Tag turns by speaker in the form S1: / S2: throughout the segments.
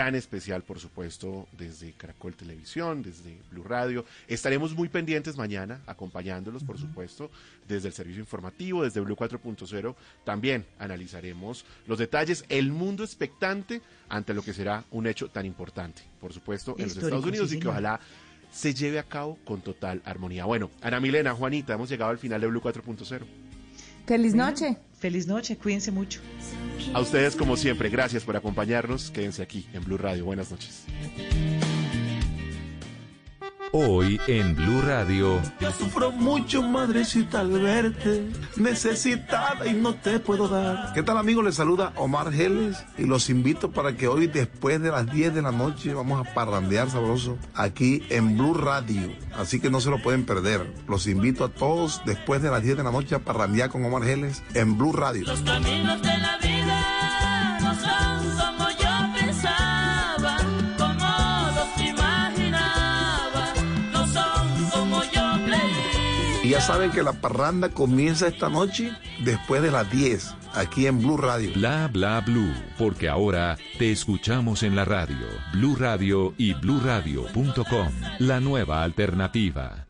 S1: tan especial, por supuesto, desde Caracol Televisión, desde Blue Radio. Estaremos muy pendientes mañana, acompañándolos, por supuesto, desde el servicio informativo, desde Blue 4.0. También analizaremos los detalles, el mundo expectante ante lo que será un hecho tan importante, por supuesto, en los Estados Unidos y que ojalá se lleve a cabo con total armonía. Bueno, Ana Milena, Juanita, hemos llegado al final de Blue 4.0.
S2: Feliz noche.
S3: Feliz noche, cuídense mucho.
S1: A ustedes, como siempre, gracias por acompañarnos. Quédense aquí en Blue Radio. Buenas noches.
S4: Hoy en Blue Radio.
S5: Yo sufro mucho, madrecita, al verte. Necesitada y no te puedo dar. ¿Qué tal, amigos? Les saluda Omar Geles y los invito para que hoy, después de las 10 de la noche, vamos a parrandear sabroso aquí en Blue Radio. Así que no se lo pueden perder. Los invito a todos después de las 10 de la noche a parrandear con Omar Geles en Blue Radio.
S6: Los caminos de la vida no son
S5: Ya saben que la parranda comienza esta noche después de las 10 aquí en Blue Radio.
S4: Bla bla blue, porque ahora te escuchamos en la radio, Blue Radio y bluradio.com, la nueva alternativa.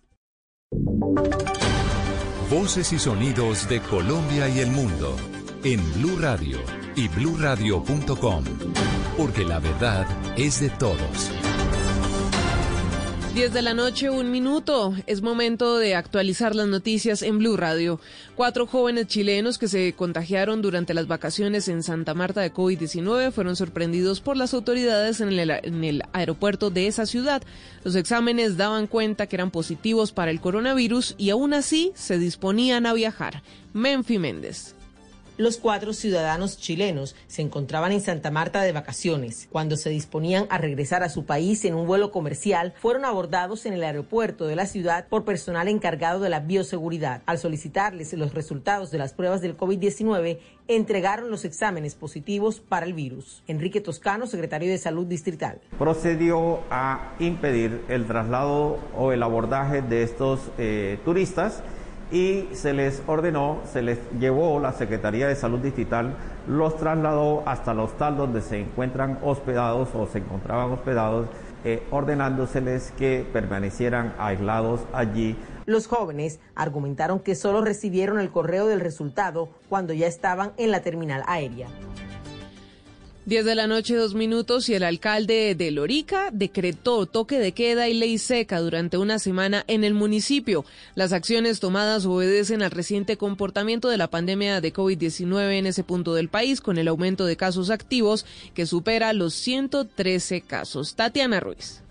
S4: Voces y sonidos de Colombia y el mundo en Blue Radio y bluradio.com, porque la verdad es de todos.
S7: 10 de la noche, un minuto. Es momento de actualizar las noticias en Blue Radio. Cuatro jóvenes chilenos que se contagiaron durante las vacaciones en Santa Marta de COVID-19 fueron sorprendidos por las autoridades en el, aeropuerto de esa ciudad. Los exámenes daban cuenta que eran positivos para el coronavirus y aún así se disponían a viajar. Menfi Méndez.
S8: Los cuatro ciudadanos chilenos se encontraban en Santa Marta de vacaciones. Cuando se disponían a regresar a su país en un vuelo comercial, fueron abordados en el aeropuerto de la ciudad por personal encargado de la bioseguridad. Al solicitarles los resultados de las pruebas del COVID-19, entregaron los exámenes positivos para el virus. Enrique Toscano, secretario de Salud Distrital.
S9: Procedió a impedir el traslado o el abordaje de estos eh, turistas y se les ordenó, se les llevó la Secretaría de Salud Distrital, los trasladó hasta el hostal donde se encuentran hospedados o se encontraban hospedados, eh, ordenándoseles que permanecieran aislados allí.
S8: Los jóvenes argumentaron que solo recibieron el correo del resultado cuando ya estaban en la terminal aérea.
S7: 10 de la noche, dos minutos, y el alcalde de Lorica decretó toque de queda y ley seca durante una semana en el municipio. Las acciones tomadas obedecen al reciente comportamiento de la pandemia de COVID-19 en ese punto del país, con el aumento de casos activos que supera los 113 casos. Tatiana Ruiz.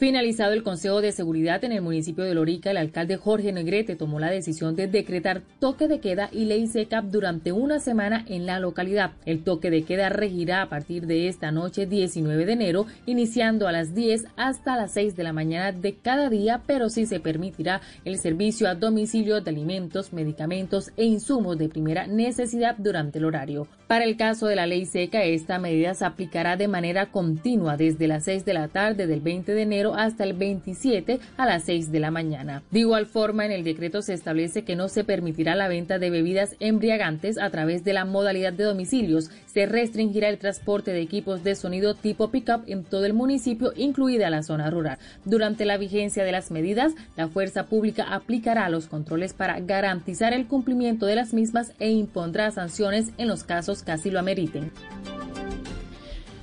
S10: Finalizado el Consejo de Seguridad en el municipio de Lorica, el alcalde Jorge Negrete tomó la decisión de decretar toque de queda y ley seca durante una semana en la localidad. El toque de queda regirá a partir de esta noche 19 de enero, iniciando a las 10 hasta las 6 de la mañana de cada día, pero sí se permitirá el servicio a domicilio de alimentos, medicamentos e insumos de primera necesidad durante el horario. Para el caso de la ley seca, esta medida se aplicará de manera continua desde las 6 de la tarde del 20 de enero hasta el 27 a las 6 de la mañana. De igual forma, en el decreto se establece que no se permitirá la venta de bebidas embriagantes a través de la modalidad de domicilios. Se restringirá el transporte de equipos de sonido tipo pickup en todo el municipio, incluida la zona rural. Durante la vigencia de las medidas, la fuerza pública aplicará los controles para garantizar el cumplimiento de las mismas e impondrá sanciones en los casos que así lo ameriten.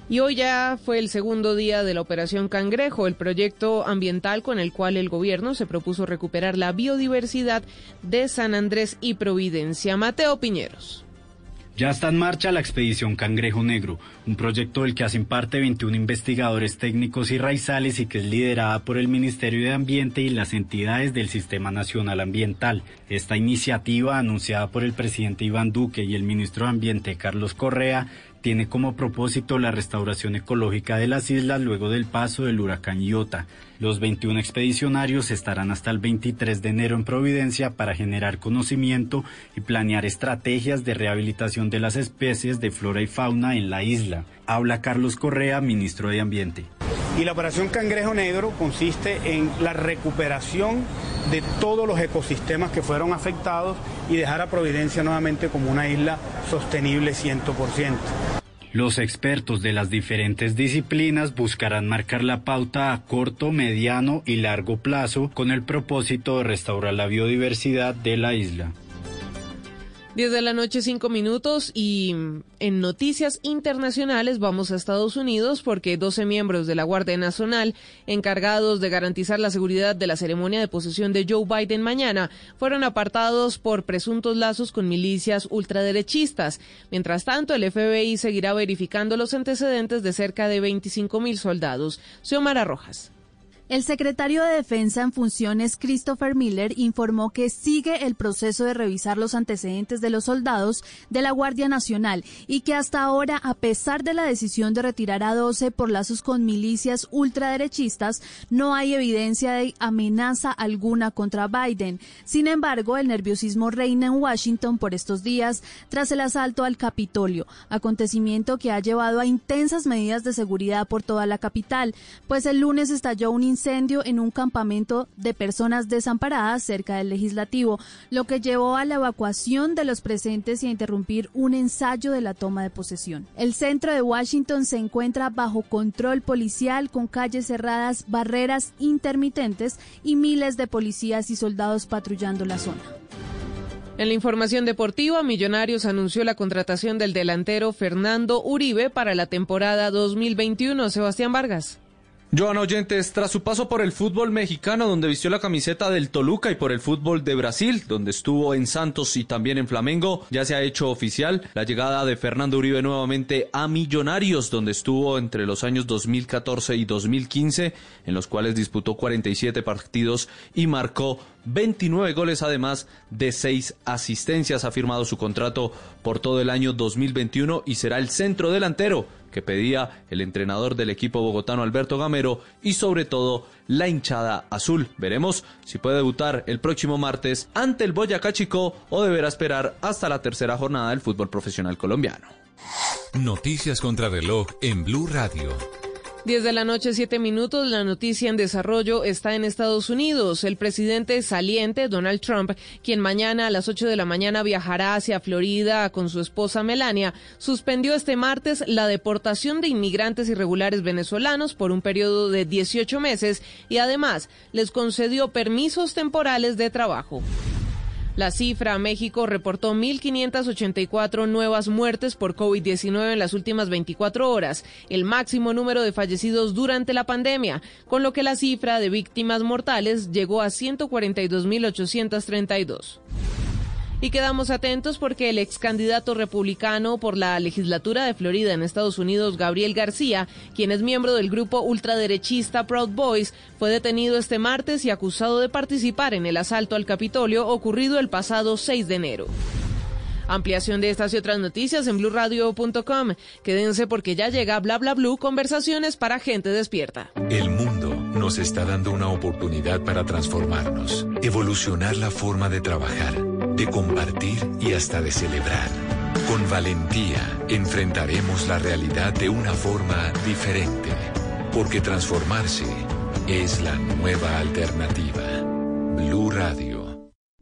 S7: Y hoy ya fue el segundo día de la Operación Cangrejo, el proyecto ambiental con el cual el gobierno se propuso recuperar la biodiversidad de San Andrés y Providencia. Mateo Piñeros.
S11: Ya está en marcha la expedición Cangrejo Negro, un proyecto del que hacen parte 21 investigadores técnicos y raizales y que es liderada por el Ministerio de Ambiente y las entidades del Sistema Nacional Ambiental. Esta iniciativa, anunciada por el presidente Iván Duque y el ministro de Ambiente Carlos Correa, tiene como propósito la restauración ecológica de las islas luego del paso del huracán Iota. Los 21 expedicionarios estarán hasta el 23 de enero en Providencia para generar conocimiento y planear estrategias de rehabilitación de las especies de flora y fauna en la isla. Habla Carlos Correa, ministro de Ambiente.
S12: Y la operación Cangrejo Negro consiste en la recuperación de todos los ecosistemas que fueron afectados y dejar a Providencia nuevamente como una isla sostenible 100%.
S11: Los expertos de las diferentes disciplinas buscarán marcar la pauta a corto, mediano y largo plazo con el propósito de restaurar la biodiversidad de la isla.
S7: 10 de la noche, 5 minutos y en noticias internacionales vamos a Estados Unidos porque 12 miembros de la Guardia Nacional encargados de garantizar la seguridad de la ceremonia de posesión de Joe Biden mañana fueron apartados por presuntos lazos con milicias ultraderechistas. Mientras tanto, el FBI seguirá verificando los antecedentes de cerca de 25 mil soldados. Xiomara Rojas.
S13: El secretario de Defensa en funciones, Christopher Miller, informó que sigue el proceso de revisar los antecedentes de los soldados de la Guardia Nacional y que hasta ahora, a pesar de la decisión de retirar a 12 por lazos con milicias ultraderechistas, no hay evidencia de amenaza alguna contra Biden. Sin embargo, el nerviosismo reina en Washington por estos días tras el asalto al Capitolio, acontecimiento que ha llevado a intensas medidas de seguridad por toda la capital, pues el lunes estalló un incendio en un campamento de personas desamparadas cerca del legislativo, lo que llevó a la evacuación de los presentes y a interrumpir un ensayo de la toma de posesión. El centro de Washington se encuentra bajo control policial con calles cerradas, barreras intermitentes y miles de policías y soldados patrullando la zona.
S7: En la información deportiva, Millonarios anunció la contratación del delantero Fernando Uribe para la temporada 2021. Sebastián Vargas.
S14: Joan Oyentes, tras su paso por el fútbol mexicano, donde vistió la camiseta del Toluca, y por el fútbol de Brasil, donde estuvo en Santos y también en Flamengo, ya se ha hecho oficial la llegada de Fernando Uribe nuevamente a Millonarios, donde estuvo entre los años 2014 y 2015, en los cuales disputó 47 partidos y marcó 29 goles además de 6 asistencias. Ha firmado su contrato por todo el año 2021 y será el centro delantero que pedía el entrenador del equipo bogotano Alberto Gamero y sobre todo la hinchada azul. Veremos si puede debutar el próximo martes ante el Boyacá Chico o deberá esperar hasta la tercera jornada del fútbol profesional colombiano.
S4: Noticias contra reloj en Blue Radio.
S7: 10 de la noche, 7 minutos. La noticia en desarrollo está en Estados Unidos. El presidente saliente, Donald Trump, quien mañana a las 8 de la mañana viajará hacia Florida con su esposa Melania, suspendió este martes la deportación de inmigrantes irregulares venezolanos por un periodo de 18 meses y además les concedió permisos temporales de trabajo. La cifra, México reportó 1.584 nuevas muertes por COVID-19 en las últimas 24 horas, el máximo número de fallecidos durante la pandemia, con lo que la cifra de víctimas mortales llegó a 142.832. Y quedamos atentos porque el ex candidato republicano por la legislatura de Florida en Estados Unidos, Gabriel García, quien es miembro del grupo ultraderechista Proud Boys, fue detenido este martes y acusado de participar en el asalto al Capitolio ocurrido el pasado 6 de enero. Ampliación de estas y otras noticias en blurradio.com. Quédense porque ya llega Bla Bla Blue, conversaciones para gente despierta.
S4: El mundo nos está dando una oportunidad para transformarnos, evolucionar la forma de trabajar, de compartir y hasta de celebrar. Con valentía enfrentaremos la realidad de una forma diferente, porque transformarse es la nueva alternativa. Blue Radio.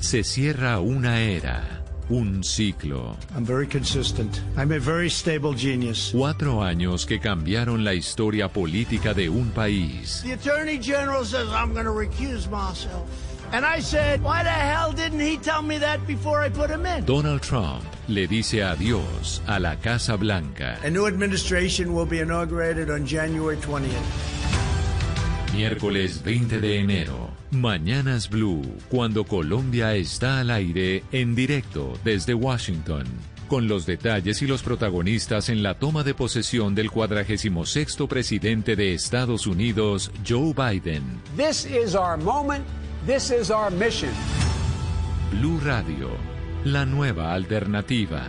S4: Se cierra una era, un ciclo.
S15: I'm very consistent. I'm a very stable genius.
S4: Cuatro años que cambiaron la historia política de un país.
S15: The Attorney General says I'm going to recuse myself. And I said, why the hell didn't he tell me that before I put him in?
S4: Donald Trump le dice adiós a la Casa Blanca.
S15: A new administration will be inaugurated on January 20th.
S4: Miércoles 20 de enero. Mañanas Blue, cuando Colombia está al aire en directo desde Washington, con los detalles y los protagonistas en la toma de posesión del 46 presidente de Estados Unidos, Joe Biden.
S16: This is our moment. This is our mission.
S4: Blue Radio, la nueva alternativa.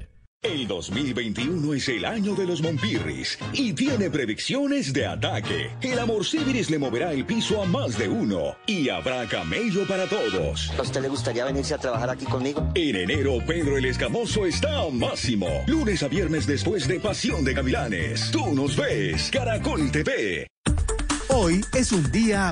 S17: El 2021 es el año de los Monpirris y tiene predicciones de ataque. El amor Civiris le moverá el piso a más de uno y habrá camello para todos.
S18: ¿A usted le gustaría venirse a trabajar aquí conmigo?
S17: En enero, Pedro el Escamoso está a máximo. Lunes a viernes después de Pasión de Gavilanes. Tú nos ves, Caracol TV.
S19: Hoy es un día...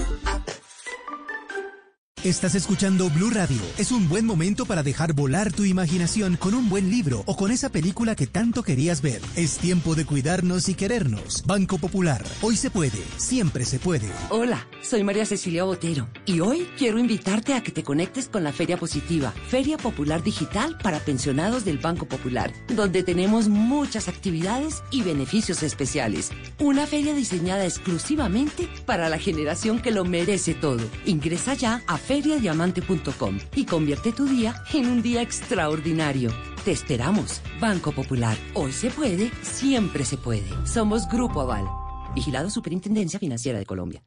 S19: Estás escuchando Blue Radio. Es un buen momento para dejar volar tu imaginación con un buen libro o con esa película que tanto querías ver. Es tiempo de cuidarnos y querernos. Banco Popular. Hoy se puede. Siempre se puede.
S20: Hola, soy María Cecilia Botero y hoy quiero invitarte a que te conectes con la Feria Positiva, Feria Popular Digital para pensionados del Banco Popular, donde tenemos muchas actividades y beneficios especiales. Una feria diseñada exclusivamente para la generación que lo merece todo. Ingresa ya a feriadiamante.com y convierte tu día en un día extraordinario. Te esperamos. Banco Popular. Hoy se puede, siempre se puede. Somos Grupo Aval. Vigilado Superintendencia Financiera de Colombia.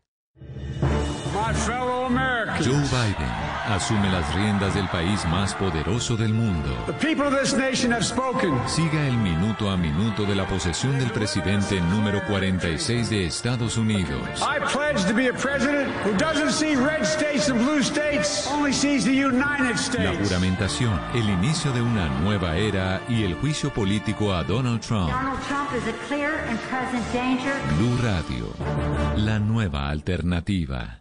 S4: Joe Biden asume las riendas del país más poderoso del mundo.
S21: The people of this nation have spoken.
S4: Siga el minuto a minuto de la posesión del presidente número 46 de Estados Unidos.
S21: I pledge to be a president who doesn't see red states and blue states, only sees the United
S4: La
S21: States.
S4: juramentación, el inicio de una nueva era y el juicio político a Donald Trump.
S22: Donald Trump is a clear and present danger.
S4: Blue Radio, la nueva alternativa.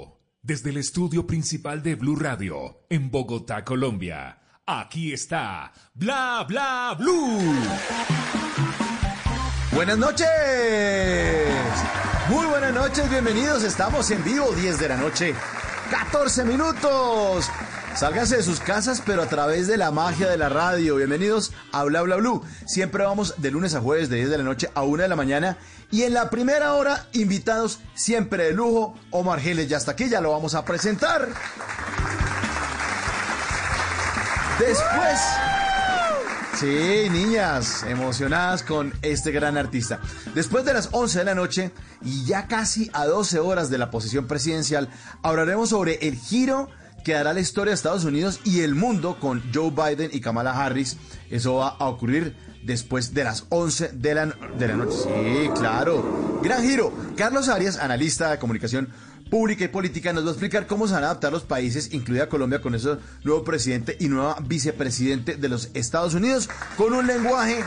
S23: desde el estudio principal de Blue Radio, en Bogotá, Colombia. Aquí está Bla Bla Blue.
S24: Buenas noches. Muy buenas noches, bienvenidos. Estamos en vivo, 10 de la noche, 14 minutos. Sálganse de sus casas, pero a través de la magia de la radio. Bienvenidos a Bla Bla Blue. Siempre vamos de lunes a jueves, de 10 de la noche a 1 de la mañana. Y en la primera hora, invitados siempre de lujo, Omar Geles. Ya hasta aquí, ya lo vamos a presentar. Después. Sí, niñas, emocionadas con este gran artista. Después de las 11 de la noche y ya casi a 12 horas de la posición presidencial, hablaremos sobre el giro que dará la historia de Estados Unidos y el mundo con Joe Biden y Kamala Harris. Eso va a ocurrir después de las 11 de la, de la noche. Sí, claro. Gran giro. Carlos Arias, analista de comunicación pública y política, nos va a explicar cómo se van a adaptar los países, incluida Colombia, con ese nuevo presidente y nueva vicepresidente de los Estados Unidos, con un lenguaje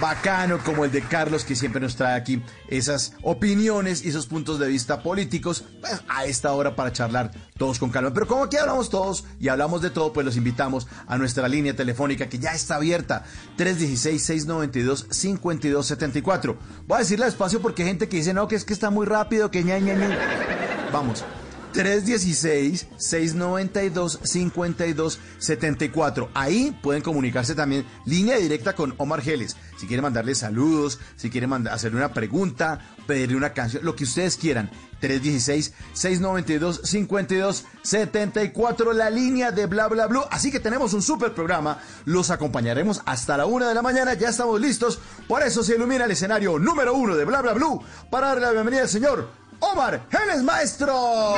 S24: bacano como el de Carlos, que siempre nos trae aquí esas opiniones y esos puntos de vista políticos pues, a esta hora para charlar todos con calma. Pero como aquí hablamos todos y hablamos de todo, pues los invitamos a nuestra línea telefónica que ya está abierta, 316-692-5274. Voy a decirle despacio porque hay gente que dice, no, que es que está muy rápido, que ña, ña. Vamos. 316-692-5274. Ahí pueden comunicarse también línea directa con Omar Geles. Si quieren mandarle saludos, si quieren hacerle una pregunta, pedirle una canción, lo que ustedes quieran. 316-692-5274, la línea de bla bla bla. Así que tenemos un super programa. Los acompañaremos hasta la una de la mañana. Ya estamos listos. Por eso se ilumina el escenario número uno de bla bla bla para darle la bienvenida al señor Omar Geles Maestro.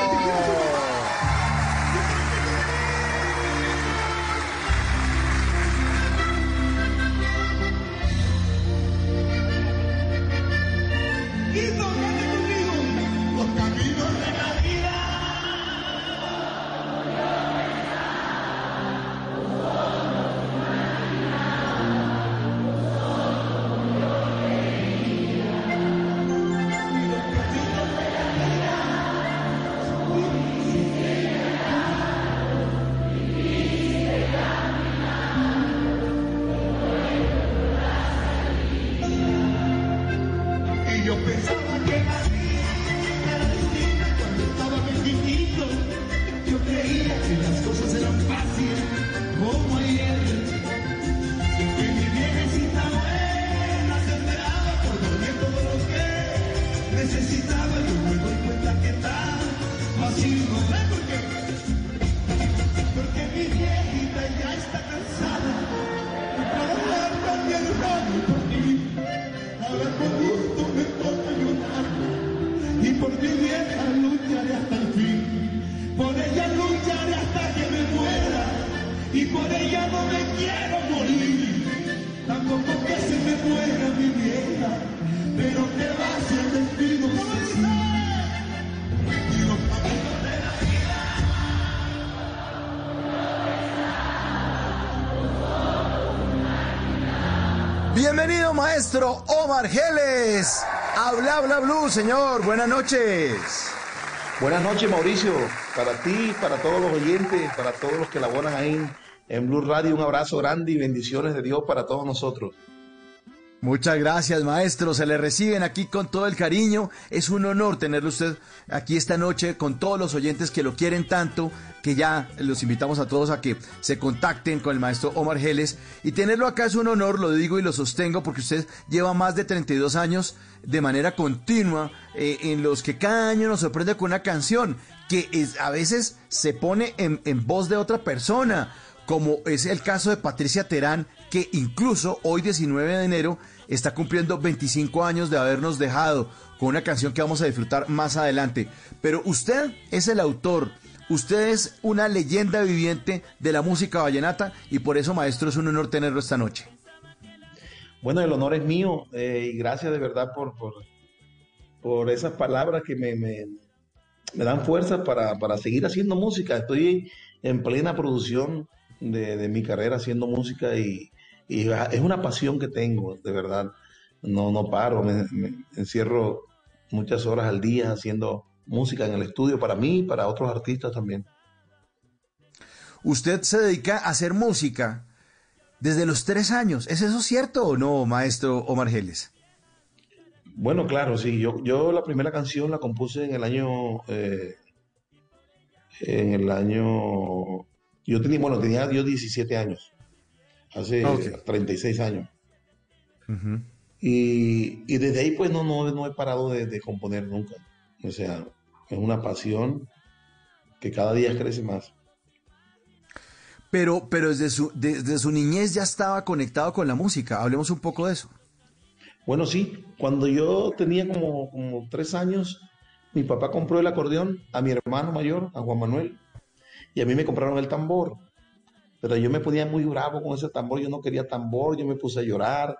S24: Habla, blue, señor. Buenas noches.
S5: Buenas noches, Mauricio. Para ti, para todos los oyentes, para todos los que laboran ahí en Blue Radio, un abrazo grande y bendiciones de Dios para todos nosotros.
S24: Muchas gracias, maestro. Se le reciben aquí con todo el cariño. Es un honor tenerlo usted aquí esta noche con todos los oyentes que lo quieren tanto, que ya los invitamos a todos a que se contacten con el maestro Omar Geles. Y tenerlo acá es un honor, lo digo y lo sostengo, porque usted lleva más de 32 años de manera continua eh, en los que cada año nos sorprende con una canción que es, a veces se pone en, en voz de otra persona como es el caso de Patricia Terán, incluso hoy 19 de enero está cumpliendo 25 años de habernos dejado con una canción que vamos a disfrutar más adelante. Pero usted es el autor, usted es una leyenda viviente de la música vallenata y por eso, maestro, es un honor tenerlo esta noche.
S5: Bueno, el honor es mío eh, y gracias de verdad por, por, esas palabras que me, dan fuerza para, para seguir haciendo música. Estoy en plena producción de mi carrera haciendo música y, y, es una pasión que tengo, de verdad. No, no paro, me, me, encierro muchas horas al día haciendo música en el estudio para mí y para otros artistas también.
S24: Usted se dedica a hacer música desde los tres años. ¿Es eso cierto o no, maestro Omar Geles?
S5: Bueno, claro, sí. Yo, yo la primera canción la compuse en el año... Eh, en el año yo tenía, bueno, tenía yo 17 años, hace okay. 36 años. Uh -huh. y, y, desde ahí pues no, no, no he parado de, de, componer nunca. O sea, es una pasión que cada día crece más.
S24: Pero, pero desde, su, desde su niñez ya estaba conectado con la música. Hablemos un poco de eso.
S5: Bueno, sí. Cuando yo tenía como, como tres años, mi papá compró el acordeón a mi hermano mayor, a Juan Manuel, y a mí me compraron el tambor. Pero yo me ponía muy bravo con ese tambor, yo no quería tambor, yo me puse a llorar,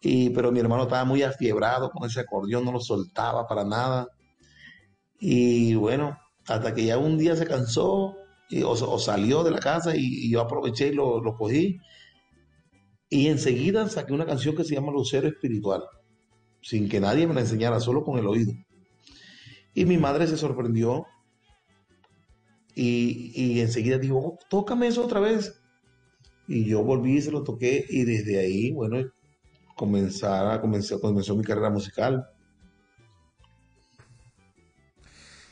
S5: y, pero mi hermano estaba muy afiebrado con ese acordeón, no lo soltaba para nada. Y bueno, hasta que ya un día se cansó y, o, salió de la casa y, y yo aproveché y lo, lo cogí. Y enseguida saqué una canción que se llama Lucero Espiritual, sin que nadie me la enseñara, solo con el oído. Y mi madre se sorprendió y, enseguida dijo, "Oh, tócame eso otra vez. Y yo volví y se lo toqué y desde ahí, bueno, comenzara, comenzó, comenzó mi carrera musical.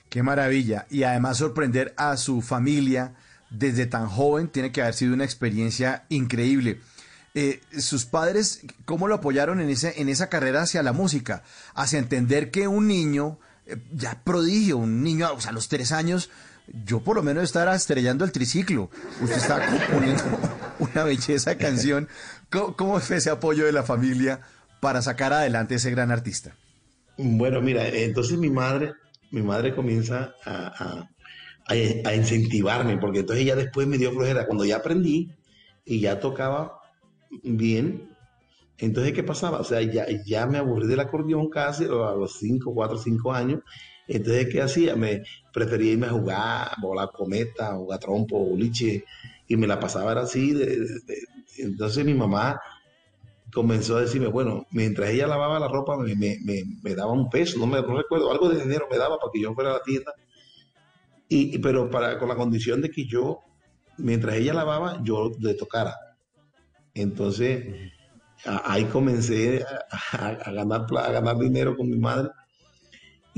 S24: Qué maravilla. Y además sorprender a su familia desde tan joven tiene que haber sido una experiencia increíble. Eh, sus padres, ¿cómo lo apoyaron en, ese, en esa carrera hacia la música? Hacia entender que un niño, eh, ya prodigio, un niño, o sea, a los tres años, yo por lo menos estaba estrellando el triciclo. Usted estaba componiendo una belleza canción. ¿Cómo, ¿Cómo fue ese apoyo de la familia para sacar adelante ese gran artista?
S5: Bueno, mira, entonces mi madre, mi madre comienza a- a- a incentivarme, porque entonces ella después me dio flojera. Cuando ya aprendí y ya tocaba bien, entonces ¿qué pasaba? O sea, ya, ya me aburrí del acordeón casi a los 5, 4, 5 años. Entonces, ¿qué hacía? Me prefería irme a jugar, volar cometa, jugar trompo, boliche, y me la pasaba así. entonces mi mamá comenzó a decirme, bueno, mientras ella lavaba la ropa me, me- me- me daba un peso, no me no recuerdo, algo de dinero me daba para que yo fuera a la tienda, y, pero para, con la condición de que yo, mientras ella lavaba, yo le tocara. Entonces, ahí comencé a, ganar, a ganar dinero con mi madre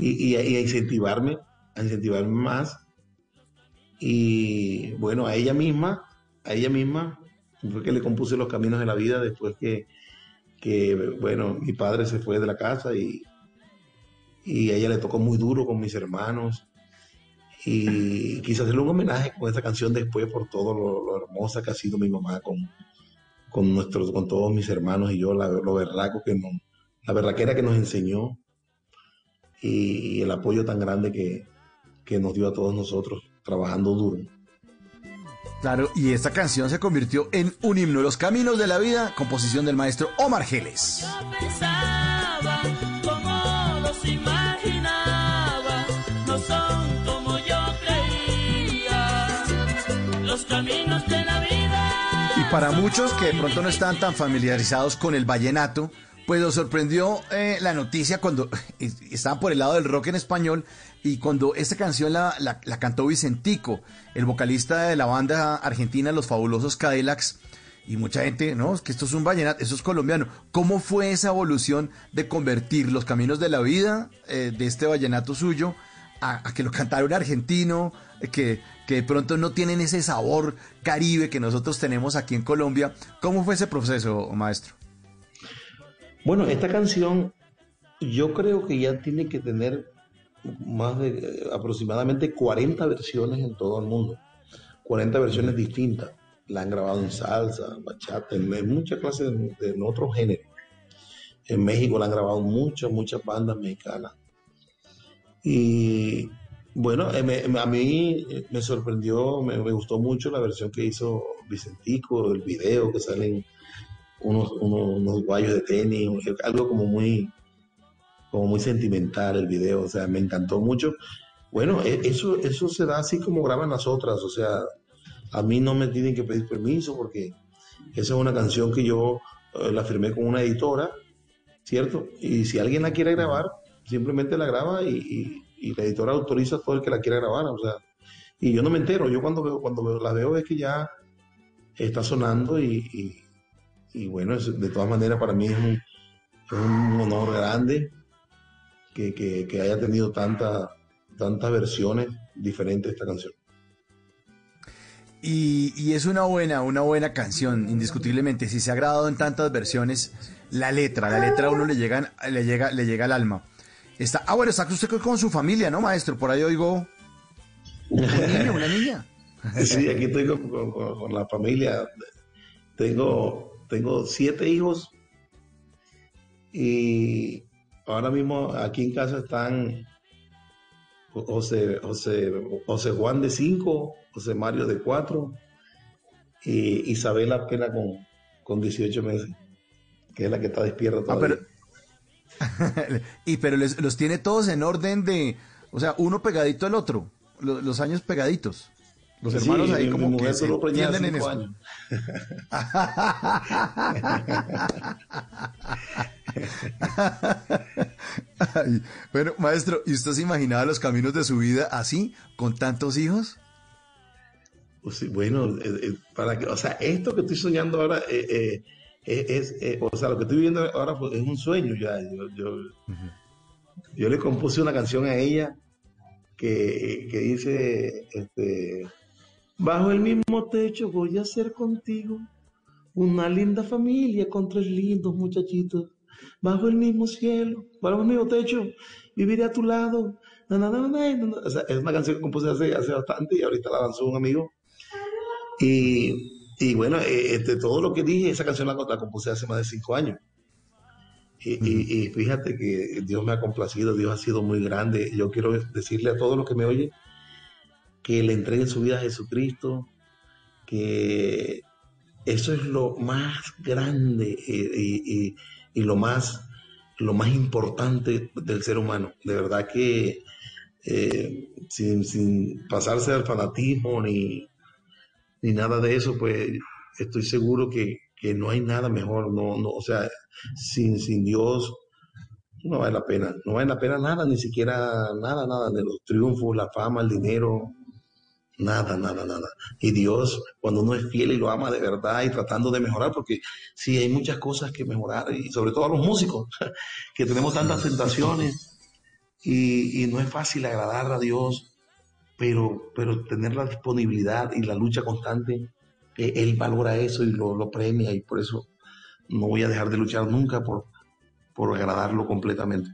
S5: y, a incentivarme, a incentivarme más. Y bueno, a ella misma, a ella misma, fue que le compuse los caminos de la vida después que, que bueno, mi padre se fue de la casa y, y a ella le tocó muy duro con mis hermanos. Y quise hacerle un homenaje con esta canción después por todo lo, lo hermosa que ha sido mi mamá con, con, nuestros, con todos mis hermanos y yo, la, lo berraco que nos, la berraquera que nos enseñó y, y el apoyo tan grande que, que nos dio a todos nosotros trabajando duro.
S24: Claro, y esta canción se convirtió en un himno, Los Caminos de la Vida, composición del maestro Omar Geles.
S6: pensaba, como los imaginaba, no son como yo creía. Los caminos de la vida.
S24: Y para muchos que de pronto no están tan familiarizados con el vallenato, pues los sorprendió eh, la noticia cuando estaban por el lado del rock en español y cuando esta canción la, la- la cantó Vicentico, el vocalista de la banda argentina Los Fabulosos Cadillacs. Y mucha gente, no, es que esto es un vallenato, eso es colombiano. ¿Cómo fue esa evolución de convertir los caminos de la vida eh, de este vallenato suyo a, a que lo cantara un argentino, eh, que, que de pronto no tienen ese sabor caribe que nosotros tenemos aquí en Colombia? ¿Cómo fue ese proceso, maestro?
S5: Bueno, esta canción yo creo que ya tiene que tener más de eh, aproximadamente 40 versiones en todo el mundo. 40 versiones distintas. La han grabado en salsa, bachata, en, en muchas clases de, de- en otros géneros. En México la han grabado muchas, muchas bandas mexicanas. Y bueno, eh, a mí eh, me sorprendió, me, me gustó mucho la versión que hizo Vicentico, el video que salen unos, unos, unos guayos de tenis, algo como muy, como muy sentimental el video, o sea, me encantó mucho. Bueno, e- eso, eso se da así como graban las otras, o sea, a mí no me tienen que pedir permiso porque esa es una canción que yo eh, la firmé con una editora, ¿cierto? Y si alguien la quiere grabar, simplemente la graba y, la editora autoriza a todo el que la quiera grabar, o sea, y yo no me entero, yo cuando veo, cuando la veo es que ya está sonando y- y bueno, de todas maneras para mí es un, es un honor grande que, que- que haya tenido tanta, tantas versiones diferentes de esta canción.
S24: Y, y es una buena, una buena canción, indiscutiblemente. Si se ha grabado en tantas versiones, la letra, la letra a uno le llega, le llega, le llega al alma. Está, ah, bueno, está usted con su familia, ¿no, maestro? Por ahí oigo un niño, una niña.
S5: Sí, aquí estoy con- con- con la familia. Tengo, tengo siete hijos y ahora mismo aquí en casa están José, José, José Juan de cinco, José Mario de cuatro y Isabela apenas con, con 18 meses, que es la que está despierta
S24: Ah,
S5: todavía.
S24: pero, y pero les- los tiene todos en orden de, o sea, uno pegadito al otro, lo- los, años pegaditos. Los
S5: Sí,
S24: hermanos ahí como que
S5: solo
S24: entienden en eso. Ay, bueno, maestro, ¿y usted se imaginaba los caminos de su vida así, con tantos hijos?
S5: Pues sí, bueno, eh, eh, para que, o sea, esto que estoy soñando ahora eh, es, eh, o sea, lo que estoy viviendo ahora pues, es un sueño ya. Yo, yo, yo le compuse una canción a ella que, que dice, este, bajo el mismo techo voy a hacer contigo una linda familia con tres lindos muchachitos. Bajo el mismo cielo, bajo el mismo techo, viviré a tu lado. Na, na, na. O sea, es una canción que compuse hace, hace bastante y ahorita la lanzó un amigo. Y, y bueno, eh, este, todo lo que dije, esa canción la, la compuse hace más de cinco años. Y, y- y fíjate que Dios me ha complacido, Dios ha sido muy grande. Yo quiero decirle a todos los que me oyen que le entreguen su vida a Jesucristo, que eso es lo más grande eh, y, y- y lo más lo más importante del ser humano. De verdad que eh, sin, sin pasarse al fanatismo ni, ni nada de eso, pues estoy seguro que, que no hay nada mejor. No, no, o sea, sin, sin Dios no vale la pena. No vale la pena nada, ni siquiera nada, nada de los triunfos, la fama, el dinero. Nada, nada, nada. Y Dios, cuando uno es fiel y lo ama de verdad y tratando de mejorar, porque sí hay muchas cosas que mejorar, y sobre todo a los músicos, que tenemos tantas tentaciones y, y no es fácil agradar a Dios, pero, pero tener la disponibilidad y la lucha constante, eh, Él valora eso y lo, lo premia y por eso no voy a dejar de luchar nunca por, por agradarlo completamente.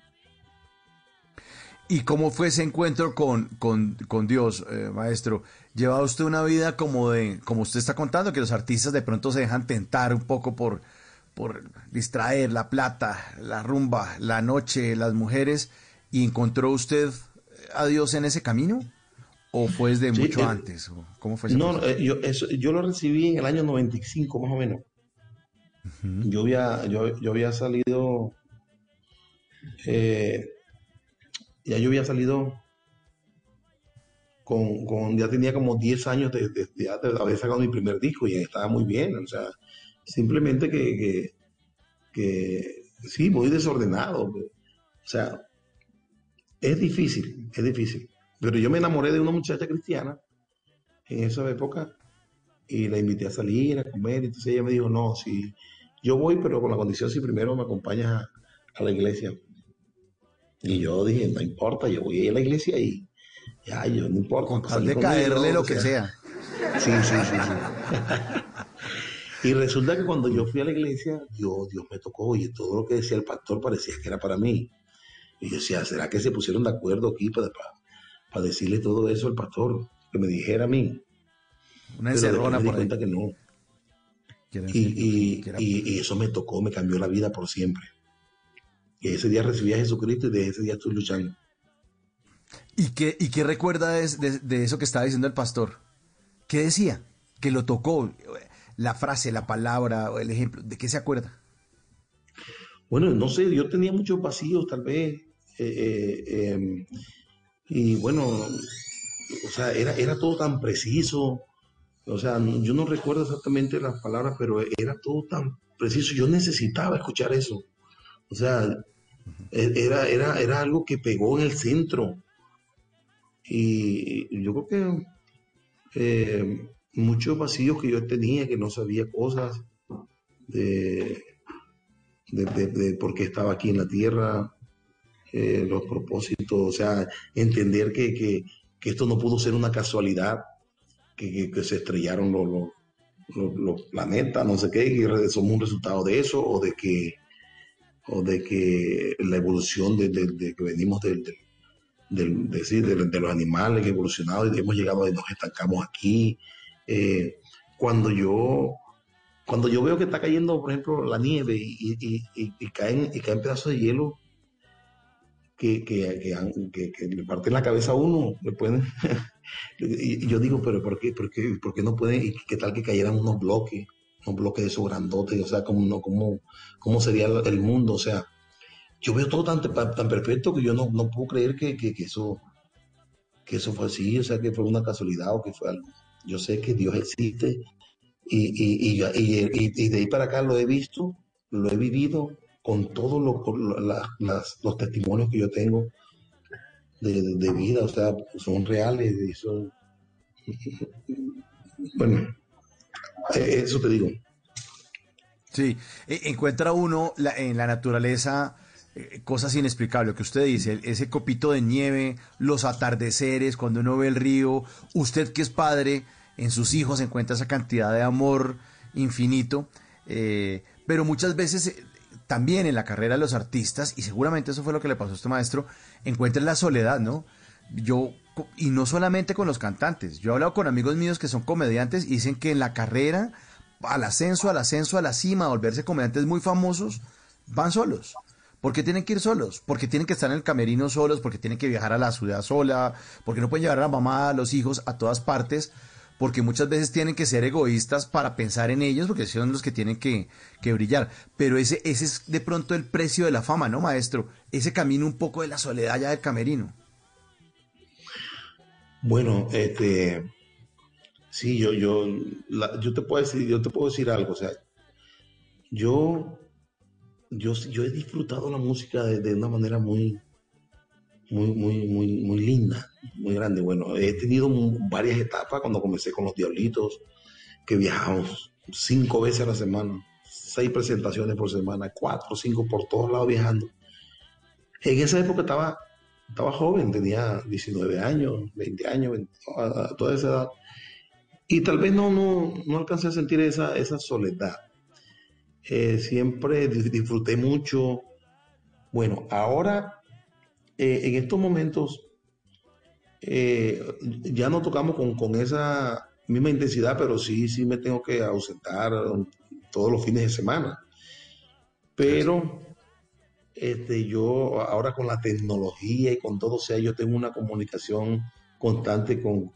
S24: ¿Y cómo fue ese encuentro con, con, con Dios, eh, maestro? ¿Lleva usted una vida como de, como usted está contando, que los artistas de pronto se dejan tentar un poco por, por distraer la plata, la rumba, la noche, las mujeres, y encontró usted a Dios en ese camino? ¿O fue desde
S5: Sí,
S24: mucho
S5: eh,
S24: antes? ¿O ¿Cómo fue ese
S5: No, eh, yo, eso- yo lo recibí en el año 95 más o menos. Yo había, yo, yo había salido, eh, ya yo había salido con, con- ya tenía como 10 años de, de- de haber sacado mi primer disco y estaba muy bien, o sea, simplemente que, que, sí, muy desordenado, o sea, es difícil, es difícil, pero yo me enamoré de una muchacha cristiana en esa época y la invité a salir, a comer, entonces ella me dijo, no, si yo voy, pero con la condición si primero me acompañas a la iglesia. Y yo dije, no importa, yo voy a ir a la iglesia y ya, yo no importa. Con
S24: tal de caerle lo que sea.
S5: Sí, sí, sí, sí. y resulta que cuando yo fui a la iglesia, Dios, Dios me tocó y todo lo que decía el pastor parecía que era para mí. Y yo decía, ¿será que se pusieron de acuerdo aquí para, para, para decirle todo eso al pastor? Que me dijera a mí.
S24: Una encerrona
S5: después me di
S24: por ahí.
S5: cuenta que no. Y, y- y eso me tocó, me cambió la vida por siempre. Y ese día recibí a Jesucristo y desde ese día estoy luchando.
S24: ¿Y qué, y qué recuerda de, de- de eso que estaba diciendo el pastor? ¿Qué decía? Que lo tocó, la frase, la palabra, o el ejemplo. ¿De qué se acuerda?
S5: Bueno, no sé, yo tenía muchos vacíos tal vez. eh, eh, em, y bueno, o sea, era, era todo tan preciso. O sea, no- yo no recuerdo exactamente las palabras, pero era todo tan preciso. Yo necesitaba escuchar eso. O sea, e- era, era, era algo que pegó en el centro. Y yo creo que eh, muchos vacíos que yo tenía, que no sabía cosas de, de, de- de por qué estaba aquí en la tierra, eh, los propósitos, o sea, entender que, que- que esto no pudo ser una casualidad, que, que- se estrellaron los, los- los- planetas, no sé qué, y somos un resultado de eso, o de que, o de que la evolución de, de- que venimos del, del- de, los animales que evolucionado y hemos llegado y nos estancamos aquí. Eh, cuando yo cuando yo veo que está cayendo, por ejemplo, la nieve y, caen, y caen pedazos de hielo que, que, que, que- le parten la cabeza a uno, le pueden, y yo digo, pero ¿por qué, por qué, por qué no pueden, y qué tal que cayeran unos bloques, unos bloques de esos grandotes, o sea, cómo, no, cómo, cómo sería el mundo, o sea, yo veo todo tan, tan perfecto que yo no, no puedo creer que, que, eso, que eso fue así, o sea, que fue una casualidad o que fue algo. Yo sé que Dios existe y, y, y, y- de ahí para acá lo he visto, lo he vivido con todos las- los testimonios que yo tengo de, de- de vida, o sea, son reales y son... Bueno, eso te digo.
S24: Sí, e- encuentra uno en la naturaleza eh, cosas inexplicables, lo que usted dice, ese copito de nieve, los atardeceres, cuando uno ve el río, usted que es padre, en sus hijos encuentra esa cantidad de amor infinito, eh, pero muchas veces eh, también en la carrera de los artistas, y seguramente eso fue lo que le pasó a este maestro, encuentra la soledad, ¿no? Yo, y no solamente con los cantantes, yo he hablado con amigos míos que son comediantes y dicen que en la carrera, al ascenso, al ascenso, a la cima, a volverse comediantes muy famosos, van solos. ¿Por qué tienen que ir solos? Porque tienen que estar en el camerino solos, porque tienen que viajar a la ciudad sola, porque no pueden llevar a la mamá, a los hijos, a todas partes, porque muchas veces tienen que ser egoístas para pensar en ellos, porque son los que tienen que, que brillar. Pero ese, ese es de pronto el precio de la fama, ¿no, maestro? Ese camino un poco de la soledad ya del camerino.
S5: Bueno, este, sí, yo, yo, yo te puedo decir, yo te puedo decir algo, o sea, yo, yo, yo he disfrutado la música de, de una manera muy, muy, muy, muy, muy linda, muy grande. Bueno, he tenido varias etapas cuando comencé con los Diablitos, que viajamos cinco veces a la semana, seis presentaciones por semana, cuatro, cinco por todos lados viajando. En esa época estaba, estaba joven, tenía 19 años, 20 años, 20, a, toda esa edad. Y tal vez no, no, no alcancé a sentir esa, esa soledad. Eh, siempre dis- disfruté mucho. Bueno, ahora, eh, en estos momentos, eh, ya no tocamos con, con esa misma intensidad, pero sí, sí me tengo que ausentar um, todos los fines de semana. Pero este, yo ahora con la tecnología y con todo, o sea, yo tengo una comunicación constante con,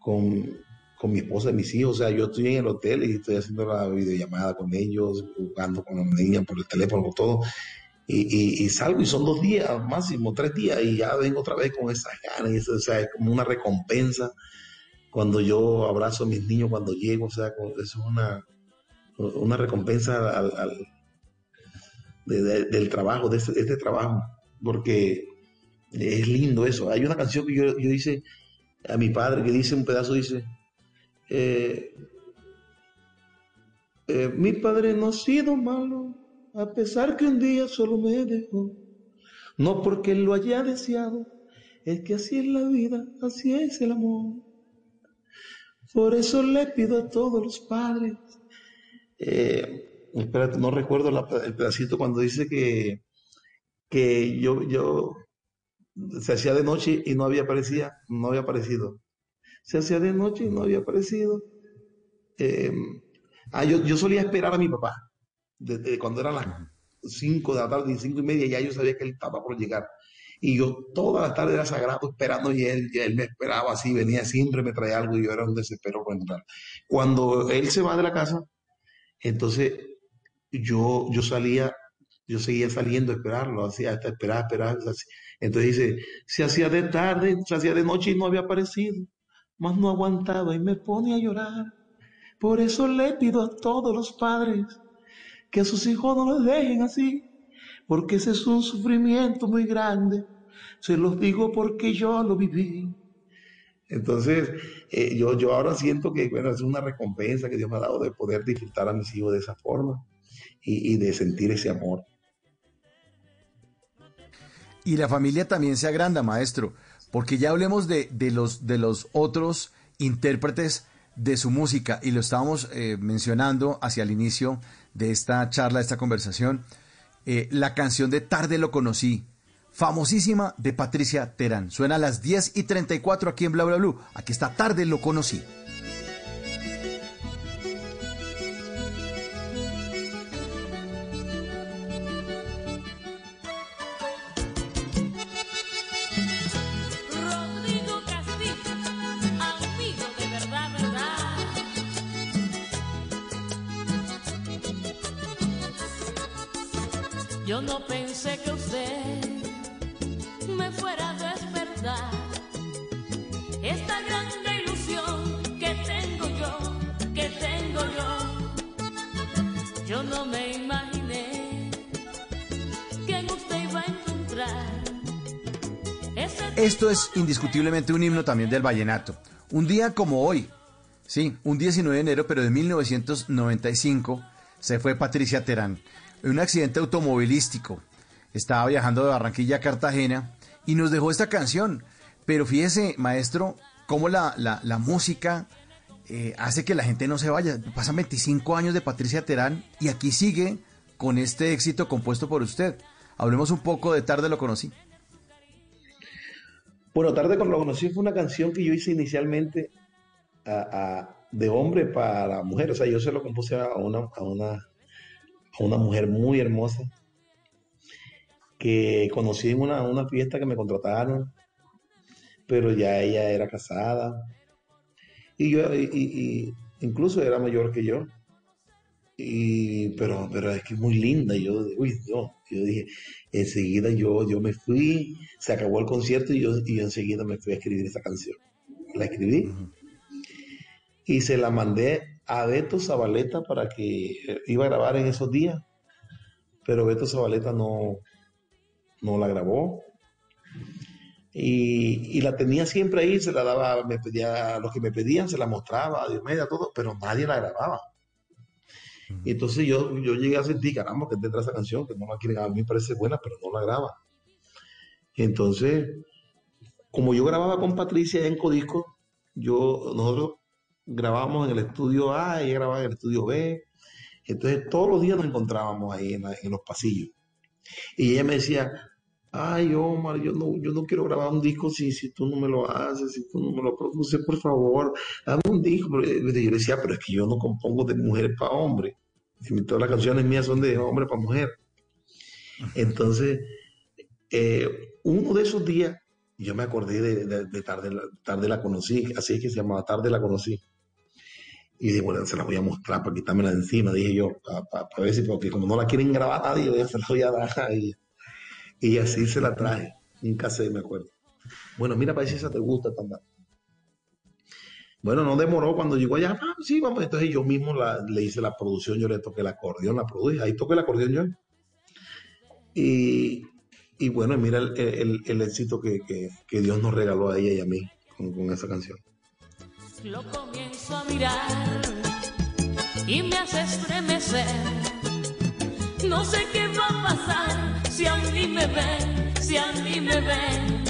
S5: con, con mi esposa y mis hijos. O sea, yo estoy en el hotel y estoy haciendo la videollamada con ellos, jugando con los niños por el teléfono, por todo. Y, y- y salgo y son dos días, máximo tres días, y ya vengo otra vez con esas ganas. Y eso, o sea, es como una recompensa cuando yo abrazo a mis niños cuando llego. O sea, es una, una recompensa al- de- de- del trabajo, de este, de este trabajo, porque es lindo eso. Hay una canción que yo, yo hice a mi padre que dice un pedazo, dice, eh, eh, mi padre no ha sido malo, a pesar que un día solo me dejó, no porque él lo haya deseado, es que así es la vida, así es el amor. Por eso le pido a todos los padres, eh, espérate, no recuerdo la- el pedacito cuando dice que, que yo, yo se hacía de noche y no había aparecido, no había aparecido. Se hacía de noche y no había aparecido. Eh, ah, yo, yo solía esperar a mi papá. Desde cuando eran las 5 de la tarde y 5 y media, ya yo sabía que él estaba por llegar. Y yo toda la tarde era sagrado esperando y él, y él me esperaba así, venía siempre, me traía algo y yo era un desespero por entrar. Cuando él se va de la casa, entonces yo, yo salía, yo seguía saliendo a esperarlo, hacía hasta esperar, esperar. Entonces dice, se hacía de tarde, se hacía de noche y no había aparecido, más no aguantaba y me pone a llorar. Por eso le pido a todos los padres que a sus hijos no los dejen así, porque ese es un sufrimiento muy grande. Se los digo porque yo lo viví. Entonces, eh, yo, yo ahora siento que bueno, es una recompensa que Dios me ha dado de poder disfrutar a mis hijos de esa forma y, de sentir ese amor.
S24: Y la familia también se agranda, maestro, porque ya hablemos de, de los, de los otros intérpretes de su música, y lo estábamos eh, mencionando hacia el inicio de esta charla, de esta conversación, eh, la canción de Tarde lo conocí, famosísima de Patricia Terán. Suena a las 10 y 34 aquí en Bla Bla Blue. Aquí está Tarde lo conocí. Es indiscutiblemente un himno también del vallenato. Un día como hoy, sí, un 19 de enero, pero de 1995, se fue Patricia Terán en un accidente automovilístico. Estaba viajando de Barranquilla a Cartagena y nos dejó esta canción. Pero fíjese, maestro, cómo la, la, la música eh, hace que la gente no se vaya. Pasan 25 años de Patricia Terán y aquí sigue con este éxito compuesto por usted. Hablemos un poco de Tarde lo conocí.
S5: Bueno, Tarde cuando lo conocí fue una canción que yo hice inicialmente de hombre para mujer. O sea, yo se lo compuse a una, a una, a una mujer muy hermosa que conocí en una, una fiesta que me contrataron, pero ya ella era casada. Y yo, y incluso era mayor que yo. Y, pero, pero es que es muy linda. Y yo, uy, no. Yo dije, enseguida yo, yo me fui, se acabó el concierto y yo, y yo enseguida me fui a escribir esa canción. La escribí y se la mandé a Beto Zabaleta para que eh, iba a grabar en esos días, pero Beto Zabaleta no, no la grabó. Y, y la tenía siempre ahí, se la daba, me pedía a los que me pedían, se la mostraba a Diomedes, a todo, pero nadie la grababa. Y entonces yo, yo llegué a sentir, caramba, que tendrá esa canción, que no la quieren, a mí me parece buena, pero no la graba. Y entonces, como yo grababa con Patricia en Codisco, yo, nosotros grabábamos en el estudio A, ella grababa en el estudio B, entonces todos los días nos encontrábamos ahí en los pasillos. Y ella me decía, ay Omar, yo no, yo no quiero grabar un disco si, si tú no me lo haces, si tú no me lo produces, por favor, dame un disco. Pero yo le decía, pero es que yo no compongo de mujer para hombre. Todas las canciones mías son de hombre para mujer. Entonces, eh, uno de esos días, yo me acordé de, de- de tarde, la- tarde la conocí, así es que se llamaba Tarde la conocí. Y dije, bueno, se la voy a mostrar para quitármela encima, dije yo, para ver si, porque como no la quieren grabar nadie, se la voy a dar a ella. Y así se la traje, un cassette, me acuerdo. Bueno, mira, si esa te gusta también. Bueno, no demoró cuando llegó allá, ah, sí, vamos. Entonces yo mismo le hice la producción, yo le toqué el acordeón, la produje, ahí toqué el acordeón yo. Y, y bueno, mira el, el- el éxito que, que- que Dios nos regaló a ella y a mí con, con esa canción.
S6: Lo comienzo a mirar y me hace estremecer. No sé qué va a pasar si a mí me ven, si a mí me ven.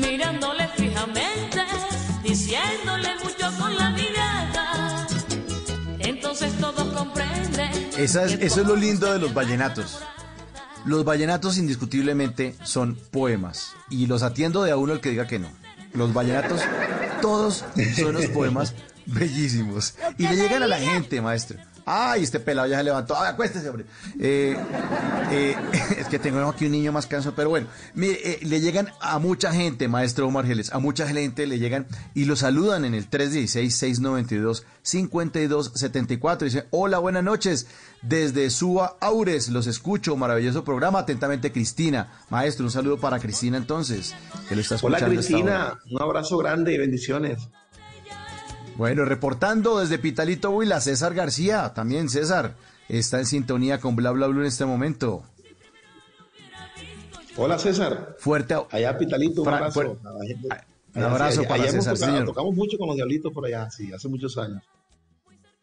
S6: Mirándole fijamente, diciéndole mucho con la mirada. Entonces todos comprenden.
S24: Esa es- eso es lo lindo de los vallenatos. Los vallenatos indiscutiblemente son poemas. Y los atiendo de a uno el que diga que no. Los vallenatos, todos son unos poemas bellísimos. Y le llegan a la gente, maestro. Ay, este pelado ya se levantó. Ay, acuéstese, hombre. Eh, eh, es que tengo aquí un niño más canso, pero bueno. Mire, eh, le llegan a mucha gente, maestro Omar Geles. A mucha gente le llegan y lo saludan en el 316-692-5274. Dice, hola, buenas noches. Desde Suba Aures, los escucho. Maravilloso programa. Atentamente, Cristina. Maestro, un saludo para Cristina entonces, que lo está
S5: Hola
S24: escuchando. a esta hora.
S5: Cristina, un abrazo grande y bendiciones.
S24: Bueno, reportando desde Pitalito Huila, César García, también César, está en sintonía con Bla Bla Blue en este momento.
S5: Hola César.
S24: Fuerte
S5: Allá Pitalito, un abrazo.
S24: fuer-
S5: a la gente.
S24: Un abrazo
S5: allá-
S24: para
S5: allá
S24: César,
S5: tocado-
S24: señor.
S5: Tocamos mucho con los diablitos por allá, sí, hace muchos años.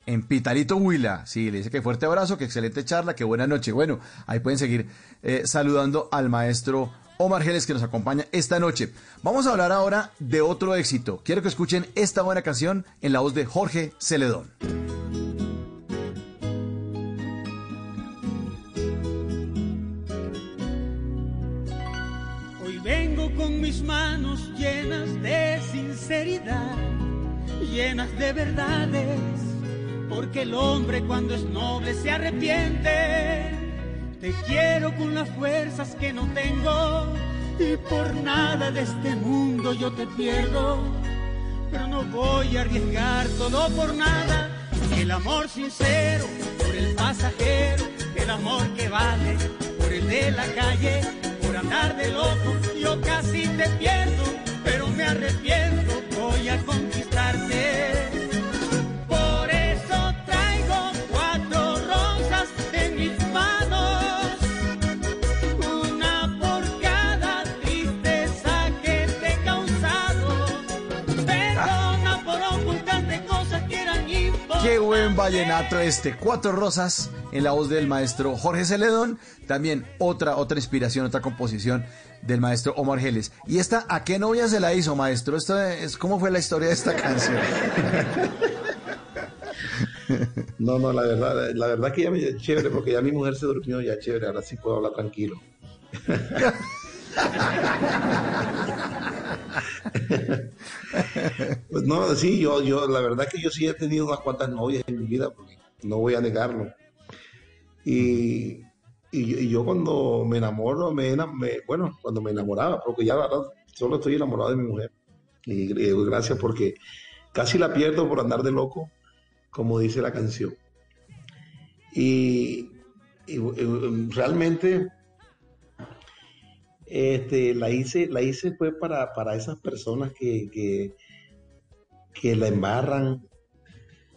S24: En Pitalito Huila, sí, le dice que fuerte abrazo, que excelente charla, que buena noche. Bueno, ahí pueden seguir eh, saludando al maestro Omar Geles que nos acompaña esta noche. Vamos a hablar ahora de otro éxito. Quiero que escuchen esta buena canción en la voz de Jorge Celedón.
S25: Hoy vengo con mis manos llenas de sinceridad, llenas de verdades, porque el hombre cuando es noble se arrepiente. Te quiero con las fuerzas que no tengo y por nada de este mundo yo te pierdo, pero no voy a arriesgar todo por nada. El amor sincero por el pasajero el amor que vale, por el de la calle, por andar de loco, yo casi te pierdo, pero me arrepiento, voy a conquistarte.
S24: Vallenato este. Cuatro rosas en la voz del maestro Jorge Celedón. También otra, otra inspiración, otra composición del maestro Omar Geles. ¿Y esta a qué novia se la hizo, maestro? Esto es, ¿Cómo fue la historia de esta canción?
S5: No, no, la verdad, la verdad que ya me chévere, porque ya mi mujer se durmió, ya chévere, ahora sí puedo hablar tranquilo. Pues no, sí, yo, yo, la verdad que yo sí he tenido unas cuantas novias en mi vida, porque no voy a negarlo. Y, y, yo- y cuando me enamoro, me, me- bueno, cuando me enamoraba, porque ya la verdad, solo estoy enamorado de mi mujer. Y eh, gracias porque casi la pierdo por andar de loco, como dice la canción. Y, y, realmente este, la hice, la hice fue para, para esas personas que, que, que la embarran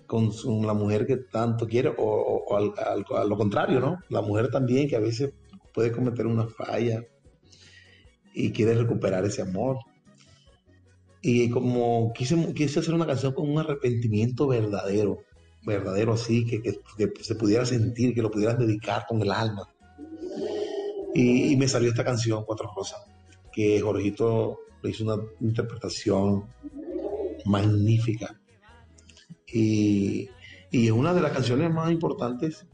S5: con su- la mujer que tanto quiere, o, o- al, al- a lo contrario, ¿no? La mujer también que a veces puede cometer una falla y quiere recuperar ese amor. Y como quise, quise hacer una canción con un arrepentimiento verdadero, verdadero así, que, que- que se pudiera sentir, que lo pudieras dedicar con el alma. Y, me salió esta canción, Cuatro Rosas, que Jorgito le hizo una interpretación magnífica. Y, y es una de las canciones más importantes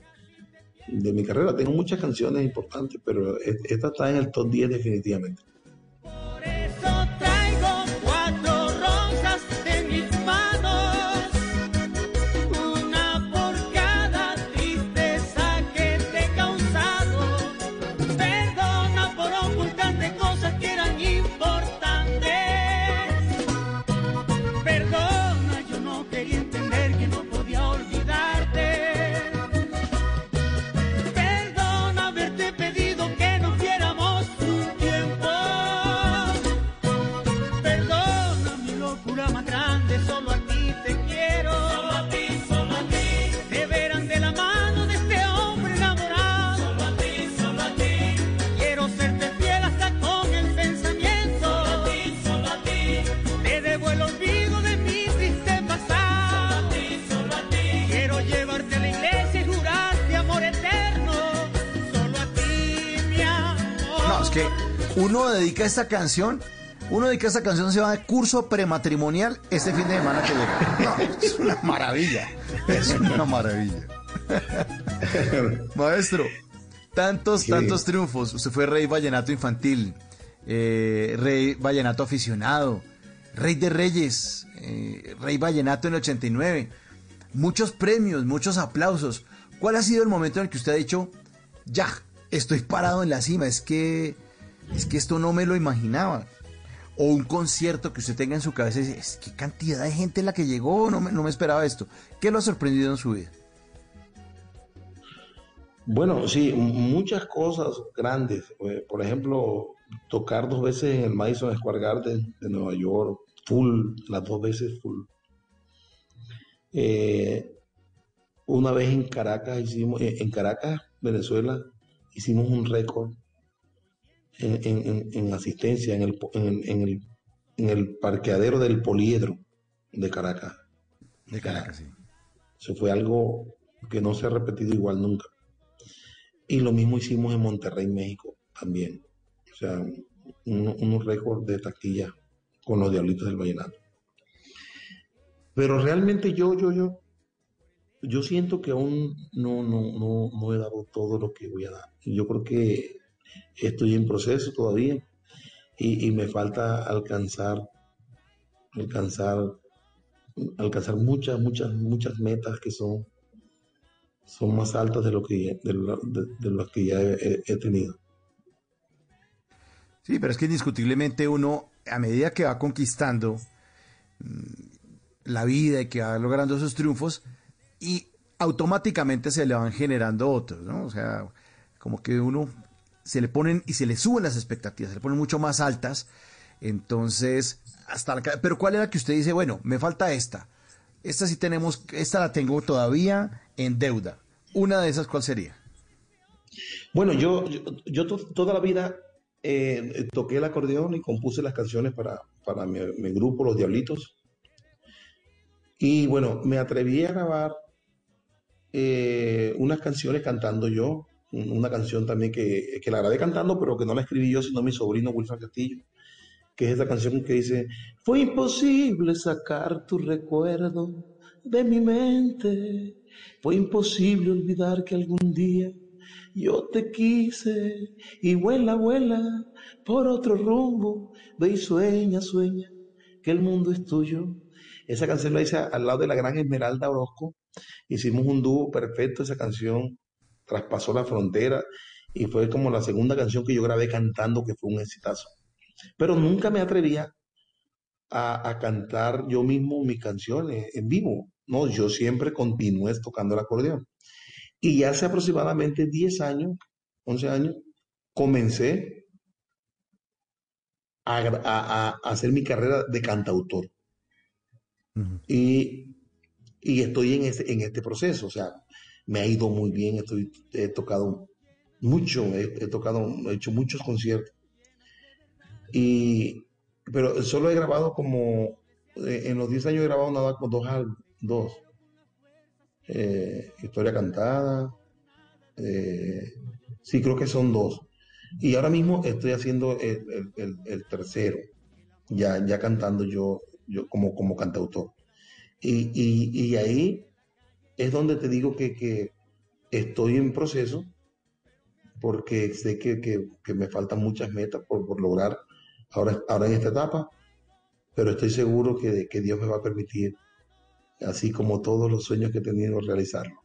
S5: de mi carrera. Tengo muchas canciones importantes, pero e- esta está en el top 10 definitivamente.
S24: Uno dedica esta canción, uno dedica esta canción, se va de curso prematrimonial este fin de semana que llega. No, es una maravilla. Es una maravilla. Maestro, tantos, tantos triunfos. Usted fue rey vallenato infantil, eh, rey vallenato aficionado, rey de reyes, eh, rey vallenato en el 89. Muchos premios, muchos aplausos. ¿Cuál ha sido el momento en el que usted ha dicho, ya, estoy parado en la cima, es que, es que esto no me lo imaginaba? O un concierto que usted tenga en su cabeza y dice, es que cantidad de gente la que llegó, no me, no me esperaba esto. ¿Qué lo ha sorprendido en su vida?
S5: Bueno, sí, muchas cosas grandes. Eh, Por ejemplo, tocar dos veces en el Madison Square Garden de Nueva York, full, las dos veces full. Eh, una vez en Caracas hicimos, eh, en Caracas, Venezuela, hicimos un récord en, en- en- en asistencia en el, el- en el, en el parqueadero del Poliedro de Caracas.
S24: De Caracas, sí.
S5: Eso fue algo que no se ha repetido igual nunca. Y lo mismo hicimos en Monterrey, México, también. O sea, un- unos récords de taquilla con los Diablitos del Vallenato. Pero realmente yo, yo, yo, yo siento que aún no, no, no, no he dado todo lo que voy a dar. Yo creo que estoy en proceso todavía y, y me falta alcanzar, alcanzar, alcanzar muchas, muchas, muchas metas que son, son más altas de lo que, de que ya he- tenido.
S24: Sí, pero es que indiscutiblemente uno, a medida que va conquistando mm, la vida y que va logrando esos triunfos, y automáticamente se le van generando otros, ¿no? O sea, como que uno se le ponen y se le suben las expectativas, se le ponen mucho más altas. Entonces, hasta la, pero ¿cuál era que usted dice, bueno, me falta esta? Esta sí tenemos, esta la tengo todavía en deuda. Una de esas, ¿cuál sería?
S5: Bueno, yo, yo, toda la vida eh, toqué el acordeón y compuse las canciones para, para mi, grupo, Los Diablitos. Y bueno, me atreví a grabar eh, unas canciones cantando yo, una canción también que, que, la grabé cantando, pero que no la escribí yo, sino mi sobrino Wilfred Castillo, que es esa canción que dice, fue imposible sacar tu recuerdo de mi mente, fue imposible olvidar que algún día yo te quise y vuela, vuela por otro rumbo, ve y sueña, sueña que el mundo es tuyo. Esa canción la hice al lado de la gran Esmeralda Orozco. Hicimos un dúo perfecto, esa canción traspasó la frontera y fue como la segunda canción que yo grabé cantando que fue un exitazo. Pero nunca me atrevía a, a cantar yo mismo mis canciones en vivo. No, yo siempre continué tocando el acordeón. Y hace aproximadamente 10 años, 11 años, comencé a, hacer mi carrera de cantautor. y, estoy en, ese, en este proceso, o sea, me ha ido muy bien, estoy, he tocado mucho, he, tocado, he hecho muchos conciertos. Y, pero solo he grabado como, eh, en los 10 años he grabado nada con dos álbumes, dos. Eh, historia cantada. Eh, sí, creo que son dos. Y ahora mismo estoy haciendo el, tercero, ya, ya cantando yo, yo como, como cantautor. Y, ahí es donde te digo que, estoy en proceso, porque sé que, me faltan muchas metas por, lograr ahora, ahora en esta etapa, pero estoy seguro que, que Dios me va a permitir así como todos los sueños que he tenido realizarlo.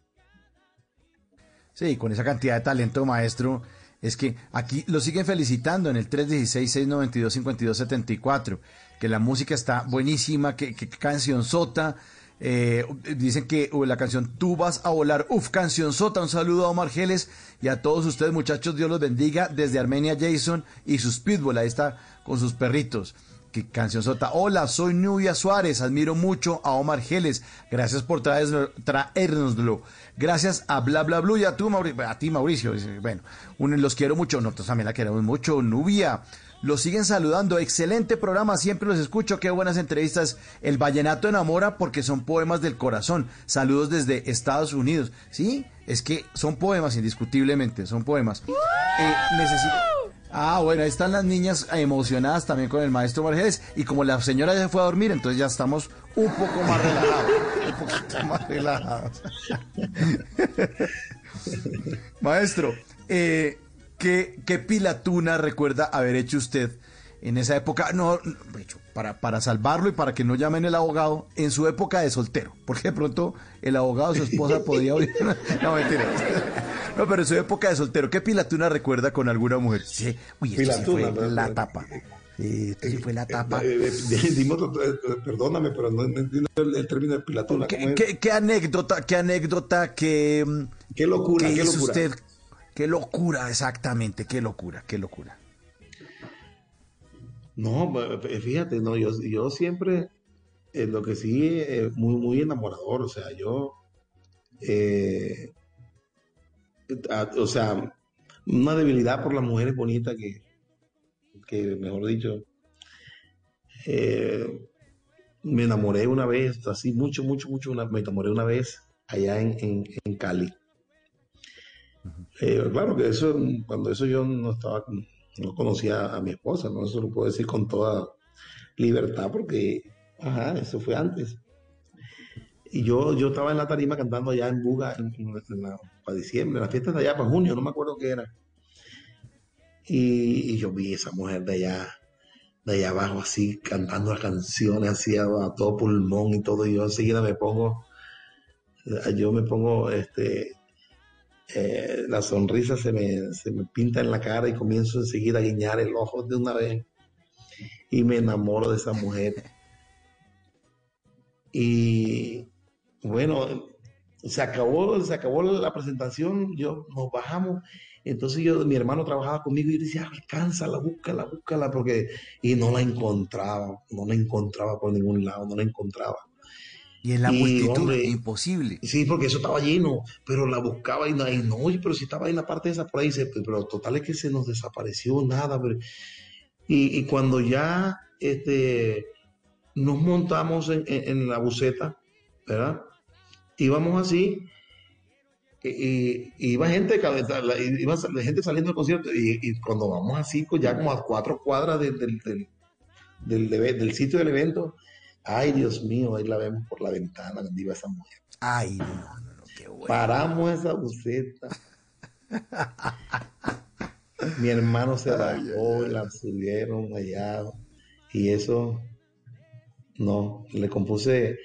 S24: Sí, con esa cantidad de talento, maestro, es que aquí lo siguen felicitando en el 316-692-5274, que la música está buenísima, que, canción sota. Eh, dicen que la canción Tú vas a volar, uf, canción sota. Un saludo a Omar Geles y a todos ustedes, muchachos. Dios los bendiga desde Armenia Jason y sus pitbull. Ahí está con sus perritos. Qué canción sota. Hola, soy Nubia Suárez. Admiro mucho a Omar Geles. Gracias por traernoslo. Gracias a Bla Bla Blue y a, tú, a ti, Mauricio. Bueno, los quiero mucho. Nosotros también la queremos mucho. Nubia. Los siguen saludando. Excelente programa. Siempre los escucho. Qué buenas entrevistas. El Vallenato enamora porque son poemas del corazón. Saludos desde Estados Unidos. Sí, es que son poemas, indiscutiblemente. Son poemas. Eh, necesito. Ah, bueno, ahí están las niñas emocionadas también con el maestro Margeles. Y como la señora ya se fue a dormir, entonces ya estamos un poco más relajados. un poquito más relajados. maestro, eh, ¿qué, ¿qué pilatuna recuerda haber hecho usted en esa época? No, para, para salvarlo y para que no llamen el abogado, en su época de soltero. Porque de pronto el abogado, su esposa, podía oír. no, mentira. No, pero en su época de soltero, ¿qué pilatuna recuerda con alguna mujer? Sí, uy, esto sí fue la tapa. Sí, esto sí fue la tapa. Eh,
S5: eh, eh, perdóname, pero no entiendo el, término de pilatuna.
S24: ¿Qué, anécdota, qué anécdota, qué...
S5: Qué locura, qué, locura. Usted?
S24: Qué locura, exactamente, qué locura, qué locura.
S5: No, fíjate, no, yo, siempre, lo que sí, muy, muy enamorador, o sea, yo... Eh, o sea, una debilidad por las mujeres bonitas que, que mejor dicho, eh, me enamoré una vez, así mucho, mucho, mucho, me enamoré una vez allá en, Cali. Eh, claro que eso, cuando eso yo no estaba, no conocía a mi esposa, ¿no? Eso lo puedo decir con toda libertad porque, ajá, eso fue antes. Y yo, yo estaba en la tarima cantando allá en Buga en, para diciembre, las fiestas de allá para junio, no me acuerdo qué era. Y, yo vi esa mujer de allá, de allá abajo, así, cantando las canciones, así a, todo pulmón y todo. Y yo enseguida me pongo, yo me pongo, este, eh, la sonrisa se me, se me pinta en la cara y comienzo enseguida a guiñar el ojo de una vez. Y me enamoro de esa mujer. Y bueno, se acabó, se acabó la presentación, yo nos bajamos. Entonces yo, mi hermano trabajaba conmigo y yo decía, alcánzala, búscala, búscala, porque, y no la encontraba, no la encontraba por ningún lado, no la encontraba.
S24: Y en la multitud, imposible.
S5: Sí, porque eso estaba lleno, pero la buscaba y no, y no pero si estaba en la parte de esa por ahí, pero total es que se nos desapareció nada. y, y, cuando ya este, nos montamos en, en la buceta, ¿verdad? íbamos así, y, iba gente, iba gente saliendo del concierto, y, cuando vamos así, pues ya como a cuatro cuadras del, del, sitio del evento, ay Dios mío, ahí la vemos por la ventana donde iba esa mujer.
S24: Ay, no, no, no, qué bueno.
S5: Paramos esa buceta. Mi hermano se bajó, la subieron allá, y eso, no, le compuse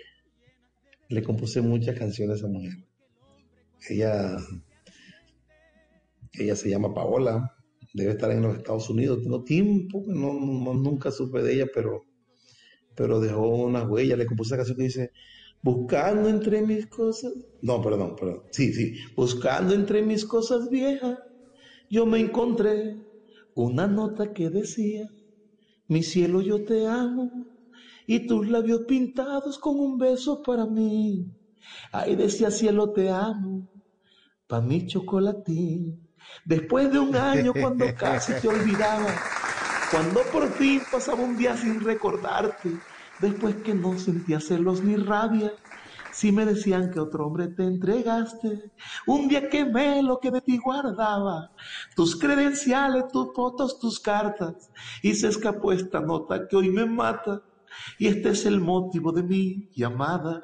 S5: le compuse muchas canciones a esa mujer. Ella, ella se llama Paola, debe estar en los Estados Unidos. Tengo tiempo que no, nunca supe de ella, pero, pero dejó una huella. Le compuse esa canción que dice, buscando entre mis cosas, no, perdón, perdón, sí, sí, buscando entre mis cosas viejas, yo me encontré una nota que decía, mi cielo yo te amo, y tus labios pintados con un beso para mí. Ay, decía cielo te amo, pa' mi chocolatín. Después de un año cuando casi te olvidaba, cuando por fin pasaba un día sin recordarte, después que no sentía celos ni rabia, si me decían que otro hombre te entregaste, un día quemé lo que de ti guardaba, tus credenciales, tus fotos, tus cartas, y se escapó esta nota que hoy me mata. Y este es el motivo de mi llamada.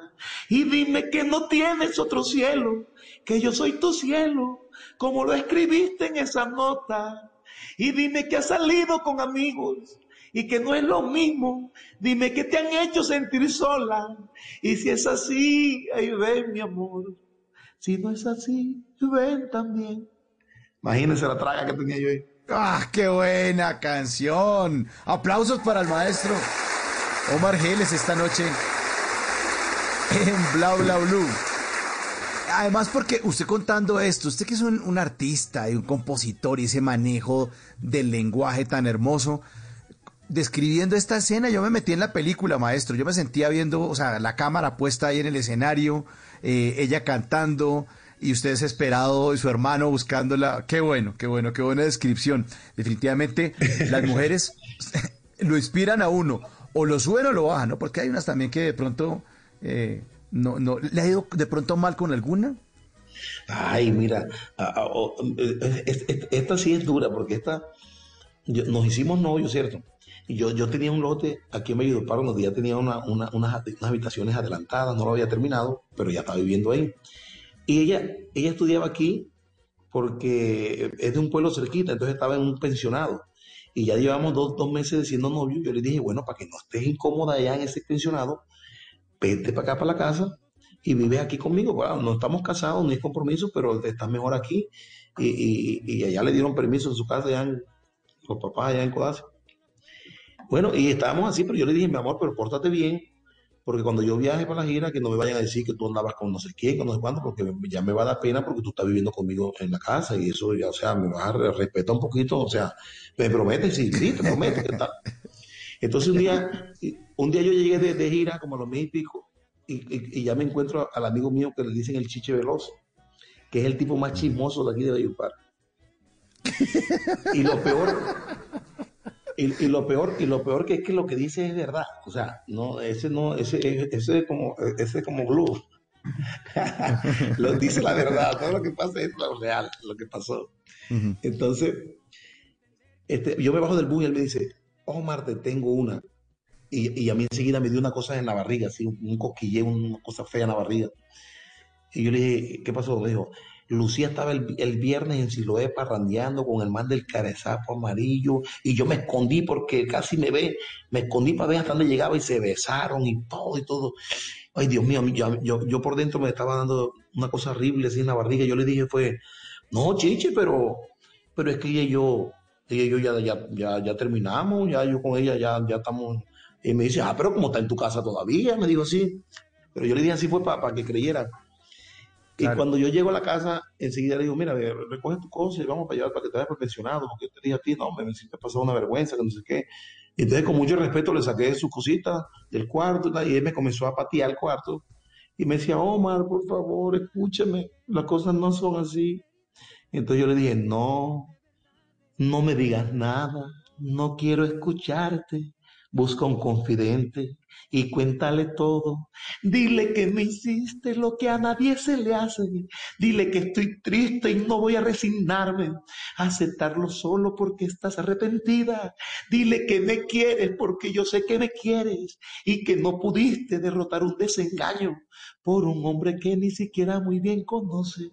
S5: Y dime que no tienes otro cielo, que yo soy tu cielo, como lo escribiste en esa nota. Y dime que has salido con amigos y que no es lo mismo. Dime que te han hecho sentir sola. Y si es así, ahí ven mi amor. Si no es así, ven también. Imagínense la traga que tenía yo ahí.
S24: ¡Ah, qué buena canción! Aplausos para el maestro. Omar Geles esta noche en Bla Bla Blue. Además, porque usted contando esto, usted que es un, artista y un compositor y ese manejo del lenguaje tan hermoso, describiendo esta escena, yo me metí en la película, maestro. Yo me sentía viendo, o sea, la cámara puesta ahí en el escenario, eh, ella cantando y usted desesperado y su hermano buscándola. Qué bueno, qué bueno, qué buena descripción. Definitivamente, las mujeres lo inspiran a uno o lo suben o lo bajan, ¿no? Porque hay unas también que de pronto eh, no, no, ¿le ha ido de pronto mal con alguna?
S5: Ay, mira, eh, esta sí es dura porque esta, nos hicimos novios, ¿cierto? Y yo, yo tenía un lote aquí en Valledupar, donde ya tenía una, unas, unas, habitaciones adelantadas, no lo había terminado, pero ya estaba viviendo ahí. Y ella, ella estudiaba aquí porque es de un pueblo cerquita, entonces estaba en un pensionado y ya llevamos dos, dos meses siendo novios, yo le dije, bueno, para que no estés incómoda allá en ese pensionado, vete para acá, para la casa, y vive aquí conmigo. No estamos casados, no hay compromiso, pero estás mejor aquí. Y, y, allá le dieron permiso en su casa, allá en, los papás allá en Codazo. Bueno, y estábamos así, pero yo le dije, mi amor, pero pórtate bien, porque cuando yo viaje para la gira, que no me vayan a decir que tú andabas con no sé quién, con no sé cuándo, porque ya me va a dar pena porque tú estás viviendo conmigo en la casa y eso ya, o sea, me vas a respetar un poquito, o sea, me prometes, sí, sí, te prometo que tal. Entonces un día, un día yo llegué de, gira como a los mil y pico y, ya me encuentro al amigo mío que le dicen el Chiche Veloz, que es el tipo más chismoso de aquí de Bayupar. Y lo peor, y, lo peor, y lo peor que es que lo que dice es verdad. O sea, no, ese no, ese, ese como, ese como blue. lo dice la verdad, todo lo que pasa es lo real, lo que pasó. Entonces, este, yo me bajo del bus y él me dice, Omar, te tengo una. Y, a mí enseguida me dio una cosa en la barriga, así, un, cosquilleo, una cosa fea en la barriga. Y yo le dije, ¿qué pasó? Me dijo, Lucía estaba el, viernes en Siloé parrandeando con el man del carezapo amarillo y yo me escondí porque casi me ve, me escondí para ver hasta dónde llegaba y se besaron y todo y todo. Ay, Dios mío, yo, yo, por dentro me estaba dando una cosa horrible así en la barriga. Yo le dije fue, no, chiche, pero, pero es que yo, y yo ya, ya, ya, ya terminamos, ya yo con ella ya, ya estamos. Y me dice, ah, pero como está en tu casa todavía, me dijo así. Pero yo le dije así fue para que creyera. Y cuando yo llego a la casa, enseguida le digo, mira, recoge tu cosa y vamos para allá para que te vayas perfeccionado, porque yo te dije a ti, no, me, siempre pasado una vergüenza, que no sé qué. Y entonces, con mucho respeto, le saqué sus cositas del cuarto y él me comenzó a patear el cuarto. Y me decía, Omar, por favor, escúchame, las cosas no son así. Y entonces yo le dije, no, no me digas nada, no quiero escucharte. Busca un confidente y cuéntale todo. Dile que me hiciste lo que a nadie se le hace. Dile que estoy triste y no voy a resignarme a aceptarlo solo porque estás arrepentida. Dile que me quieres porque yo sé que me quieres y que no pudiste derrotar un desengaño por un hombre que ni siquiera muy bien conoces.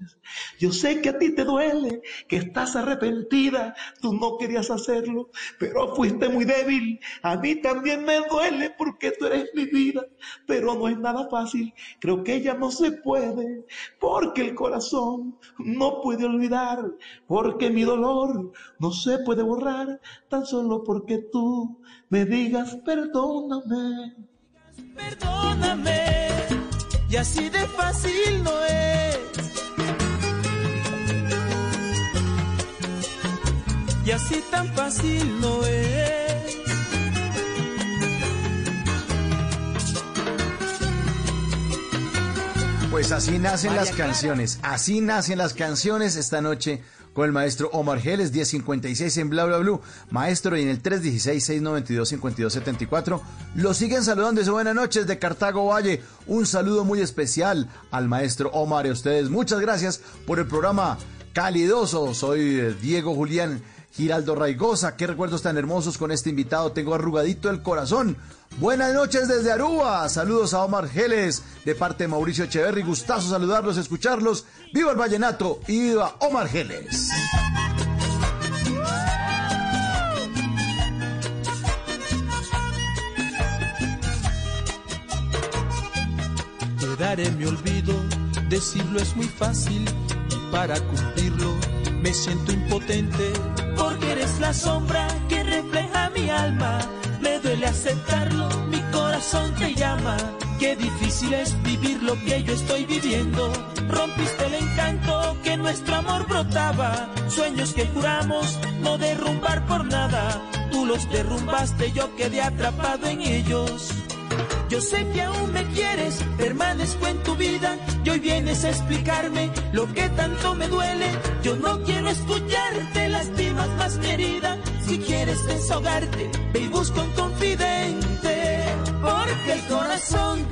S5: Yo sé que a ti te duele, que estás arrepentida, tú no querías hacerlo, pero fuiste muy débil. A mí también me duele porque tú eres mi vida, pero no es nada fácil. Creo que ella no se puede, porque el corazón no puede olvidar, porque mi dolor no se puede borrar, tan solo porque tú me digas perdóname.
S26: Perdóname y así de fácil no es. Y así tan fácil no es.
S24: Pues así nacen las canciones, así nacen las canciones esta noche con el maestro Omar Geles, 1056 en Bla Bla Blue. Maestro, y en el 316-692-5274. Lo siguen saludando desde buenas noches de Cartago Valle. Un saludo muy especial al maestro Omar y a ustedes. Muchas gracias por el programa calidoso. Soy eh, Diego Julián Giraldo Raigosa. Qué recuerdos tan hermosos con este invitado. Tengo arrugadito el corazón. Buenas noches desde Aruba. Saludos a Omar Geles de parte de Mauricio Echeverry. Gustazo saludarlos, escucharlos. ¡Viva el vallenato! Y viva Omar Geles.
S26: Quedar en mi olvido, decirlo es muy fácil y para cumplirlo me siento impotente porque eres la sombra que refleja mi alma. Me duele aceptarlo, mi corazón te llama. Qué difícil es vivir lo que yo estoy viviendo. Rompiste el encanto que nuestro amor brotaba. Sueños que juramos no derrumbar por nada. Tú los derrumbaste, yo quedé atrapado en ellos. Yo sé que aún me quieres, permanezco en tu vida y hoy vienes a explicarme lo que tanto me duele. Yo no quiero escucharte, lastimas más querida. Si quieres desahogarte, ve y busca un confidente. Porque el corazón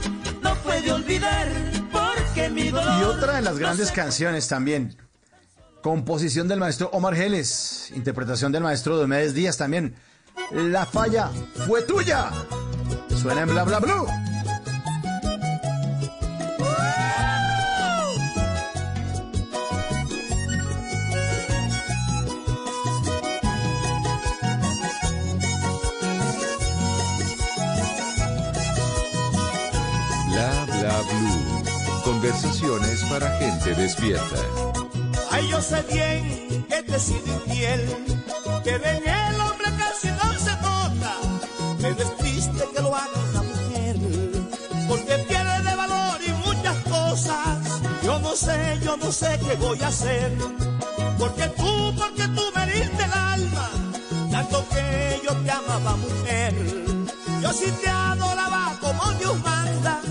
S26: no puede olvidar, porque mi dolor.
S24: Y otra de las grandes canciones también. Composición del maestro Omar Geles, interpretación del maestro Diomedes Díaz también. La falla fue tuya. Suena en bla bla blue.
S4: Bla bla blue. Conversaciones para gente despierta.
S26: Ay, yo sé bien que te sido infiel, que ven el hombre casi no se nota, pero sé, yo no sé qué voy a hacer, porque tú, porque tú me diste el alma, tanto que yo te amaba mujer. Yo sí te adoraba como Dios manda,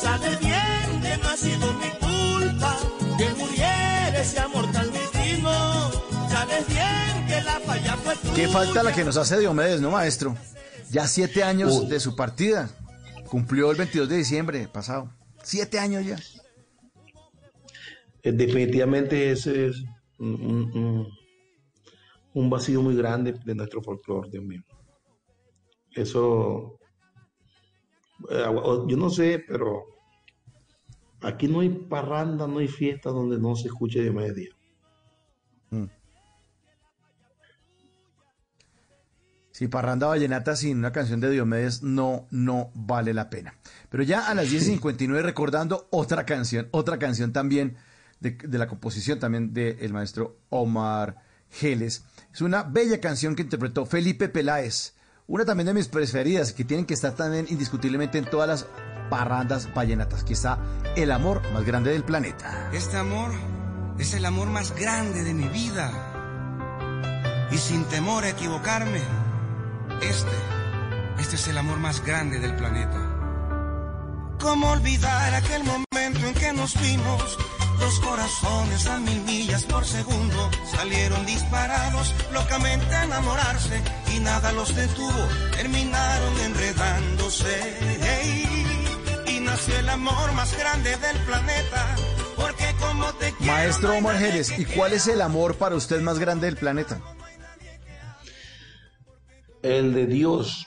S26: sabes bien que no ha sido mi culpa que muriera ese amor tan divino. Sabes bien que la falla fue tuya.
S24: Qué falta la que nos hace Diomedes, ¿no, maestro? Ya siete años
S5: Uh.
S24: de su partida. Cumplió el 22 de diciembre pasado. Siete años ya.
S5: Eh, Definitivamente ese es un, vacío muy grande de nuestro folclore, Dios mío. Eso, eh, yo no sé, pero aquí no hay parranda, no hay fiesta donde no se escuche de media.
S24: Si Parranda Vallenata sin una canción de Diomedes no, no vale la pena. Pero ya a las 10.59 recordando otra canción, otra canción también de, la composición también del maestro Omar Geles. Es una bella canción que interpretó Felipe Peláez, una también de mis preferidas, que tienen que estar también indiscutiblemente en todas las parrandas vallenatas. Aquí está el amor más grande del planeta.
S27: Este amor es el amor más grande de mi vida. Y sin temor a equivocarme, este, este es el amor más grande del planeta. ¿Cómo olvidar aquel momento en que nos vimos? Dos corazones a mil millas por segundo salieron disparados, locamente a enamorarse y nada los detuvo, terminaron enredándose. y nació el amor más grande del planeta, porque como te quiero,
S24: Maestro
S27: no
S24: Omar Jerez, ¿y cuál es el amor para usted más grande del planeta?
S5: El de Dios.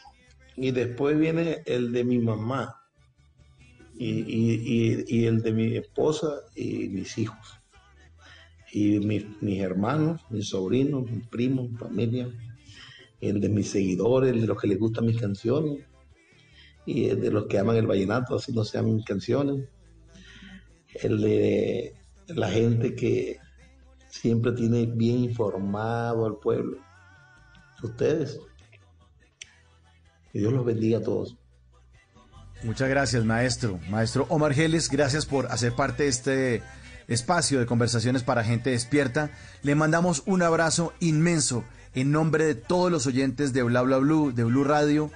S5: Y después viene el de mi mamá. Y, y- y- el de mi esposa y mis hijos. Y mis, mis hermanos, mis sobrinos, mis primos, familia. El de mis seguidores, el de los que les gustan mis canciones. Y el de los que aman el vallenato, así no sean mis canciones. El de la gente que siempre tiene bien informado al pueblo. Ustedes. Que Dios los bendiga a todos.
S24: Muchas gracias, maestro. Maestro Omar Geles, gracias por hacer parte de este espacio de conversaciones para gente despierta. Le mandamos un abrazo inmenso en nombre de todos los oyentes de Bla Bla Blue, de Blue Radio.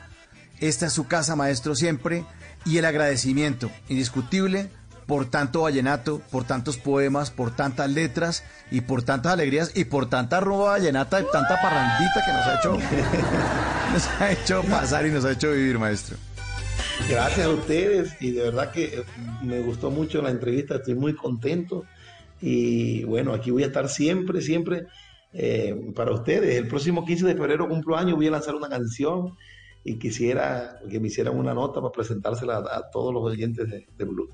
S24: Esta es su casa, maestro, siempre. Y el agradecimiento indiscutible por tanto vallenato, por tantos poemas, por tantas letras y por tantas alegrías y por tanta roba vallenata y tanta parrandita que nos ha hecho, nos ha hecho pasar y nos ha hecho vivir, maestro.
S5: Gracias a ustedes y de verdad que eh, me gustó mucho la entrevista, estoy muy contento y bueno, aquí voy a estar siempre, siempre eh, para ustedes. El próximo 15 de febrero cumplo años, voy a lanzar una canción y quisiera que me hicieran una nota para presentársela a, todos los oyentes de, de Blue.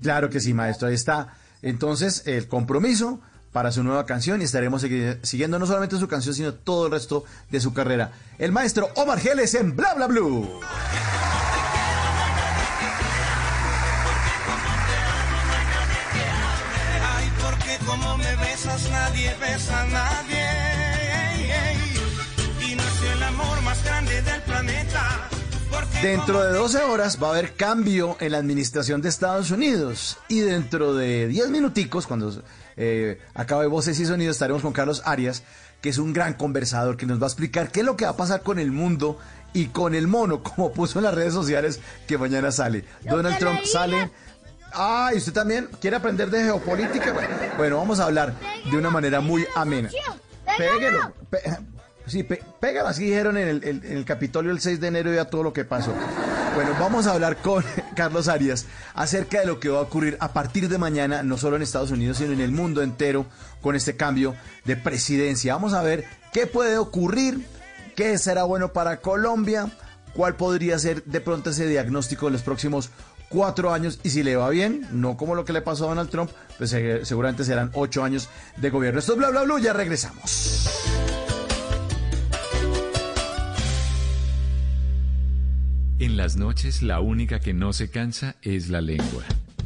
S24: Claro que sí, maestro. Ahí está. Entonces, el compromiso para su nueva canción y estaremos siguiendo no solamente su canción, sino todo el resto de su carrera. El maestro Omar Geles en Bla Bla Blue.
S27: Nadie besa a nadie. Y nació el amor más grande del planeta.
S24: Dentro de 12 horas va a haber cambio en la administración de Estados Unidos. Y dentro de 10 minuticos, cuando eh, acabe Voces y Sonidos, estaremos con Carlos Arias, que es un gran conversador que nos va a explicar qué es lo que va a pasar con el mundo y con el mono, como puso en las redes sociales que mañana sale. Donald
S28: que
S24: Trump
S28: le
S24: sale. Ah, ¿y usted también quiere aprender de geopolítica? Bueno, vamos a hablar de una manera muy amena. Péguelo. sí, pégalo, así dijeron en el, en Capitolio el 6 de enero ya todo lo que pasó. Bueno, vamos a hablar con Carlos Arias acerca de lo que va a ocurrir a partir de mañana, no solo en Estados Unidos, sino en el mundo entero, con este cambio de presidencia. Vamos a ver qué puede ocurrir, qué será bueno para Colombia, cuál podría ser de pronto ese diagnóstico de los próximos cuatro años y si le va bien, no como lo que le pasó a Donald Trump, pues eh, seguramente serán ocho años de gobierno. Esto es bla bla bla, ya regresamos.
S4: En las noches la única que no se cansa es la lengua.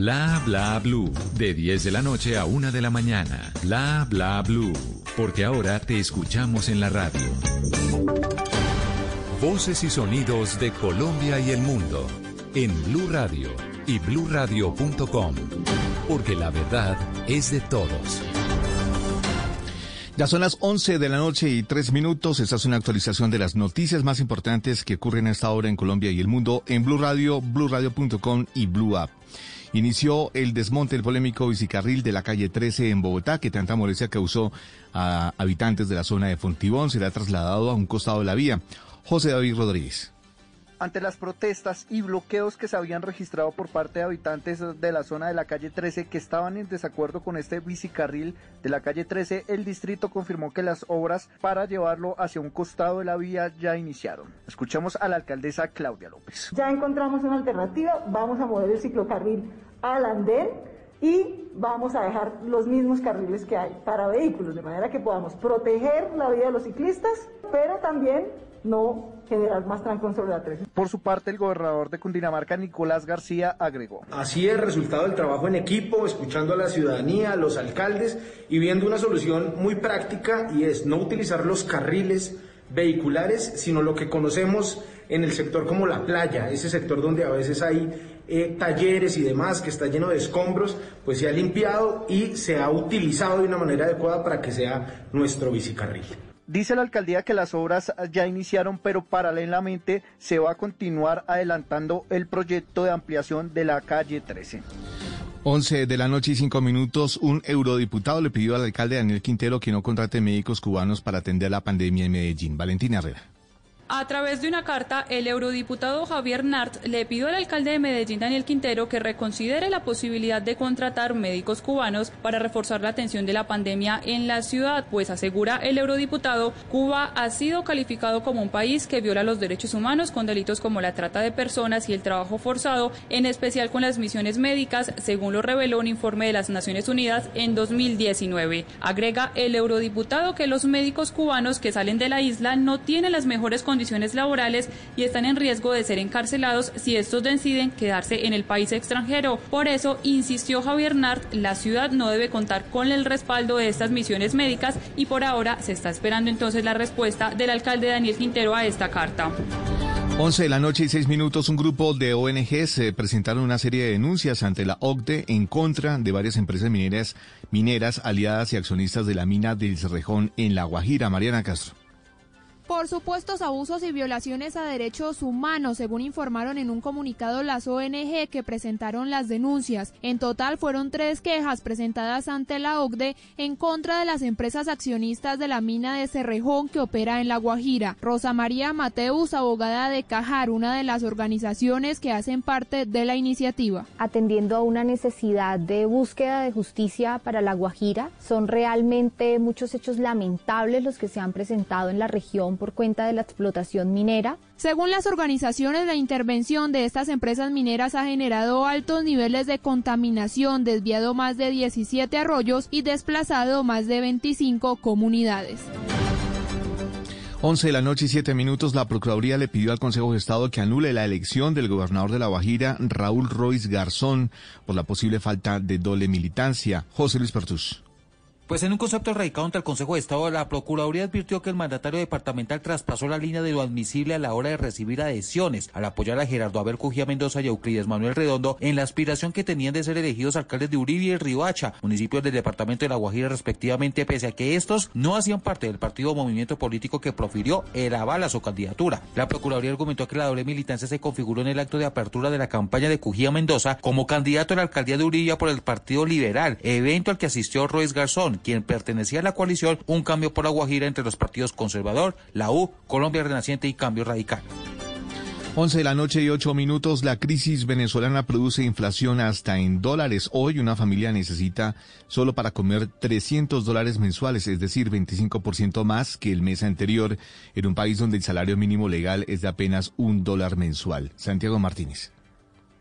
S4: Bla bla blue. De 10 de la noche a 1 de la mañana. Bla bla blue. Porque ahora te escuchamos en la radio. Voces y sonidos de Colombia y el mundo. En Blue Radio y bluradio.com. Porque la verdad es de todos.
S29: Ya son las 11 de la noche y 3 minutos. Esta es una actualización de las noticias más importantes que ocurren a esta hora en Colombia y el mundo en Blue Radio, bluradio.com y Blue App. Inició el desmonte del polémico bicicarril de la calle 13 en Bogotá, que tanta molestia causó a habitantes de la zona de Fontibón. Será trasladado a un costado de la vía. José David Rodríguez.
S30: Ante las protestas y bloqueos que se habían registrado por parte de habitantes de la zona de la calle 13 que estaban en desacuerdo con este bicicarril de la calle 13, el distrito confirmó que las obras para llevarlo hacia un costado de la vía ya iniciaron. Escuchemos a la alcaldesa Claudia López.
S28: Ya encontramos una alternativa, vamos a mover el ciclocarril al andén y vamos a dejar los mismos carriles que hay para vehículos, de manera que podamos proteger la vida de los ciclistas, pero también no generar más trancón sobre la 13.
S30: Por su parte, el gobernador de Cundinamarca, Nicolás García, agregó.
S31: Así es el resultado del trabajo en equipo, escuchando a la ciudadanía, a los alcaldes y viendo una solución muy práctica y es no utilizar los carriles vehiculares, sino lo que conocemos en el sector como la playa, ese sector donde a veces hay eh, talleres y demás que está lleno de escombros, pues se ha limpiado y se ha utilizado de una manera adecuada para que sea nuestro bicicarril.
S30: Dice la alcaldía que las obras ya iniciaron, pero paralelamente se va a continuar adelantando el proyecto de ampliación de la calle 13.
S29: 11 de la noche y 5 minutos, un eurodiputado le pidió al alcalde Daniel Quintero que no contrate médicos cubanos para atender la pandemia en Medellín. Valentina Herrera.
S32: A través de una carta, el eurodiputado Javier Nart le pidió al alcalde de Medellín, Daniel Quintero, que reconsidere la posibilidad de contratar médicos cubanos para reforzar la atención de la pandemia en la ciudad, pues asegura el eurodiputado, Cuba ha sido calificado como un país que viola los derechos humanos con delitos como la trata de personas y el trabajo forzado, en especial con las misiones médicas, según lo reveló un informe de las Naciones Unidas en 2019. Agrega el eurodiputado que los médicos cubanos que salen de la isla no tienen las mejores condiciones laborales y están en riesgo de ser encarcelados si estos deciden quedarse en el país extranjero. Por eso, insistió Javier Nart, la ciudad no debe contar con el respaldo de estas misiones médicas y por ahora se está esperando entonces la respuesta del alcalde Daniel Quintero a esta carta.
S29: 11 de la noche y 6 minutos, un grupo de ONGs presentaron una serie de denuncias ante la OCDE en contra de varias empresas mineras, mineras aliadas y accionistas de la mina del Cerrejón en La Guajira. Mariana Castro
S33: por supuestos abusos y violaciones a derechos humanos, según informaron en un comunicado las ONG que presentaron las denuncias. En total fueron tres quejas presentadas ante la OCDE en contra de las empresas accionistas de la mina de Cerrejón que opera en La Guajira. Rosa María Mateus, abogada de Cajar, una de las organizaciones que hacen parte de la iniciativa.
S34: Atendiendo a una necesidad de búsqueda de justicia para La Guajira, son realmente muchos hechos lamentables los que se han presentado en la región por cuenta de la explotación minera.
S33: Según las organizaciones, la intervención de estas empresas mineras ha generado altos niveles de contaminación, desviado más de 17 arroyos y desplazado más de 25 comunidades.
S29: 11 de la noche y 7 minutos, la Procuraduría le pidió al Consejo de Estado que anule la elección del gobernador de La Guajira, Raúl Royce Garzón, por la posible falta de doble militancia. José Luis Pertus.
S35: Pues en un concepto radicado ante el Consejo de Estado, la Procuraduría advirtió que el mandatario departamental traspasó la línea de lo admisible a la hora de recibir adhesiones al apoyar a Gerardo Abel Cujía Mendoza y Euclides Manuel Redondo en la aspiración que tenían de ser elegidos alcaldes de Uribe y Riohacha, municipios del departamento de La Guajira respectivamente, pese a que estos no hacían parte del partido o movimiento político que profirió el aval a su candidatura. La Procuraduría argumentó que la doble militancia se configuró en el acto de apertura de la campaña de Cujía Mendoza como candidato a la alcaldía de Uribe por el Partido Liberal, evento al que asistió Royce Garzón, quien pertenecía a la coalición Un Cambio por la Guajira entre los partidos Conservador, la U, Colombia Renaciente y Cambio Radical.
S29: 11 de la noche y 8 minutos, la crisis venezolana produce inflación hasta en dólares. Hoy una familia necesita solo para comer 300 dólares mensuales, es decir, 25% más que el mes anterior, en un país donde el salario mínimo legal es de apenas un dólar mensual. Santiago Martínez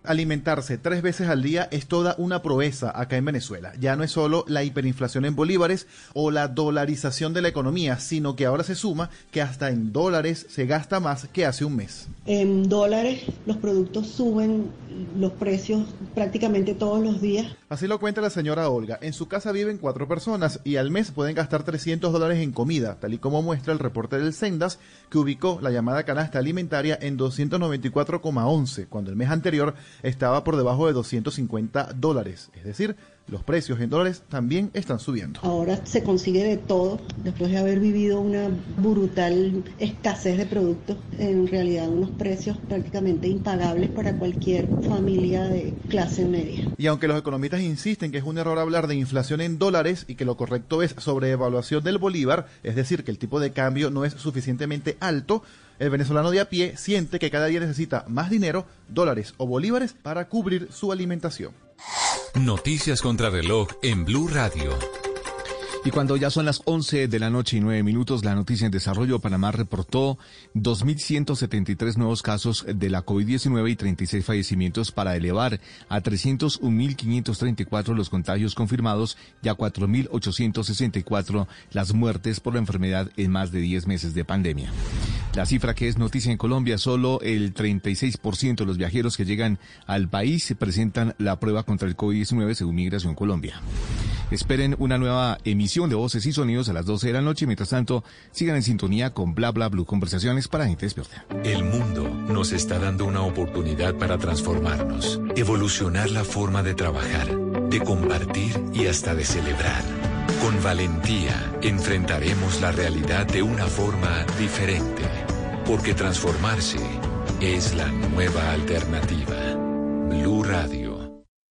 S36: alimentarse tres veces al día es toda una proeza acá en Venezuela. Ya no es solo la hiperinflación en bolívares o la dolarización de la economía, sino que ahora se suma que hasta en dólares se gasta más que hace un mes.
S37: En dólares los productos suben los precios prácticamente todos los días.
S36: Así lo cuenta la señora Olga. En su casa viven cuatro personas y al mes pueden gastar 300 dólares en comida, tal y como muestra el reporte del Sendas, que ubicó la llamada canasta alimentaria en 294,11, cuando el mes anterior estaba por debajo de 250 dólares, es decir,
S38: los precios en dólares también están subiendo.
S37: Ahora se consigue de todo, después de haber vivido una brutal escasez de productos, en realidad unos precios prácticamente impagables para cualquier familia de clase media.
S38: Y aunque los economistas insisten que es un error hablar de inflación en dólares y que lo correcto es sobreevaluación del bolívar, es decir, que el tipo de cambio no es suficientemente alto, el venezolano de a pie siente que cada día necesita más dinero, dólares o bolívares para cubrir su alimentación.
S4: Noticias contra reloj en Blue Radio.
S29: Y cuando ya son las 11 de la noche y 9 minutos, la noticia en desarrollo, Panamá reportó 2.173 nuevos casos de la COVID-19 y 36 fallecimientos para elevar a 301.534 los contagios confirmados y a 4.864 las muertes por la enfermedad en más de 10 meses de pandemia. La cifra que es noticia en Colombia, solo el 36% de los viajeros que llegan al país presentan la prueba contra el COVID-19 según Migración Colombia. Esperen una nueva emisión de voces y sonidos a las 12 de la noche. Mientras tanto, sigan en sintonía con Bla Bla Blue, conversaciones para gente despierta.
S4: El mundo nos está dando una oportunidad para transformarnos, evolucionar la forma de trabajar, de compartir y hasta de celebrar. Con valentía enfrentaremos la realidad de una forma diferente, porque transformarse es la nueva alternativa. Blue Radio.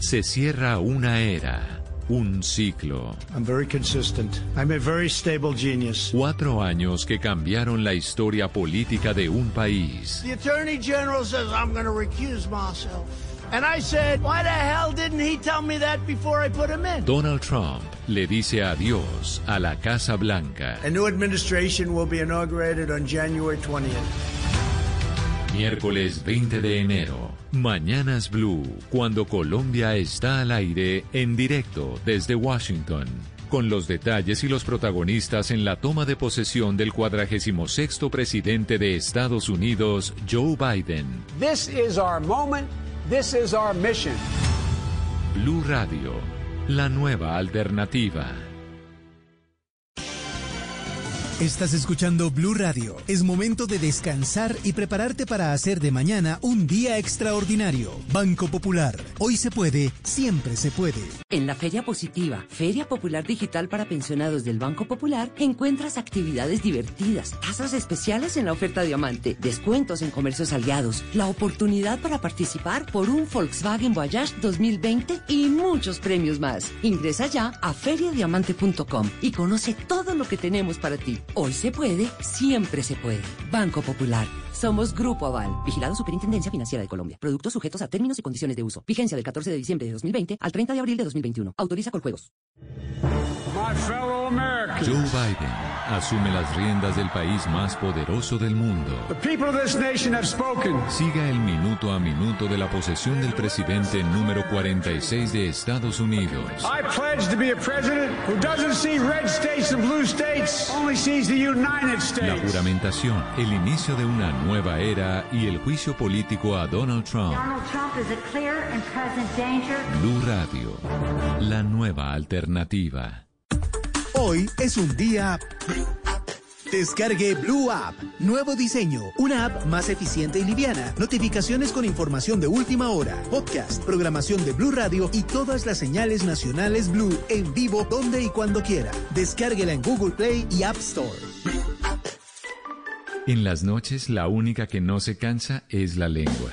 S4: Se cierra una era, un ciclo.
S15: I'm very consistent. I'm a very stable genius.
S4: Cuatro años que cambiaron la historia política de un país.
S15: The Attorney General says I'm going to recuse myself. And I said, why the hell didn't he tell me that before I put him in?
S4: Donald Trump le dice adiós a la Casa Blanca.
S15: A new administration will be inaugurated on January 20th.
S4: Miércoles 20 de enero. Mañanas Blue, cuando Colombia está al aire en directo desde Washington. Con los detalles y los protagonistas en la toma de posesión del 46 presidente de Estados Unidos, Joe Biden.
S16: This is our moment. This is our mission.
S4: Blue Radio, la nueva alternativa.
S19: Estás escuchando Blue Radio. Es momento de descansar y prepararte para hacer de mañana un día extraordinario. Banco Popular. Hoy se puede, siempre se puede.
S39: En la Feria Positiva, Feria Popular Digital para Pensionados del Banco Popular, encuentras actividades divertidas, tasas especiales en la oferta Diamante, descuentos en comercios aliados, la oportunidad para participar por un Volkswagen Voyage 2020 y muchos premios más. Ingresa ya a feriadiamante.com y conoce todo lo que tenemos para ti. Hoy se puede, siempre se puede. Banco Popular. Somos Grupo Aval, vigilado Superintendencia Financiera de Colombia. Productos sujetos a términos y condiciones de uso. Vigencia del 14 de diciembre de 2020 al 30 de abril de 2021. Autoriza con juegos.
S4: Joe Biden asume las riendas del país más poderoso del mundo. Siga el minuto a minuto de la posesión del presidente número 46 de Estados Unidos.
S16: I pledge to be a president who doesn't see red states and blue states, only sees the United
S4: La
S16: States.
S4: juramentación, el inicio de una nueva era y el juicio político a Donald Trump.
S40: Donald Trump is a clear and present danger.
S4: Blue Radio, la nueva alternativa.
S19: Hoy es un día... Descargue Blue App. Nuevo diseño. Una app más eficiente y liviana. Notificaciones con información de última hora. Podcast, programación de Blue Radio y todas las señales nacionales Blue en vivo donde y cuando quiera. Descárguela en Google Play y App Store.
S4: En las noches la única que no se cansa es la lengua.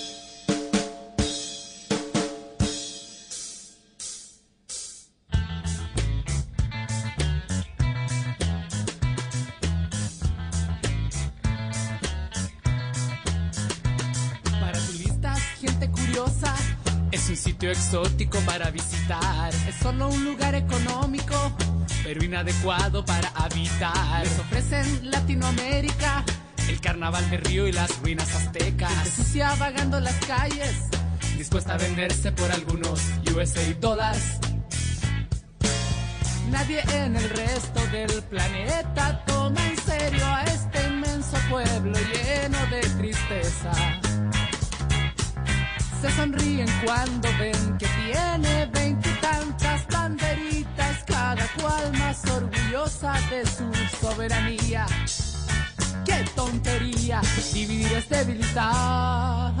S41: Exótico para visitar. Es solo un lugar económico, pero inadecuado para habitar. Les ofrecen Latinoamérica, el carnaval de Río y las ruinas aztecas. Sucia vagando las calles, dispuesta a venderse por algunos USA dólares. Nadie en el resto del planeta toma en serio a este inmenso pueblo lleno de tristeza. Se sonríen cuando ven que tiene veintitantas banderitas, cada cual más orgullosa de su soberanía. ¡Qué tontería! Dividir es debilitar.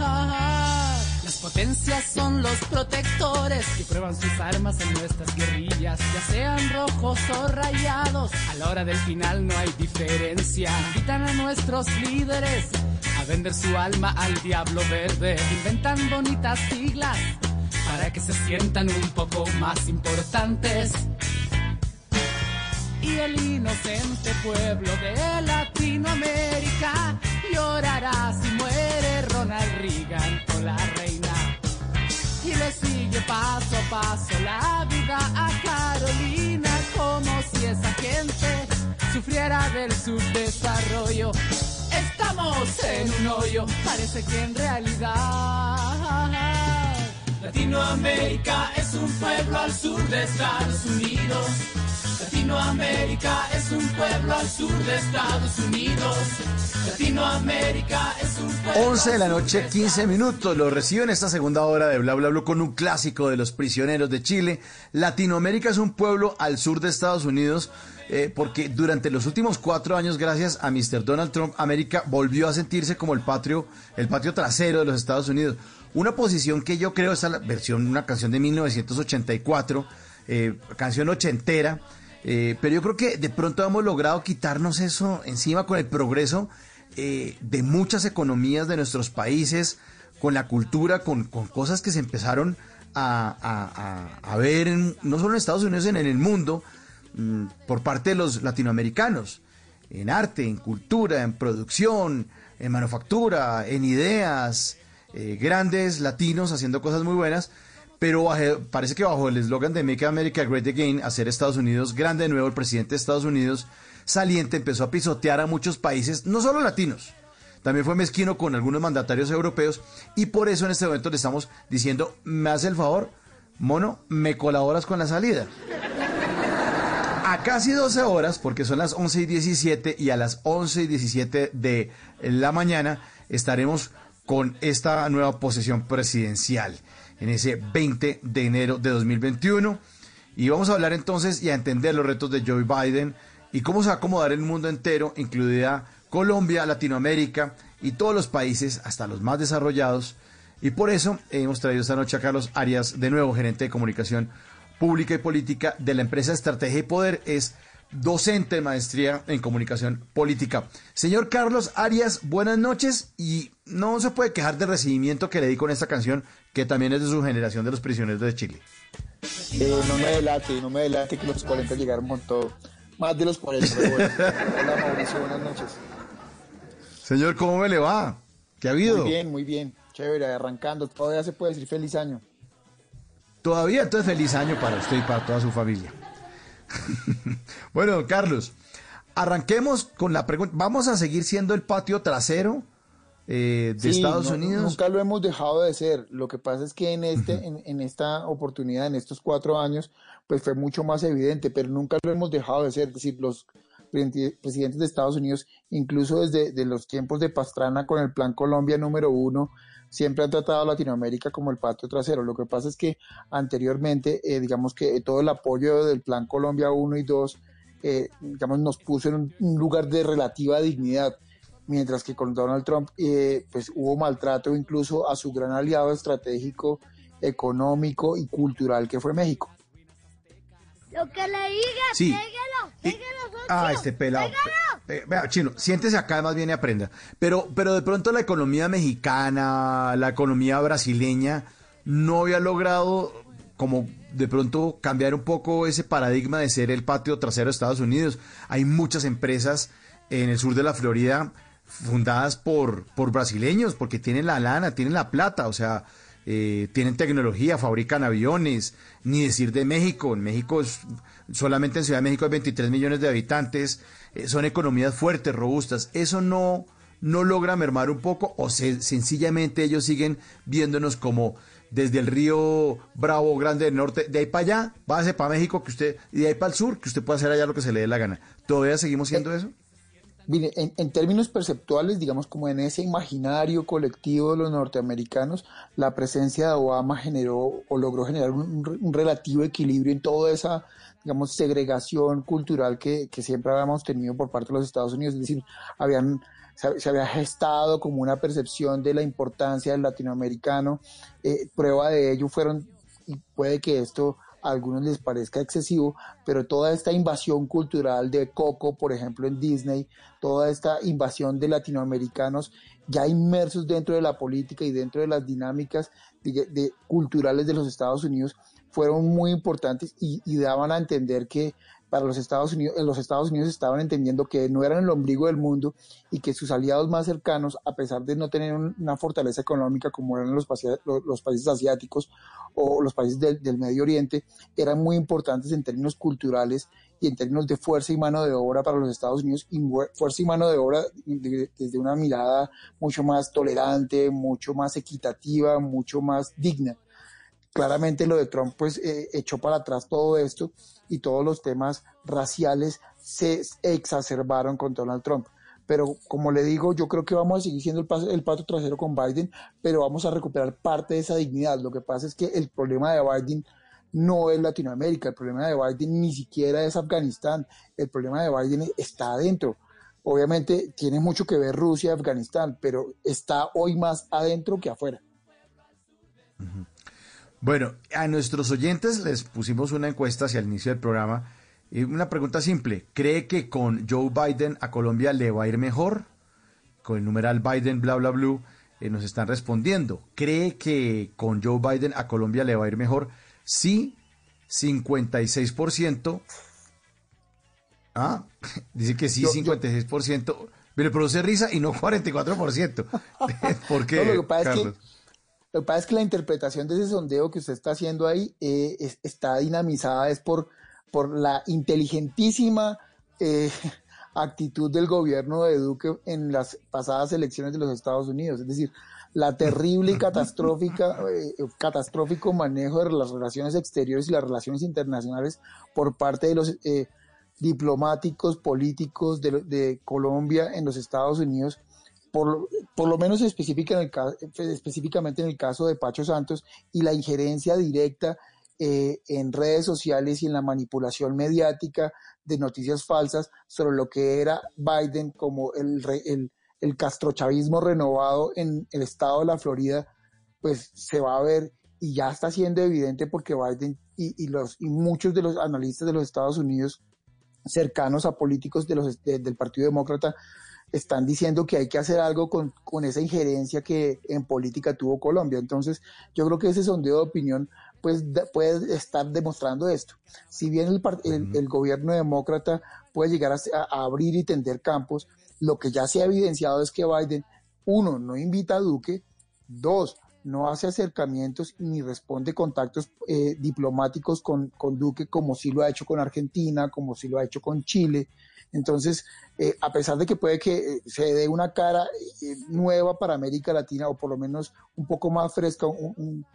S41: Las potencias son los protectores que prueban sus armas en nuestras guerrillas, ya sean rojos o rayados. A la hora del final no hay diferencia. Invitan a nuestros líderes a vender su alma al diablo verde. Inventan bonitas siglas para que se sientan un poco más importantes. Y el inocente pueblo de Latinoamérica llorará si muere Ronald Reagan o la reina. Y le sigue paso a paso la vida a Carolina como si esa gente sufriera del subdesarrollo. Estamos en un hoyo, parece que en realidad Latinoamérica es un pueblo al sur de Estados Unidos. Latinoamérica es un pueblo al sur de Estados Unidos. Latinoamérica es un pueblo
S24: 11 de la noche, 15 minutos. Lo recibo en esta segunda hora de Bla Bla Bla con un clásico de los prisioneros de Chile. Latinoamérica es un pueblo al sur de Estados Unidos. eh, porque durante los últimos cuatro años, gracias a Mr. Donald Trump, América volvió a sentirse como el patrio, el patio trasero de los Estados Unidos. Una posición que yo creo, es la versión, una canción de 1984, eh, canción ochentera, eh, pero yo creo que de pronto hemos logrado quitarnos eso encima con el progreso eh, de muchas economías de nuestros países, con la cultura, con, con cosas que se empezaron a, a- a- ver, en- no solo en Estados Unidos, sino en el mundo, mm, por parte de los latinoamericanos, en arte, en cultura, en producción, en manufactura, en ideas, eh, grandes latinos haciendo cosas muy buenas, pero parece que bajo el eslogan de Make America Great Again, hacer Estados Unidos grande de nuevo, el presidente de Estados Unidos saliente empezó a pisotear a muchos países, no solo latinos, también fue mezquino con algunos mandatarios europeos y por eso en este momento le estamos diciendo, me hace el favor, mono, me colaboras con la salida. A casi 12 horas, porque son las 11 y 17 y a las 11 y 17 de la mañana estaremos con esta nueva posesión presidencial en ese 20 de enero de 2021. Y vamos a hablar entonces y a entender los retos de Joe Biden y cómo se va a acomodar el mundo entero, incluida Colombia, Latinoamérica y todos los países, hasta los más desarrollados. Y por eso hemos traído esta noche a Carlos Arias, de nuevo gerente de comunicación pública y política de la empresa Estrategia y Poder. Es docente de maestría en comunicación política. Señor Carlos Arias, buenas noches y no se puede quejar del recibimiento que le di con esta canción, que también es de su generación de los prisioneros de Chile.
S42: Eh, no me delate, no me delate que los 40 llegaron con todo. Más de los 40, pero bueno. Hola Mauricio, buenas noches.
S24: Señor, ¿cómo me le va? ¿Qué ha habido?
S42: Muy bien, muy bien. Chévere, arrancando. Todavía se puede decir feliz año.
S24: Todavía, entonces feliz año para usted y para toda su familia. bueno, don Carlos, arranquemos con la pregunta. ¿Vamos a seguir siendo el patio trasero eh, de
S42: Sí,
S24: Estados
S42: no-
S24: Unidos?
S42: Nunca lo hemos dejado de ser. Lo que pasa es que en, este, en, en esta oportunidad, en estos cuatro años, pues fue mucho más evidente, pero nunca lo hemos dejado de ser. Es decir, los presidente- presidentes de Estados Unidos, incluso desde de los tiempos de Pastrana con el Plan Colombia número uno, siempre han tratado a Latinoamérica como el patio trasero. Lo que pasa es que anteriormente, eh, digamos que todo el apoyo del Plan Colombia 1 y 2, eh, digamos, nos puso en un, un lugar de relativa dignidad, mientras que con Donald Trump, eh, pues hubo maltrato incluso a su gran aliado estratégico, económico y cultural que fue México.
S43: Lo que le diga,
S24: Sí.
S43: pégalo, pégalo, socio.
S24: Ah, este pelado.
S43: Pégalo.
S24: Eh, vea, chino, siéntese acá, más bien y aprenda. Pero, pero de pronto la economía mexicana, la economía brasileña, no había logrado como de pronto cambiar un poco ese paradigma de ser el patio trasero de Estados Unidos. Hay muchas empresas en el sur de la Florida fundadas por, por brasileños, porque tienen la lana, tienen la plata, o sea, eh, tienen tecnología, fabrican aviones, ni decir de México. En México, es, solamente en Ciudad de México hay 23 millones de habitantes, eh, son economías fuertes, robustas. Eso no, no logra mermar un poco o se- sencillamente ellos siguen viéndonos como desde el río Bravo Grande del Norte, de ahí para allá, váyase para México que usted, y de ahí para el sur, que usted puede hacer allá lo que se le dé la gana. ¿Todavía seguimos siendo eso?
S42: Mire, en, términos perceptuales, digamos como en ese imaginario colectivo de los norteamericanos, la presencia de Obama generó o logró generar un relativo equilibrio en toda esa, digamos, segregación cultural que, que siempre habíamos tenido por parte de los Estados Unidos. Es decir, habían, se, se había gestado como una percepción de la importancia del latinoamericano. Eh, prueba de ello fueron, y puede que esto a algunos les parezca excesivo, pero toda esta invasión cultural de Coco, por ejemplo, en Disney, toda esta invasión de latinoamericanos ya inmersos dentro de la política y dentro de las dinámicas culturales de los Estados Unidos, fueron muy importantes y daban a entender que para los Estados Unidos, los Estados Unidos estaban entendiendo que no eran el ombligo del mundo y que sus aliados más cercanos, a pesar de no tener un- una fortaleza económica como eran los, países- asiáticos o los países del, del Medio Oriente, eran muy importantes en términos culturales y en términos de fuerza y mano de obra para los Estados Unidos y fuerza y mano de obra de- desde una mirada mucho más tolerante, mucho más equitativa, mucho más digna claramente lo de Trump pues eh, echó para atrás todo esto y todos los temas raciales se exacerbaron con Donald Trump. Pero como le digo, yo creo que vamos a seguir siendo el, pas- el pato trasero con Biden, pero vamos a recuperar parte de esa dignidad. Lo que pasa es que el problema de Biden no es Latinoamérica, el problema de Biden ni siquiera es Afganistán, el problema de Biden está adentro. Obviamente tiene mucho que ver Rusia y Afganistán, pero está hoy más adentro que afuera.
S24: Bueno, a nuestros oyentes les pusimos una encuesta hacia el inicio del programa. Y una pregunta simple. ¿Cree que con Joe Biden a Colombia le va a ir mejor? Con el numeral Biden, bla, bla, bla, eh, nos están respondiendo. ¿Cree que con Joe Biden a Colombia le va a ir mejor? Sí, 56%. Ah, dice que sí, 56%. Me le produce risa y no 44%. ¿Por qué,
S42: No, lo que pasa es que
S24: Carlos?
S42: Lo que pasa es que la interpretación de ese sondeo que usted está haciendo ahí eh, es- está dinamizada es por, por la inteligentísima eh, actitud del gobierno de Duque en las pasadas elecciones de los Estados Unidos. Es decir, la terrible y catastrófica, eh, catastrófico manejo de las relaciones exteriores y las relaciones internacionales por parte de los eh, diplomáticos, políticos de, de Colombia en los Estados Unidos por, lo- por lo menos específica en el ca- específicamente en el caso de Pacho Santos y la injerencia directa eh, en redes sociales y en la manipulación mediática de noticias falsas sobre lo que era Biden como el, el, el castrochavismo renovado en el estado de la Florida, pues se va a ver y ya está siendo evidente porque Biden y, y los, y muchos de los analistas de los Estados Unidos cercanos a políticos de los, de- del Partido Demócrata están diciendo que hay que hacer algo con, con esa injerencia que en política tuvo Colombia. Entonces, yo creo que ese sondeo de opinión pues puede estar demostrando esto. Si bien el, el, el gobierno demócrata puede llegar a abrir y tender campos, lo que ya se ha evidenciado es que Biden, uno, no invita a Duque, dos, no hace acercamientos ni responde contactos eh, diplomáticos con, con Duque como sí lo ha hecho con Argentina, como sí lo ha hecho con Chile. Entonces, eh, a pesar de que puede que eh, se dé una cara eh, nueva para América Latina o por lo menos un poco más fresca, un- un-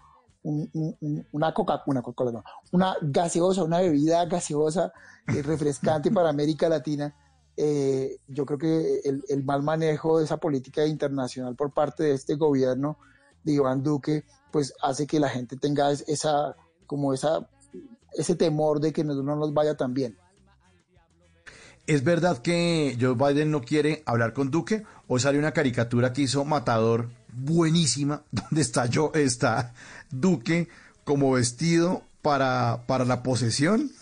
S42: un- un- un- una coca una no, una gaseosa, una bebida gaseosa refrescante para América Latina, eh, yo creo que el, el mal manejo de esa política internacional por parte de este gobierno de Iván Duque, pues hace que la gente tenga es- esa, como esa, ese temor de que no nos vaya tan bien.
S24: ¿Es verdad que Joe Biden no quiere hablar con Duque? ¿O sale una caricatura que hizo Matador buenísima, donde está yo, está Duque como vestido para, para la posesión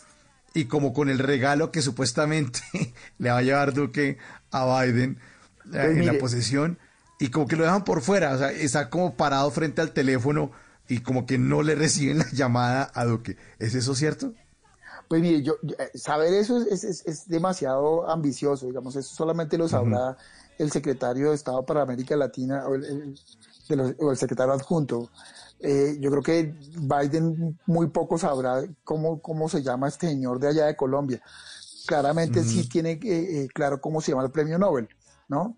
S44: y como con el regalo que supuestamente le va a llevar Duque a Biden eh,
S42: Pues
S44: en la posesión, y como que lo dejan por fuera, o sea, está como parado frente al teléfono y como que no le reciben la llamada a Duque. ¿Es eso cierto?
S42: Pues mire, yo, eh, saber eso es, es- es- es demasiado ambicioso, digamos, eso solamente lo sabrá el secretario de Estado para América Latina o el, el- de los- o el secretario adjunto. Eh, yo creo que Biden muy poco sabrá cómo, cómo se llama este señor de allá de Colombia. Claramente sí tiene eh, eh, claro cómo se llama el premio Nobel, ¿no?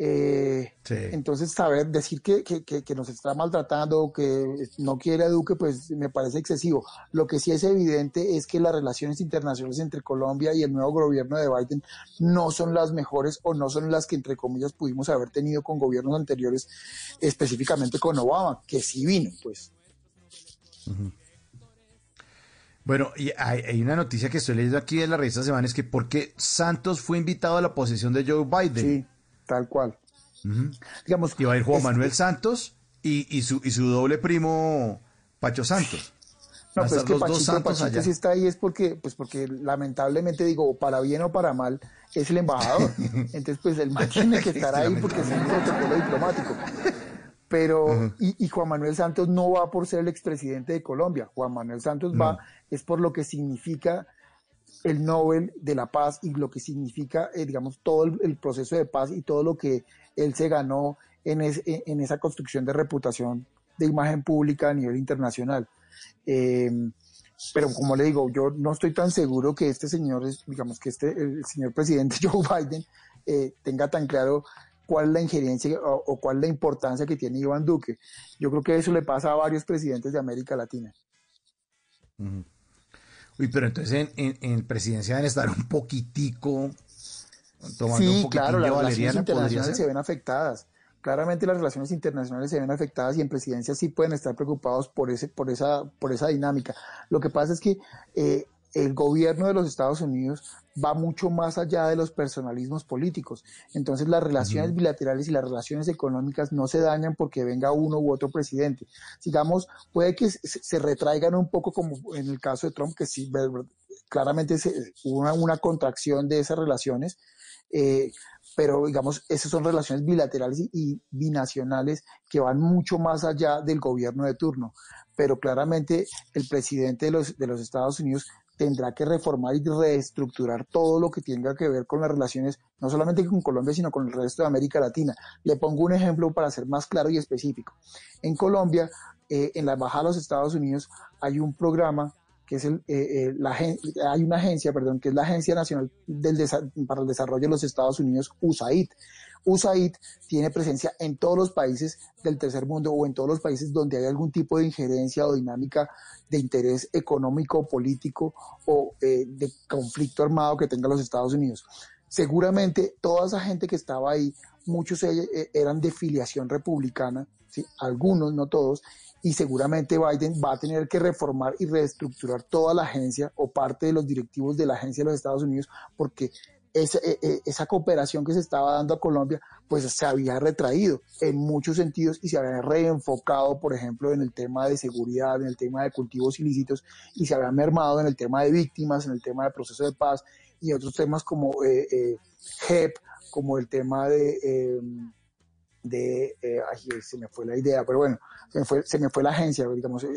S42: Eh,
S44: Sí.
S42: entonces, saber, decir que, que, que- que nos está maltratando que no quiere a Duque, pues me parece excesivo. Lo que sí es evidente es que las relaciones internacionales entre Colombia y el nuevo gobierno de Biden no son las mejores o no son las que, entre comillas, pudimos haber tenido con gobiernos anteriores, específicamente con Obama, que sí vino, pues.
S44: Bueno, y hay, hay una noticia que estoy leyendo aquí de la revista Semana, es que porque Santos fue invitado a la posesión de Joe Biden.
S42: Sí, tal cual. Digamos,
S44: y va a ir Juan
S42: es-
S44: Manuel Santos y, y su, y su doble primo Pacho Santos.
S42: No, pues es que Pachito,
S44: Santos
S42: Pachito sí está ahí es porque, pues porque lamentablemente digo, para bien o para mal, es el embajador. Entonces, pues el man tiene que estar ahí porque es un protocolo diplomático. Pero, y, y Juan Manuel Santos no va por ser el expresidente de Colombia. Juan Manuel Santos
S44: No.
S42: va, es por lo que significa el Nobel de la Paz y lo que significa, eh, digamos, todo el, proceso de paz y todo lo que él se ganó en, es- esa construcción de reputación de imagen pública a nivel internacional. Eh, pero como le digo, yo no estoy tan seguro que este señor, digamos que este, el señor presidente Joe Biden eh, tenga tan claro cuál es la injerencia o, cuál es la importancia que tiene Iván Duque. Yo creo que eso le pasa a varios presidentes de América Latina.
S44: Uy, pero entonces en, en, en presidencia deben estar un poquitico tomando un
S42: Sí,
S44: poquitín
S42: claro, las relaciones internacionales se ven afectadas. Claramente las relaciones internacionales se ven afectadas y en presidencia sí pueden estar preocupados por ese, por esa, por esa dinámica. Lo que pasa es que eh, el gobierno de los Estados Unidos va mucho más allá de los personalismos políticos. Entonces las relaciones bilaterales y las relaciones económicas no se dañan porque venga uno u otro presidente. Digamos, puede que se, retraigan un poco como en el caso de Trump, que sí, claramente se- hubo una, una contracción de esas relaciones, eh, pero digamos, esas son relaciones bilaterales y, y binacionales que van mucho más allá del gobierno de turno. Pero claramente el presidente de los, de los Estados Unidos tendrá que reformar y reestructurar todo lo que tenga que ver con las relaciones, no solamente con Colombia, sino con el resto de América Latina. Le pongo un ejemplo para ser más claro y específico. En Colombia, eh, en la Embajada de los Estados Unidos, hay un programa que es el, eh, eh, la, hay una agencia, perdón, que es la Agencia Nacional del para el Desarrollo de los Estados Unidos, USAID. USAID tiene presencia en todos los países del tercer mundo o en todos los países donde hay algún tipo de injerencia o dinámica de interés económico, político o eh, de conflicto armado que tenga los Estados Unidos. Seguramente toda esa gente que estaba ahí, muchos eh, eh, eran de filiación republicana, algunos, no todos, y seguramente Biden va a tener que reformar y reestructurar toda la agencia o parte de los directivos de la agencia de los Estados Unidos porque esa, eh, eh, esa cooperación que se estaba dando a Colombia pues se había retraído en muchos sentidos y se había reenfocado, por ejemplo, en el tema de seguridad, en el tema de cultivos ilícitos y se había mermado en el tema de víctimas, en el tema de proceso de paz y otros temas como eh, eh, HEP, como el tema de... eh, de eh, ay, se me fue la idea, pero bueno, se me fue, se me fue la agencia, digamos, eh,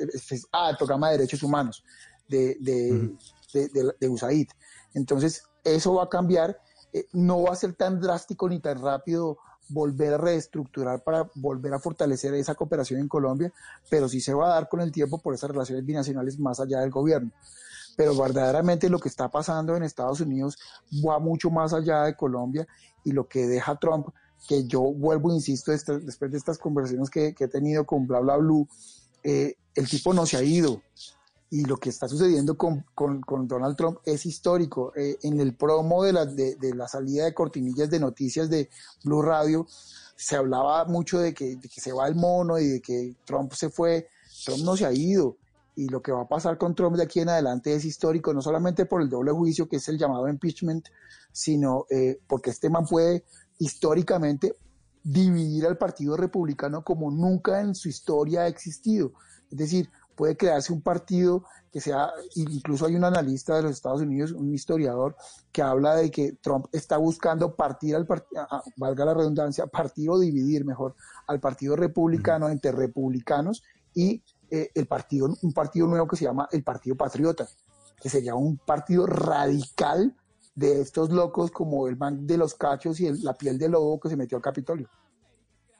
S42: ah, el programa de derechos humanos de, de, de, de- de USAID. Entonces, eso va a cambiar, eh, no va a ser tan drástico ni tan rápido volver a reestructurar para volver a fortalecer esa cooperación en Colombia, pero sí se va a dar con el tiempo por esas relaciones binacionales más allá del gobierno. Pero verdaderamente lo que está pasando en Estados Unidos va mucho más allá de Colombia y lo que deja Trump que yo vuelvo, insisto, este- después de estas conversaciones que, he tenido con Bla Bla Blue, eh, el tipo no se ha ido. Y lo que está sucediendo con, con- Donald Trump es histórico. Eh, en el promo de la, de, de la salida de cortinillas de noticias de Blue Radio, se hablaba mucho de que, de que se va el mono y de que Trump se fue. Trump no se ha ido. Y lo que va a pasar con Trump de aquí en adelante es histórico, no solamente por el doble juicio, que es el llamado impeachment, sino eh, porque este man puede históricamente dividir al Partido Republicano como nunca en su historia ha existido. Es decir, puede crearse un partido que sea, incluso hay un analista de los Estados Unidos, un historiador, que habla de que Trump está buscando partir al partido, valga la redundancia, partir o dividir mejor al partido republicano entre republicanos y eh, el partido, un partido nuevo que se llama el Partido Patriota, que sería un partido radical de estos locos como el man de los cachos y la piel de lobo que se metió al Capitolio.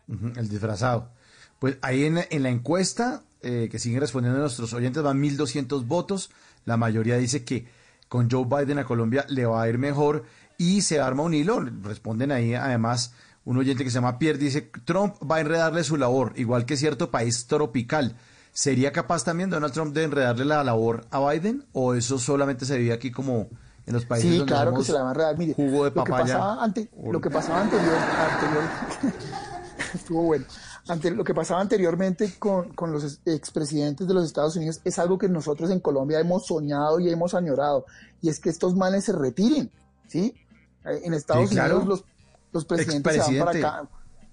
S24: el disfrazado. Pues ahí en, en la encuesta eh, que siguen respondiendo nuestros oyentes van 1.200 votos. La mayoría dice que con Joe Biden a Colombia le va a ir mejor y se arma un hilo. Responden ahí además un oyente que se llama Pierre dice Trump va a enredarle su labor, igual que cierto país tropical. ¿Sería capaz también Donald Trump de enredarle la labor a Biden o eso solamente se vive aquí como en los países
S42: sí, claro que se la va a enredar. Mire,
S24: jugo de
S42: lo, que pasaba ante, lo que pasaba anterior, anterior estuvo bueno. Ante, lo que pasaba anteriormente con, con los expresidentes de los Estados Unidos es algo que nosotros en Colombia hemos soñado y hemos añorado, y es que estos manes se retiren, ¿sí? Eh, en Estados
S24: Sí, claro.
S42: Unidos los, los presidentes se van para
S24: Expresidente.
S42: acá,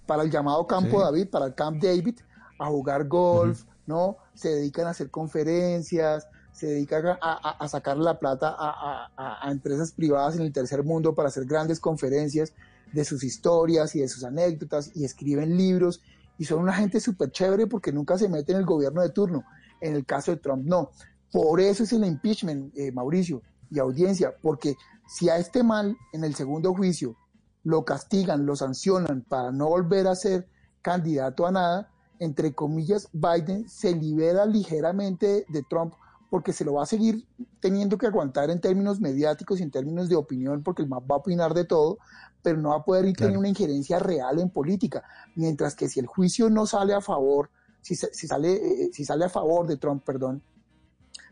S42: para el llamado Campo
S24: Sí.
S42: David, para el Camp David, a jugar golf, ¿no? Se dedican a hacer conferencias, se dedican a, a, a sacar la plata a- a empresas privadas en el tercer mundo para hacer grandes conferencias de sus historias y de sus anécdotas y escriben libros y son una gente súper chévere porque nunca se mete en el gobierno de turno. En el caso de Trump, no. Por eso es el impeachment, eh, Mauricio y audiencia, porque si a este mal en el segundo juicio lo castigan, lo sancionan para no volver a ser candidato a nada, entre comillas, Biden se libera ligeramente de Trump porque se lo va a seguir teniendo que aguantar en términos mediáticos y en términos de opinión, porque el MAP va a opinar de todo, pero no va a poder ir tener una injerencia real en política. Mientras que si el juicio no sale a favor, si, si sale, eh, si sale a favor de Trump, perdón,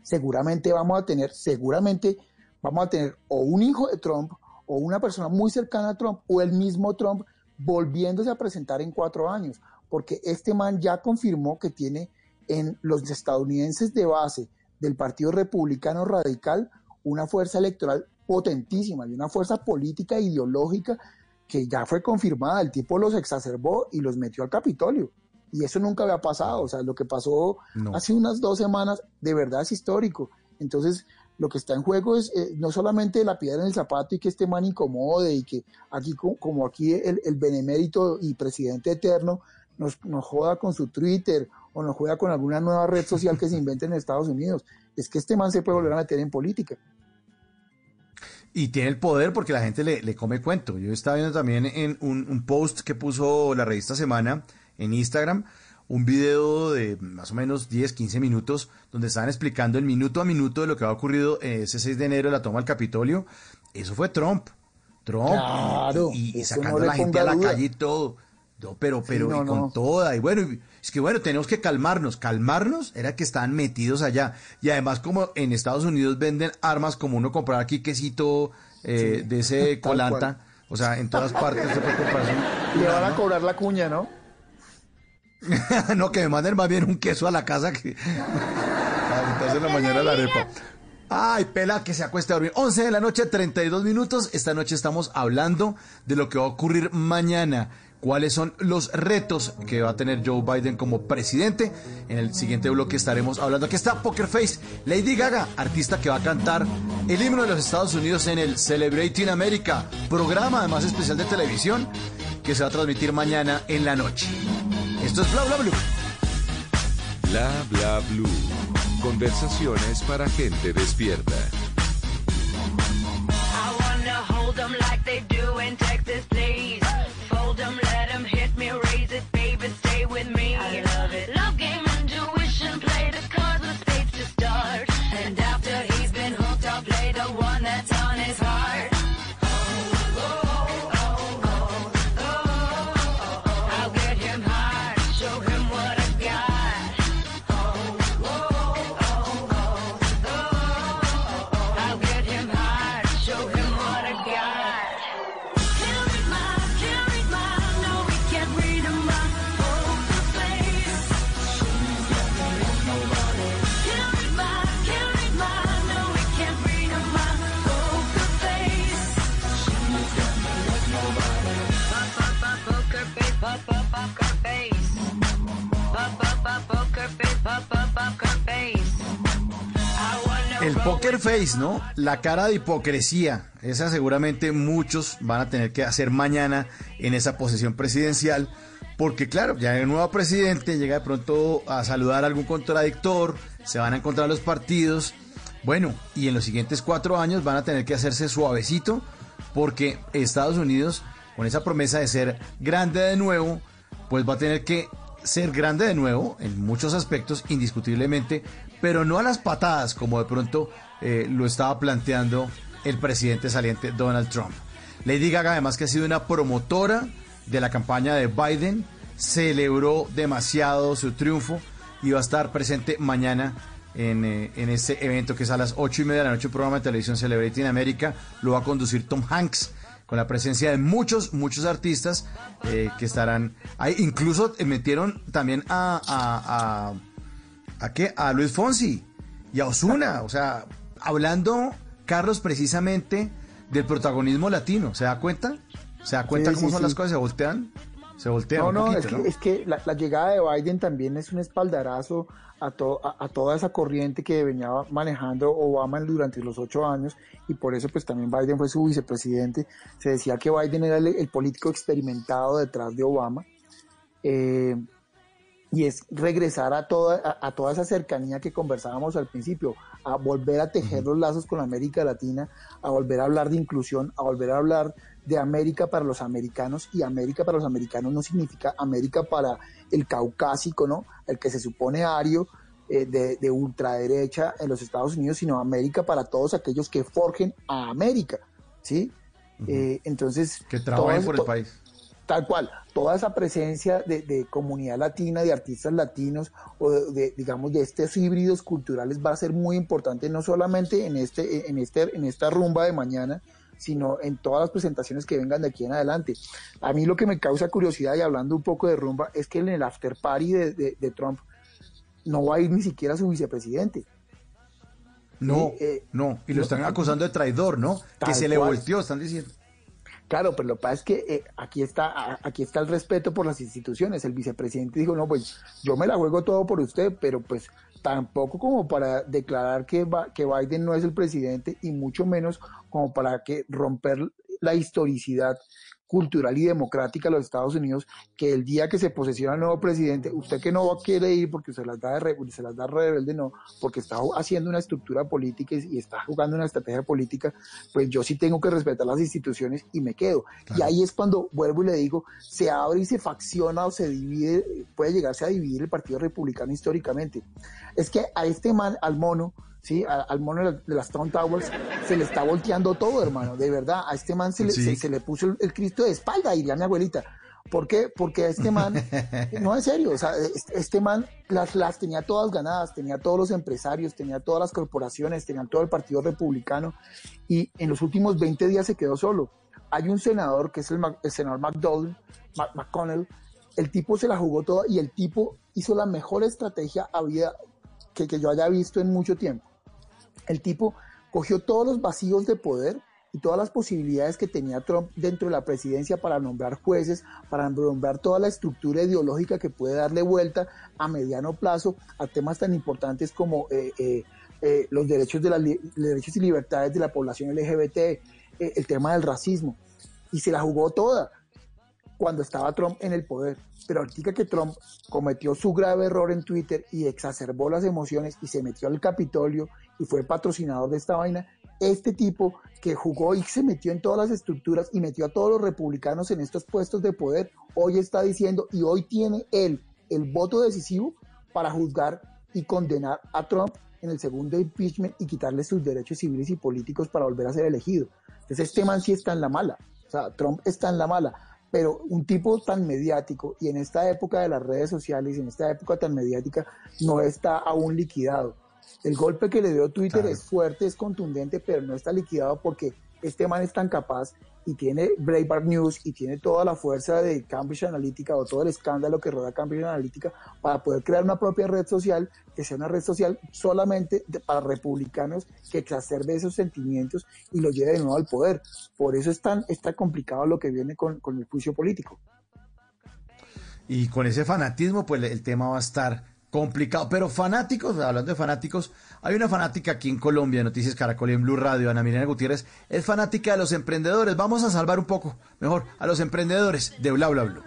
S42: seguramente vamos a tener, seguramente vamos a tener o un hijo de Trump o una persona muy cercana a Trump o el mismo Trump volviéndose a presentar en cuatro años, porque este man ya confirmó que tiene en los estadounidenses de base del Partido Republicano Radical una fuerza electoral potentísima y una fuerza política e ideológica que ya fue confirmada. El tipo los exacerbó y los metió al Capitolio. Y eso nunca había pasado. O sea, lo que pasó
S24: No.
S42: hace unas dos semanas de verdad es histórico. Entonces, lo que está en juego es eh, no solamente la piedra en el zapato y que este man incomode y que aquí, co- como aquí el, el benemérito y presidente eterno nos, nos joda con su Twitter o nos juega con alguna nueva red social que se invente en Estados Unidos. Es que este man se puede volver a meter en política.
S24: Y tiene el poder porque la gente le, le come cuento. Yo estaba viendo también en un, un post que puso la revista Semana en Instagram, un video de más o menos 10, 15 minutos, donde estaban explicando el minuto a minuto de lo que ha ocurrido eh, ese 6 de enero, la toma del Capitolio. Eso fue Trump. Trump.
S42: Claro,
S24: y, sacando
S42: no
S24: a la gente a la
S42: duda.
S24: calle y todo. No, pero, pero,
S42: no,
S24: y con
S42: no.
S24: toda. Y bueno, y- es que bueno, tenemos que calmarnos. Calmarnos era que estaban metidos allá. Y además, como en Estados Unidos venden armas, como uno comprar aquí quesito eh, de ese colanta. O sea, en todas partes se puede comprar.
S42: Le van a cobrar la cuña, ¿no?
S24: no, que me manden más bien un queso a la casa que. Entonces en la mañana la arepa. Ay, pela, que se acueste a dormir. 11 de la noche, 32 minutos. Esta noche estamos hablando de lo que va a ocurrir mañana. ¿Cuáles son los retos que va a tener Joe Biden como presidente? En el siguiente bloque estaremos hablando. Aquí está Poker Face, Lady Gaga, artista que va a cantar el himno de los Estados Unidos en el Celebrating America, programa además especial de televisión que se va a transmitir mañana en la noche. Esto es Bla Bla Blue.
S4: Bla bla blue. Conversaciones para gente despierta.
S45: I wanna hold 'em like they do in Texas,
S24: poker face, ¿no? La cara de hipocresía. Esa seguramente muchos van a tener que hacer mañana en esa posesión presidencial. Porque claro, ya el nuevo presidente llega de pronto a saludar a algún contradictor, se van a encontrar los partidos. Bueno, y en los siguientes cuatro años van a tener que hacerse suavecito porque Estados Unidos, con esa promesa de ser grande de nuevo, pues va a tener que ser grande de nuevo en muchos aspectos, indiscutiblemente, pero no a las patadas como de pronto eh, lo estaba planteando el presidente saliente Donald Trump. Lady Gaga además que ha sido una promotora de la campaña de Biden, celebró demasiado su triunfo y va a estar presente mañana en, eh, en este evento que es a las ocho y media de la noche, un programa de televisión Celebrity in America, lo va a conducir Tom Hanks con la presencia de muchos, muchos artistas eh, que estarán ahí. Incluso metieron también a, ¿a qué? A Luis Fonsi y a Osuna. O sea, hablando, Carlos, precisamente del protagonismo latino. ¿Se da cuenta? ¿Se da cuenta
S42: Sí,
S24: cómo
S42: sí,
S24: son
S42: sí.
S24: las cosas? ¿Se voltean? Se voltean
S42: No,
S24: un
S42: no,
S24: poquito,
S42: es que,
S24: ¿no?
S42: es que la, la llegada de Biden también es un espaldarazo a, to- a, a toda esa corriente que venía manejando Obama durante los ocho años y por eso pues también Biden fue su vicepresidente. Se decía que Biden era el, el político experimentado detrás de Obama. Eh, y es regresar a toda, a, a toda esa cercanía que conversábamos al principio, a volver a tejer los lazos con América Latina, a volver a hablar de inclusión, a volver a hablar de América para los americanos, y América para los americanos no significa América para el caucásico, ¿no? El que se supone ario eh, de, de ultraderecha en los Estados Unidos, sino América para todos aquellos que forjen a América, ¿sí? Eh, entonces...
S24: Que trabajen por el país.
S42: Tal cual, toda esa presencia de, de comunidad latina, de artistas latinos o de, de, digamos de estos híbridos culturales va a ser muy importante no solamente en este en este en esta rumba de mañana, sino en todas las presentaciones que vengan de aquí en adelante. A mí lo que me causa curiosidad y hablando un poco de rumba es que en el after party de, de- de Trump no va a ir ni siquiera su vicepresidente.
S24: No,
S42: eh,
S24: no. Y lo
S42: no,
S24: están acusando de traidor, ¿no? Que se le
S42: cual.
S24: volteó, están diciendo.
S42: Claro, pero lo que pasa es que eh, aquí está aquí está el respeto por las instituciones. El vicepresidente dijo, no, pues yo me la juego todo por usted, pero pues tampoco como para declarar que, Ba- que Biden no es el presidente y mucho menos como para que romper la historicidad cultural y democrática de los Estados Unidos, que el día que se posesiona el nuevo presidente, usted que no quiere ir porque se las da de, re- se las da rebelde, no, porque está haciendo una estructura política y, y está jugando una estrategia política, pues yo sí tengo que respetar las instituciones y me quedo. Y ahí es cuando vuelvo y le digo, se abre y se facciona o se divide, puede llegarse a dividir el Partido Republicano históricamente. Es que a este man, al mono, ¿sí? A- al mono de la- de las Trump Towers, se le está volteando todo, hermano, de verdad. A este man se le,
S24: Sí.
S42: se, se le puso el, el Cristo de espalda, diría mi abuelita. ¿Por qué? Porque a este man, no en serio, o sea, este, este man las, las tenía todas ganadas, tenía todos los empresarios, tenía todas las corporaciones, tenía todo el Partido Republicano y en los últimos 20 días se quedó solo. Hay un senador que es el, el senador McDowell, Mac- McConnell, el tipo se la jugó toda y el tipo hizo la mejor estrategia había, que, que yo haya visto en mucho tiempo. El tipo cogió todos los vacíos de poder y todas las posibilidades que tenía Trump dentro de la presidencia para nombrar jueces, para nombrar toda la estructura ideológica que puede darle vuelta a mediano plazo a temas tan importantes como eh, eh, eh, los derechos, de li- derechos y libertades de la población LGBT, eh, el tema del racismo. Y se la jugó toda cuando estaba Trump en el poder. Pero ahorita que Trump cometió su grave error en Twitter y exacerbó las emociones y se metió al Capitolio y fue patrocinador de esta vaina, este tipo que jugó y se metió en todas las estructuras y metió a todos los republicanos en estos puestos de poder, hoy está diciendo y hoy tiene él el voto decisivo para juzgar y condenar a Trump en el segundo impeachment y quitarle sus derechos civiles y políticos para volver a ser elegido. Entonces este man sí está en la mala, o sea, Trump está en la mala, pero un tipo tan mediático y en esta época de las redes sociales, en esta época tan mediática, no está aún liquidado. El golpe que le dio Twitter
S24: Claro.
S42: es fuerte, es contundente, pero no está liquidado porque este man es tan capaz y tiene Breitbart News y tiene toda la fuerza de Cambridge Analytica o todo el escándalo que rodea Cambridge Analytica para poder crear una propia red social que sea una red social solamente para republicanos que exacerbe esos sentimientos y los lleve de nuevo al poder. Por eso es tan, es tan complicado lo que viene con, con el juicio político.
S24: Y con ese fanatismo, pues el tema va a estar complicado. Pero fanáticos, hablando de fanáticos, hay una fanática aquí en Colombia, Noticias Caracol y en Blue Radio, Ana Milena Gutiérrez, es fanática de los emprendedores. Vamos a salvar un poco, mejor, a los emprendedores de Bla Bla Blue.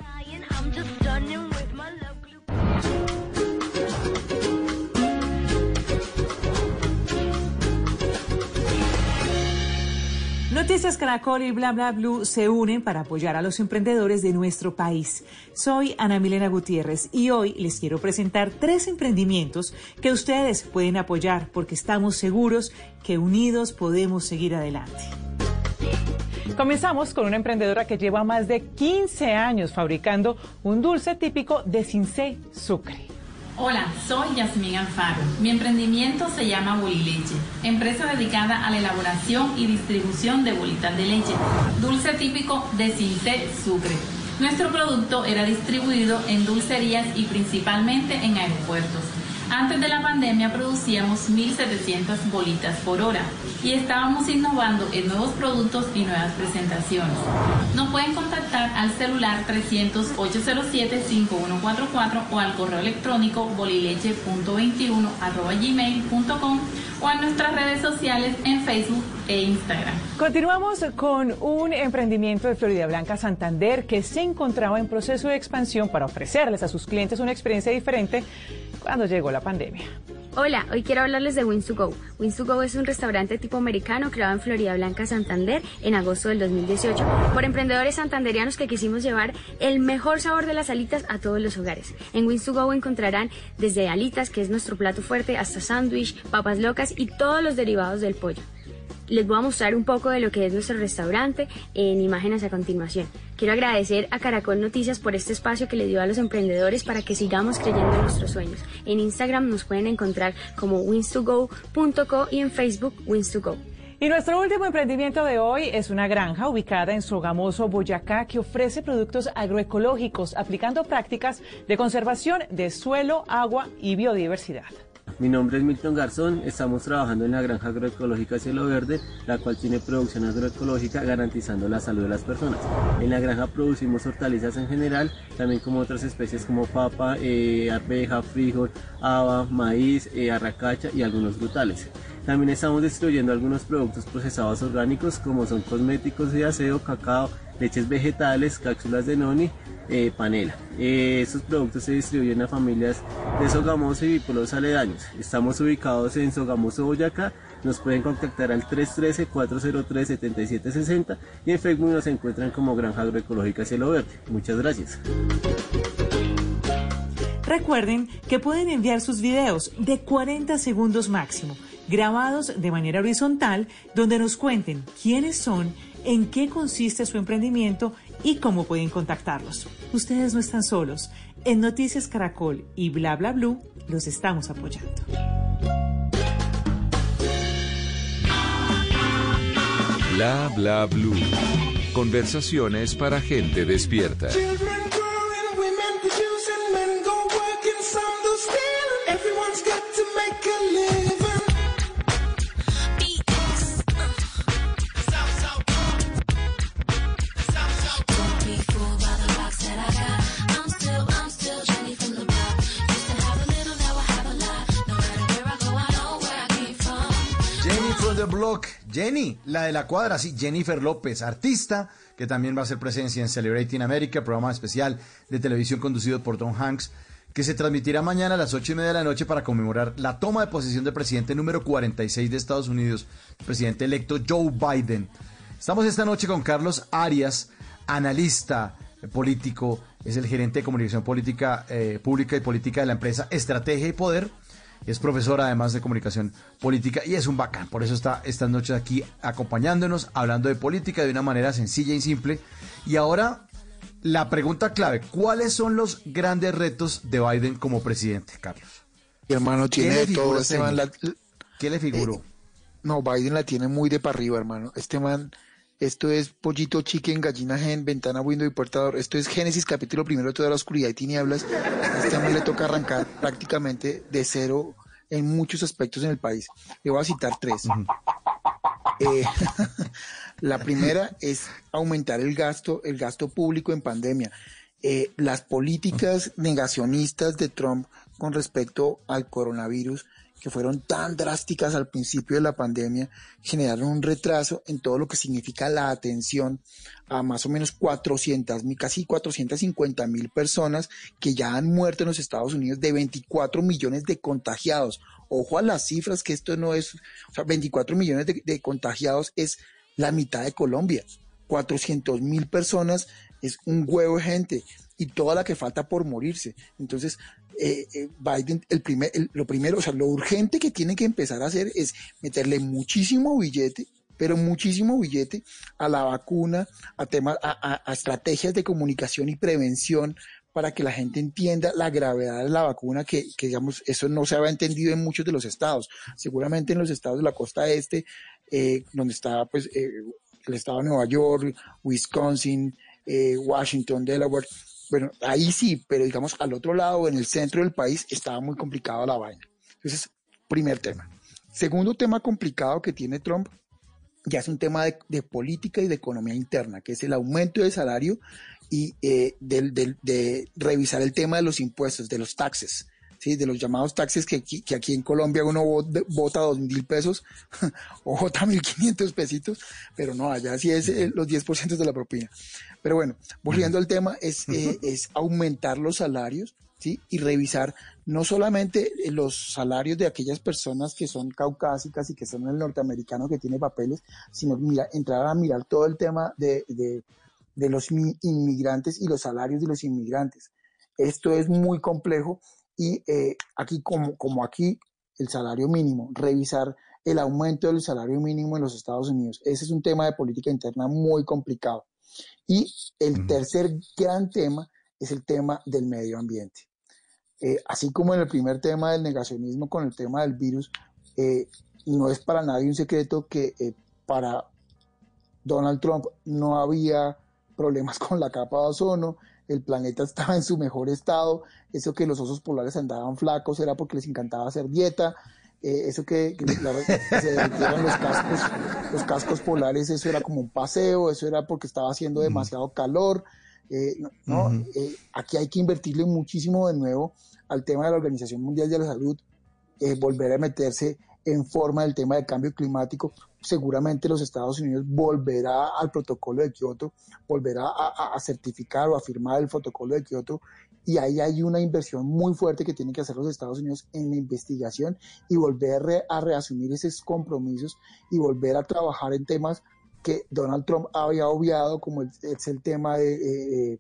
S46: Noticias Caracol y Bla Bla Blue se unen para apoyar a los emprendedores de nuestro país. Soy Ana Milena Gutiérrez y hoy les quiero presentar tres emprendimientos que ustedes pueden apoyar porque estamos seguros que unidos podemos seguir adelante. Comenzamos con una emprendedora que lleva más de 15 años fabricando un dulce típico de Cincé Sucre.
S47: Hola, soy Yasmín Alfaro. Mi emprendimiento se llama Bolileche, empresa dedicada a la elaboración y distribución de bolitas de leche, dulce típico de Cincé Sucre. Nuestro producto era distribuido en dulcerías y principalmente en aeropuertos. Antes de la pandemia producíamos 1.700 bolitas por hora y estábamos innovando en nuevos productos y nuevas presentaciones. Nos pueden contactar al celular 300-807-5144 o al correo electrónico bolileche.21 o en nuestras redes sociales en Facebook e Instagram.
S46: Continuamos con un emprendimiento de Florida Blanca Santander que se encontraba en proceso de expansión para ofrecerles a sus clientes una experiencia diferente cuando llegó la pandemia.
S48: Hola, hoy quiero hablarles de Wings to Go. Wings to Go es un restaurante tipo americano creado en Florida Blanca, Santander, en agosto del 2018, por emprendedores santanderianos que quisimos llevar el mejor sabor de las alitas a todos los hogares. En Wings to Go encontrarán desde alitas, que es nuestro plato fuerte, hasta sándwich, papas locas y todos los derivados del pollo. Les voy a mostrar un poco de lo que es nuestro restaurante en imágenes a continuación. Quiero agradecer a Caracol Noticias por este espacio que le dio a los emprendedores para que sigamos creyendo en nuestros sueños. En Instagram nos pueden encontrar como wins2go.co y en Facebook wins2go.
S46: Y nuestro último emprendimiento de hoy es una granja ubicada en Sogamoso, Boyacá, que ofrece productos agroecológicos aplicando prácticas de conservación de suelo, agua y biodiversidad.
S49: Mi nombre es Milton Garzón, estamos trabajando en la granja agroecológica Cielo Verde, la cual tiene producción agroecológica garantizando la salud de las personas. En la granja producimos hortalizas en general, también como otras especies como papa, eh, arveja, frijol, haba, maíz, eh, arracacha y algunos frutales. También estamos distribuyendo algunos productos procesados orgánicos como son cosméticos de aseo, cacao, leches vegetales, cápsulas de noni, eh, panela. Eh, estos productos se distribuyen a familias de Sogamoso y pueblos aledaños. Estamos ubicados en Sogamoso, Boyacá. Nos pueden contactar al 313-403-7760 y en Facebook nos encuentran como Granja Agroecológica Cielo Verde. Muchas gracias.
S46: Recuerden que pueden enviar sus videos de 40 segundos máximo, grabados de manera horizontal, donde nos cuenten quiénes son, en qué consiste su emprendimiento y cómo pueden contactarlos. Ustedes no están solos. En Noticias Caracol y Bla Bla Blue los estamos apoyando.
S27: Bla bla blue. Conversaciones para gente despierta.
S24: Block, Jenny, la de la cuadra, sí, Jennifer López, artista, que también va a hacer presencia en Celebrating America, programa especial de televisión conducido por Tom Hanks, que se transmitirá mañana a las ocho y media de la noche para conmemorar la toma de posesión del presidente número 46 de Estados Unidos, presidente electo Joe Biden. Estamos esta noche con Carlos Arias, analista político, es el gerente de comunicación política, eh, pública y política de la empresa Estrategia y Poder. Es profesor además de comunicación política y es un bacán. Por eso está estas noches aquí acompañándonos, hablando de política de una manera sencilla y simple. Y ahora la pregunta clave, ¿cuáles son los grandes retos de Biden como presidente, Carlos?
S42: Mi hermano
S24: ¿Qué
S42: tiene de todo este man. la-
S24: ¿Qué le figuró?
S42: Eh, no, Biden la tiene muy de para arriba, hermano. Este man, esto es pollito, chicken, gallina, gen, ventana, window y portador. Esto es Génesis capítulo primero, toda la oscuridad y tinieblas. A este man le toca arrancar prácticamente de cero en muchos aspectos en el país. Le voy a citar tres. Eh, la primera es aumentar el gasto, el gasto público en pandemia. Eh, las políticas negacionistas de Trump con respecto al coronavirus, que fueron tan drásticas al principio de la pandemia, generaron un retraso en todo lo que significa la atención a más o menos 400 mil, casi 450 mil personas que ya han muerto en los Estados Unidos de 24 millones de contagiados. Ojo a las cifras, que esto no es, o sea, 24 millones de, de contagiados es la mitad de Colombia. 400 mil personas es un huevo de gente y toda la que falta por morirse. Entonces, eh, eh, Biden, el primer, lo primero, o sea, lo urgente que tiene que empezar a hacer es meterle muchísimo billete, pero muchísimo billete a la vacuna, a temas, a estrategias de comunicación y prevención para que la gente entienda la gravedad de la vacuna, que, que digamos, eso no se había entendido en muchos de los estados. Seguramente en los estados de la costa este, eh, donde está pues eh, el estado de Nueva York, Wisconsin, eh, Washington, Delaware, bueno, ahí sí, pero digamos al otro lado, en el centro del país, estaba muy complicado la vaina. Entonces, primer tema. Segundo tema complicado que tiene Trump, ya es un tema de, política y de economía interna, que es el aumento de salario y eh, del- del- de revisar el tema de los impuestos, de los taxes. ¿Sí? de los llamados taxes que aquí, que aquí en Colombia uno vo- vota dos mil pesos o vota mil quinientos pesitos, pero no, allá sí es eh, los 10% de la propina. Pero bueno, volviendo al tema, es, eh, es aumentar los salarios ¿sí? y revisar no solamente eh, los salarios de aquellas personas que son caucásicas y que son el norteamericano que tiene papeles, sino mira, entrar a mirar todo el tema de, de, de los mi- inmigrantes y los salarios de los inmigrantes. Esto es muy complejo y eh, aquí como, como aquí el salario mínimo, revisar el aumento del salario mínimo en los Estados Unidos. Ese es un tema de política interna muy complicado. Y el tercer gran tema es el tema del medio ambiente. Eh, así como en el primer tema del negacionismo con el tema del virus, eh, no es para nadie un secreto que eh, para Donald Trump no había problemas con la capa de ozono, el planeta estaba en su mejor estado, eso que los osos polares andaban flacos era porque les encantaba hacer dieta, eh, eso que, que la- que se derritieron los cascos, los cascos polares, eso era como un paseo, eso era porque estaba haciendo demasiado calor. eh, no, eh, aquí hay que invertirle muchísimo de nuevo al tema de la Organización Mundial de la Salud, volver a meterse en forma del tema del cambio climático. Seguramente los Estados Unidos volverá al protocolo de Kioto, volverá a, certificar o a firmar el protocolo de Kioto y ahí hay una inversión muy fuerte que tienen que hacer los Estados Unidos en la investigación y volver a reasumir esos compromisos y volver a trabajar en temas que Donald Trump había obviado, como es el tema de eh, eh,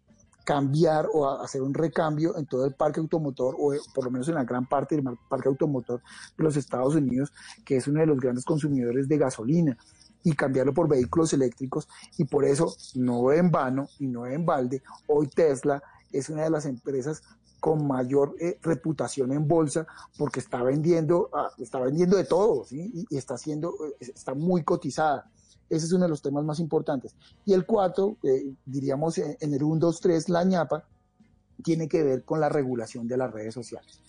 S42: cambiar o hacer un recambio en todo el parque automotor, o eh, por lo menos en la gran parte del parque automotor de los Estados Unidos, que es uno de los grandes consumidores de gasolina, y cambiarlo por vehículos eléctricos. Y por eso, no en vano y no en balde, hoy Tesla es una de las empresas con mayor eh, reputación en bolsa porque está vendiendo, ah, está vendiendo de todo y, y está, haciendo, eh, está muy cotizada. Ese es uno de los temas más importantes. Y el cuarto, eh, diríamos en, el 1, 2, 3, la ñapa, tiene que ver con la regulación de las redes sociales.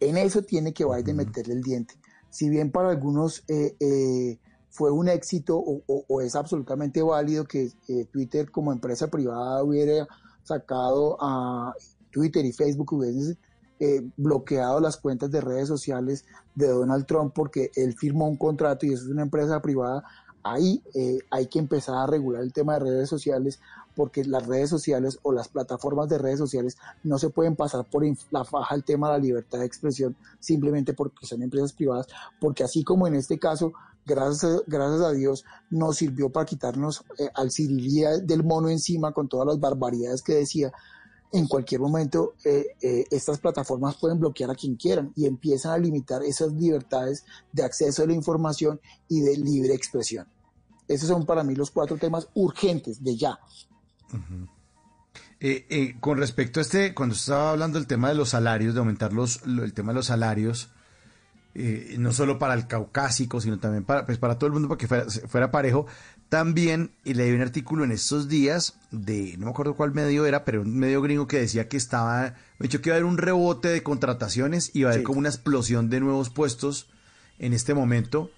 S42: En eso tiene que Biden meterle el diente. Si bien para algunos eh, eh, fue un éxito o, o- o es absolutamente válido que eh, Twitter como empresa privada hubiera sacado a Twitter y Facebook hubiesen eh, bloqueado las cuentas de redes sociales de Donald Trump porque él firmó un contrato y eso es una empresa privada, ahí eh, hay que empezar a regular el tema de redes sociales porque las redes sociales o las plataformas de redes sociales no se pueden pasar por la faja el tema de la libertad de expresión simplemente porque son empresas privadas, porque así como en este caso, gracias a, gracias a Dios, nos sirvió para quitarnos eh, al cirilía del mono encima con todas las barbaridades que decía, en cualquier momento eh, eh, estas plataformas pueden bloquear a quien quieran y empiezan a limitar esas libertades de acceso a la información y de libre expresión. Esos son para mí los cuatro temas urgentes de ya.
S44: Eh, eh, con respecto a este, cuando estaba hablando del tema de los salarios, de aumentar los, lo- el tema de los salarios, eh, no solo para el caucásico, sino también para, pues para todo el mundo, para que fuera, fuera parejo, también y leí un artículo en estos días de, no me acuerdo cuál medio era, pero un medio gringo que decía que estaba, de hecho que iba a haber un rebote de contrataciones y iba a haber
S42: Sí.
S44: como una explosión de nuevos puestos en este momento,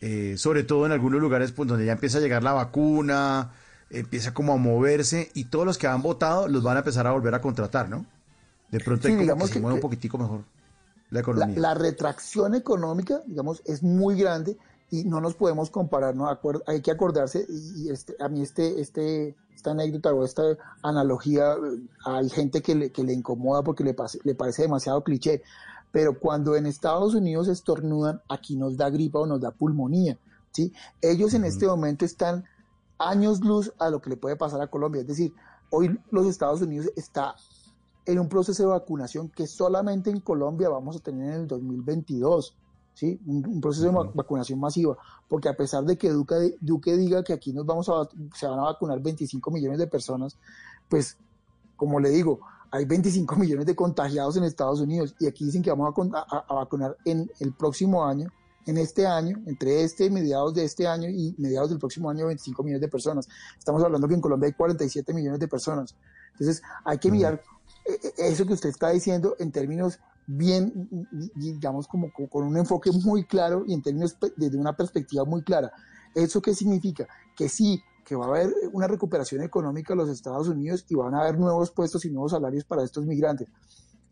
S44: eh, sobre todo en algunos lugares pues, donde ya empieza a llegar la vacuna, empieza como a moverse y todos los que han votado los van a empezar a volver a contratar, ¿no? De pronto
S42: Sí,
S44: hay como
S42: digamos
S44: que se
S42: que-
S44: mueve un poquitico mejor.
S24: La economía.
S42: La, retracción económica, digamos, es muy grande y no nos podemos comparar, ¿no? Acuer- hay que acordarse, y, este, a mí este, este, esta anécdota o esta analogía, eh, hay gente que le, que le incomoda porque le, pase- le parece demasiado cliché, pero cuando en Estados Unidos estornudan, aquí nos da gripa o nos da pulmonía, ¿sí? Ellos en este momento están años luz a lo que le puede pasar a Colombia, es decir, hoy los Estados Unidos está en un proceso de vacunación que solamente en Colombia vamos a tener en el 2022, ¿sí? Un, un proceso de va- vacunación masiva, porque a pesar de que Duque, Duque diga que aquí nos vamos a, se van a vacunar 25 millones de personas, pues, como le digo, hay 25 millones de contagiados en Estados Unidos y aquí dicen que vamos a, a- a vacunar en el próximo año, en este año, entre este, mediados de este año y mediados del próximo año, 25 millones de personas. Estamos hablando que en Colombia hay 47 millones de personas. Entonces, hay que mirar eso que usted está diciendo en términos bien, digamos, como, con un enfoque muy claro y en términos desde una perspectiva muy clara. ¿Eso qué significa? Que sí, que va a haber una recuperación económica en los Estados Unidos y van a haber nuevos puestos y nuevos salarios para estos migrantes.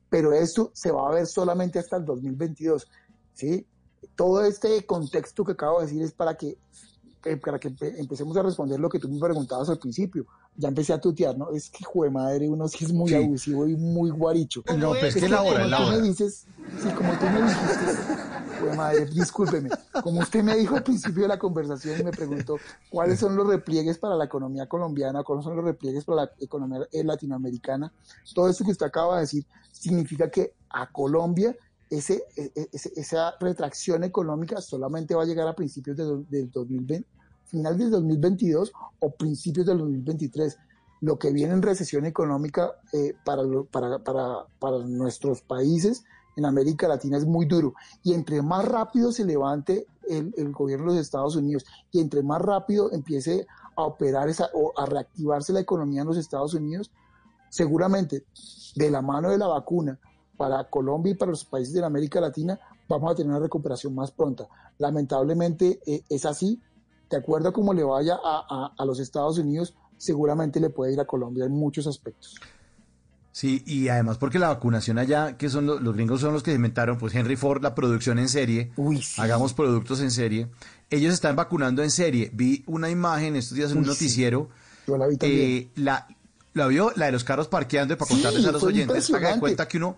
S42: Pero esto se va a ver solamente hasta el 2022. ¿sí? Todo este contexto que acabo de decir es para que, eh, para que empe- empecemos a responder lo que tú me preguntabas al principio. Ya empecé a tutear, ¿no? Es que, jue madre, uno sí es muy
S24: Sí.
S42: abusivo y muy guaricho.
S24: No, pero es que
S42: que
S24: la hora,
S42: como
S24: la
S42: tú
S24: hora.
S42: me dices, sí, como tú me dijiste, jue madre, discúlpeme. Como usted me dijo al principio de la conversación y me preguntó cuáles son los repliegues para la economía colombiana, cuáles son los repliegues para la economía eh, latinoamericana, todo esto que usted acaba de decir significa que a Colombia ese, e- e- ese- esa retracción económica solamente va a llegar a principios de del 2020, final del 2022 o principios del 2023. Lo que viene en recesión económica eh, para, lo- para, para, para nuestros países en América Latina es muy duro. Y entre más rápido se levante el, el gobierno de los Estados Unidos y entre más rápido empiece a operar esa, o a reactivarse la economía en los Estados Unidos, seguramente de la mano de la vacuna para Colombia y para los países de la América Latina vamos a tener una recuperación más pronta. Lamentablemente eh, es así. De acuerdo a cómo le vaya a, a- a los Estados Unidos, seguramente le puede ir a Colombia en muchos aspectos.
S24: Sí, y además porque la vacunación allá, que son los, los gringos son los que inventaron, pues Henry Ford, la producción en serie, hagamos productos en serie, ellos están vacunando en serie. Vi una imagen estos días en un
S42: Uy, sí.
S24: noticiero,
S42: Yo la vi también.
S24: eh, la, la vio, la de los carros parqueando, y para
S42: Sí,
S24: contarles a los oyentes, haga de cuenta que uno,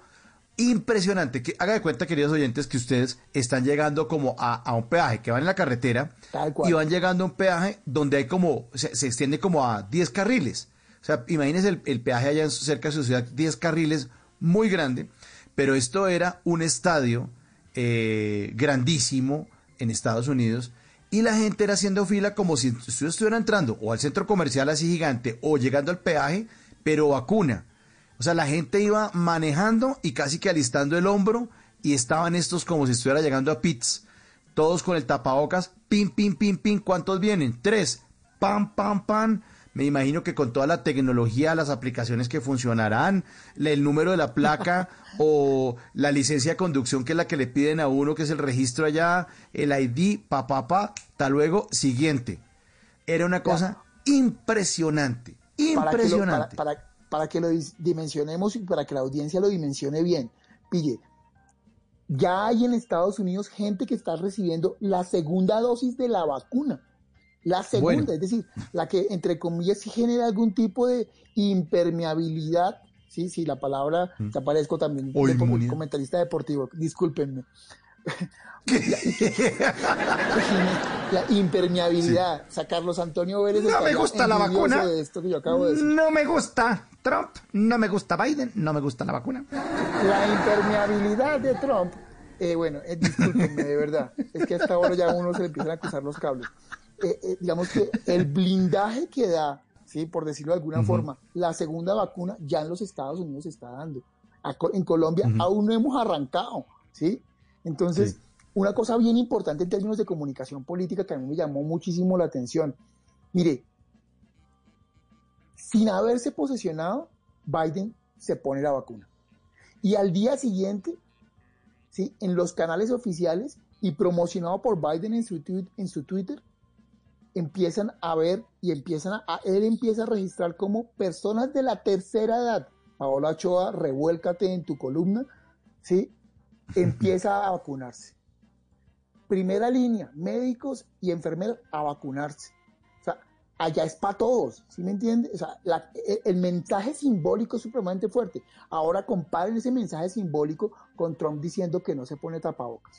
S24: impresionante, que haga de cuenta, queridos oyentes, que ustedes están llegando como a, a un peaje, que van en la carretera, y van llegando a un peaje donde hay como, se, se extiende como a 10 carriles. O sea, imagínense el, el peaje allá en, cerca de su ciudad, 10 carriles, muy grande, pero esto era un estadio eh, grandísimo en Estados Unidos y la gente era haciendo fila como si estuviera entrando o al centro comercial así gigante o llegando al peaje, pero vacuna. O sea, la gente iba manejando y casi que alistando el hombro y estaban estos como si estuviera llegando a pits. Todos con el tapabocas, pim, pim, pim, pim. ¿Cuántos vienen? Tres. Pam, pam, pam. Me imagino que con toda la tecnología, las aplicaciones que funcionarán, el número de la placa o la licencia de conducción que es la que le piden a uno, que es el registro allá, el ID, pa, pa, pa, hasta luego, siguiente. Era una cosa impresionante, impresionante.
S42: para- para que lo dimensionemos y para que la audiencia lo dimensione bien. Pille, ya hay en Estados Unidos gente que está recibiendo la segunda dosis de la vacuna. La segunda,
S24: Bueno.
S42: es decir, la que entre comillas genera algún tipo de impermeabilidad. Sí, sí, la palabra, te aparezco también de- como comentarista deportivo, discúlpenme. La impermeabilidad. O sea, Carlos Antonio Vélez
S24: No me gusta la vacuna.
S42: de esto que yo acabo de decir.
S24: No me gusta Trump, no me gusta Biden, no me gusta la vacuna.
S42: La impermeabilidad de Trump, eh, bueno, eh, discúlpenme, de verdad, es que hasta ahora ya uno se le empiezan a cruzar los cables. Eh, eh, digamos que el blindaje que da, ¿sí? por decirlo de alguna
S24: Ujú.
S42: forma, la segunda vacuna ya en los Estados Unidos se está dando. A en Colombia aún no hemos arrancado, ¿sí? Entonces, una cosa bien importante en términos de comunicación política que a mí me llamó muchísimo la atención. Mire, sin haberse posesionado, Biden se pone la vacuna. Y al día siguiente, ¿sí? en los canales oficiales y promocionado por Biden en su, twi- en su Twitter, empiezan a ver y empiezan a, a- él empieza a registrar como personas de la tercera edad. Paola Ochoa, revuélcate en tu columna, ¿sí? Empieza a vacunarse. Primera línea, médicos y enfermeras a vacunarse. O sea, allá es para todos, ¿sí me entiende? O sea, la- el, el mensaje simbólico es supremamente fuerte. Ahora comparen ese mensaje simbólico con Trump diciendo que no se pone tapabocas.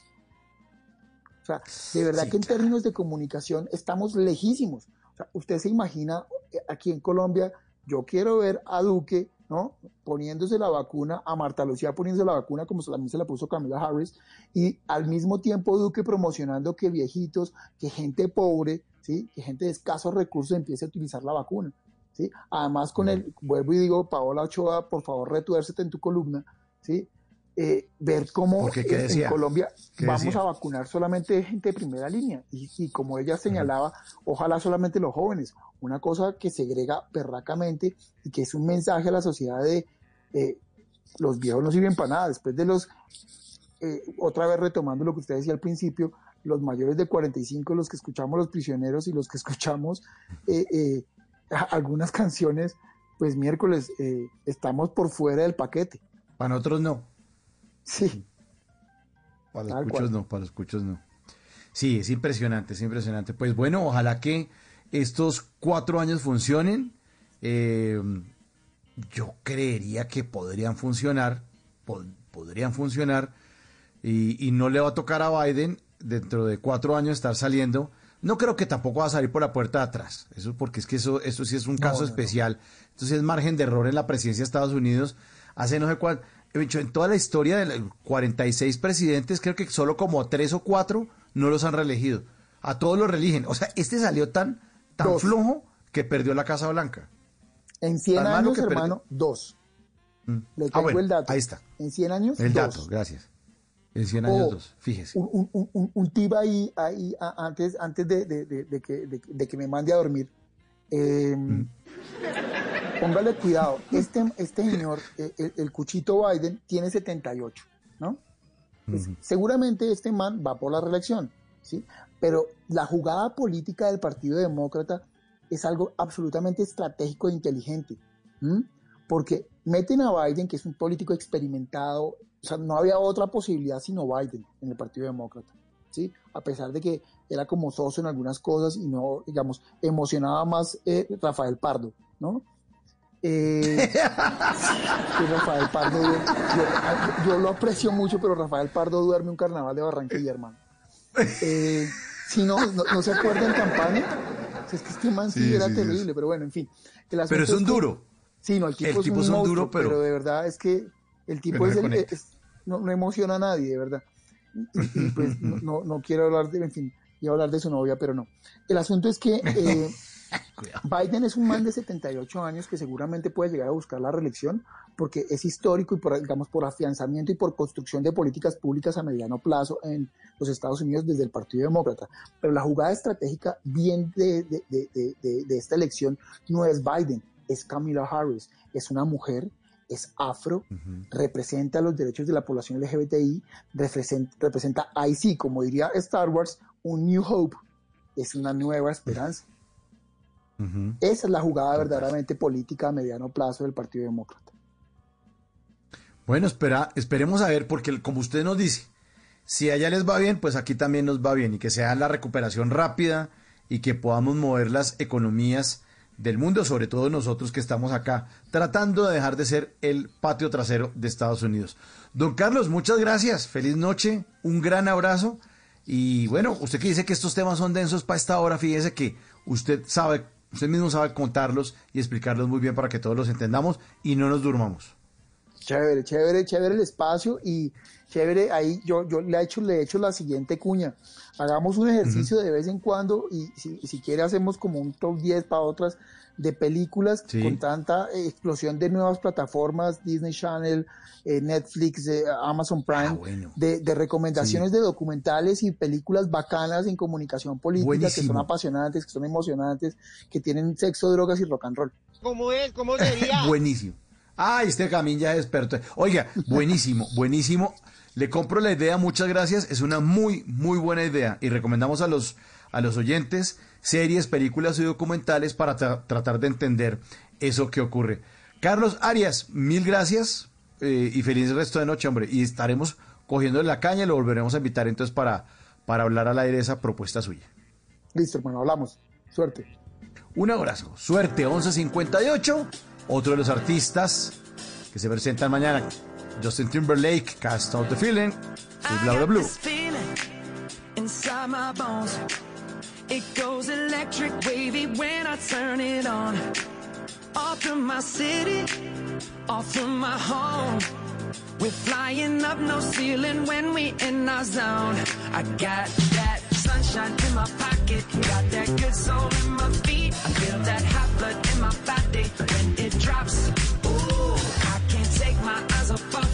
S42: O sea, de verdad
S24: Sí,
S42: que en términos de comunicación estamos lejísimos. O sea, usted se imagina eh, aquí en Colombia, yo quiero ver a Duque, ¿no? Poniéndose la vacuna, a Marta Lucía poniéndose la vacuna como también se la puso Camila Harris, y al mismo tiempo Duque promocionando que viejitos, que gente pobre, ¿sí? Que gente de escasos recursos empiece a utilizar la vacuna, ¿sí? Además con el, vuelvo y digo, Paola Ochoa, por favor retuércete en tu columna, ¿sí? Eh, ver cómo en Colombia
S24: ¿Qué
S42: vamos
S24: decía?
S42: a vacunar solamente gente de primera línea. Y, y como ella señalaba, ojalá solamente los jóvenes. Una cosa que segrega perracamente y que es un mensaje a la sociedad de eh, los viejos no sirven para nada. Después de los, eh, otra vez retomando lo que usted decía al principio, los mayores de 45, los que escuchamos los prisioneros y los que escuchamos eh, eh, algunas canciones, pues miércoles eh, estamos por fuera del paquete.
S24: Para nosotros no.
S42: Sí.
S24: Para los escuchos no, para los escuchos no. Sí, es impresionante, es impresionante. Pues bueno, ojalá que estos cuatro años funcionen. Eh, yo creería que podrían funcionar, po- podrían funcionar, y, y no le va a tocar a Biden dentro de cuatro años estar saliendo. No creo que tampoco va a salir por la puerta de atrás, eso porque es que eso, eso sí es un
S42: No,
S24: caso
S42: no, no.
S24: especial. Entonces es margen de error en la presidencia de Estados Unidos. Hace no sé cuál, en toda la historia de los 46 presidentes, creo que solo como tres o cuatro no los han reelegido. A todos los reeligen. O sea, este salió tan, tan
S42: Dos.
S24: flojo que perdió la Casa Blanca.
S42: En 100
S24: Tan malo
S42: años,
S24: que perdió.
S42: hermano, dos.
S24: Mm.
S42: Le
S24: Ah,
S42: tengo
S24: bueno,
S42: el dato.
S24: ahí está.
S42: En 100 años,
S24: El
S42: dos.
S24: dato, gracias. En 100 años
S42: Oh,
S24: dos, fíjese.
S42: Un, un, un- un, tip ahí, ahí a- antes, antes de, de- de- que, de, que me mande a dormir. Eh, Póngale cuidado. Este, este señor, eh, el, el cuchito Biden, tiene 78, ¿no? Pues, seguramente este man va por la reelección, ¿sí? Pero la jugada política del Partido Demócrata es algo absolutamente estratégico e inteligente, ¿m? porque meten a Biden, que es un político experimentado, o sea, no había otra posibilidad sino Biden en el Partido Demócrata, ¿sí? A pesar de que era como soso en algunas cosas y no, digamos, emocionaba más eh, Rafael Pardo, ¿no? Eh, Rafael Pardo, yo, yo- yo lo aprecio mucho, pero Rafael Pardo duerme un carnaval de Barranquilla, hermano. Eh, si no, no, no se acuerda en campaña, O sea, es que este man sí,
S24: Sí,
S42: era
S24: sí,
S42: terrible,
S24: sí.
S42: pero bueno, en fin. El
S24: Pero es un
S42: que-
S24: duro.
S42: Sí, no, el tipo,
S24: El tipo
S42: es
S24: es
S42: un,
S24: duro, pero-
S42: de verdad es que el tipo es el- es- no, no emociona a nadie, de verdad. Y, y, pues no, no, no quiero hablar de, en fin, iba a hablar de su novia, pero no. El asunto es que eh, Biden es un man de 78 años que seguramente puede llegar a buscar la reelección porque es histórico y por, digamos, por afianzamiento y por construcción de políticas públicas a mediano plazo en los Estados Unidos desde el Partido Demócrata. Pero la jugada estratégica bien de, de- de- de- esta elección no es Biden, es Kamala Harris. Es una mujer, es afro, representa los derechos de la población LGBTI, representa, representa ahí sí, como diría Star Wars, un New Hope, es una nueva esperanza. Esa es la jugada verdaderamente política a mediano plazo del Partido Demócrata.
S24: Bueno, espera, esperemos a ver, porque como usted nos dice, si allá les va bien, pues aquí también nos va bien y que sea la recuperación rápida y que podamos mover las economías del mundo, sobre todo nosotros que estamos acá, tratando de dejar de ser el patio trasero de Estados Unidos. Don Carlos, muchas gracias, feliz noche, un gran abrazo y bueno, usted que dice que estos temas son densos para esta hora, fíjese que usted sabe, usted mismo sabe contarlos y explicarlos muy bien para que todos los entendamos y no nos durmamos.
S42: Chévere, chévere, chévere el espacio y chévere, ahí yo, yo le he hecho, le he hecho la siguiente cuña. Hagamos un ejercicio de vez en cuando y si, si quiere hacemos como un top 10 para otras de películas
S24: Sí.
S42: con tanta explosión de nuevas plataformas, Disney Channel, eh, Netflix, eh, Amazon Prime, de, de recomendaciones de documentales y películas bacanas en comunicación política que son apasionantes, que son emocionantes, que tienen sexo, drogas y rock and roll.
S50: ¿Cómo es? ¿Cómo sería?
S24: Buenísimo. Ah, este Camín ya es experto. Oiga, buenísimo, buenísimo. Le compro la idea, muchas gracias. Es una muy, muy buena idea. Y recomendamos a los, a los oyentes series, películas y documentales para tra- tratar de entender eso que ocurre. Carlos Arias, mil gracias eh, y feliz resto de noche, hombre. Y estaremos cogiendo la caña y lo volveremos a invitar entonces para, para hablar al aire de esa propuesta suya.
S42: Listo, hermano, hablamos. Suerte.
S24: Un abrazo. Suerte, 1158. Otro de los artistas que se presentan mañana. Justin Timberlake, Cast Out the Feeling y bla bla blue.
S44: It goes electric wavy when I turn it on. Off my city, off my home. We're flying up no ceiling when we in our zone. I got that sunshine in my pocket, got that good soul in my feet. I feel that hot blood in my body when it drops. Ooh, I can't take my eyes off of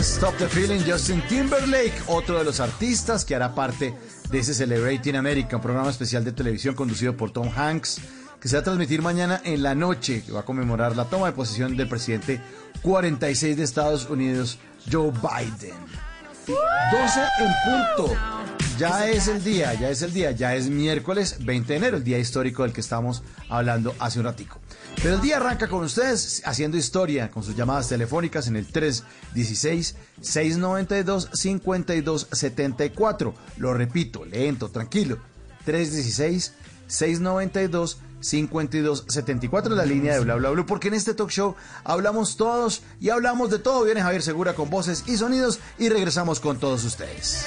S44: Stop the Feeling,
S24: Justin Timberlake, otro de los artistas que hará parte de ese Celebrating America, un programa especial de televisión conducido por Tom Hanks, que se va a transmitir mañana en la noche, que va a conmemorar la toma de posesión del presidente 46 de Estados Unidos, Joe Biden. 12 en punto. Ya es el día, ya es el día, ya es miércoles 20 de enero, el día histórico del que estamos hablando hace un ratico. Pero el día arranca con ustedes haciendo historia con sus llamadas telefónicas en el 316-692-5274. Lo repito, lento, tranquilo. 316-692-5274 la línea de bla bla bla, porque en este talk show hablamos todos y hablamos de todo. Viene Javier Segura con voces y sonidos y regresamos con todos ustedes.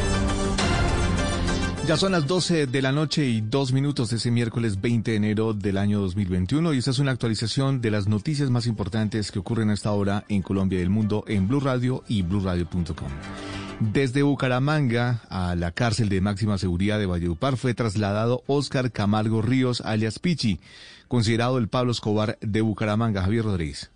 S29: Ya son las 12 de la noche y dos minutos de ese miércoles 20 de enero del año 2021 y esta es una actualización de las noticias más importantes que ocurren a esta hora en Colombia y el mundo en Blue Radio y bluradio.com. Desde Bucaramanga a la cárcel de máxima seguridad de Valledupar fue trasladado Óscar Camargo Ríos alias Pichi, considerado el Pablo Escobar de Bucaramanga. Javier Rodríguez.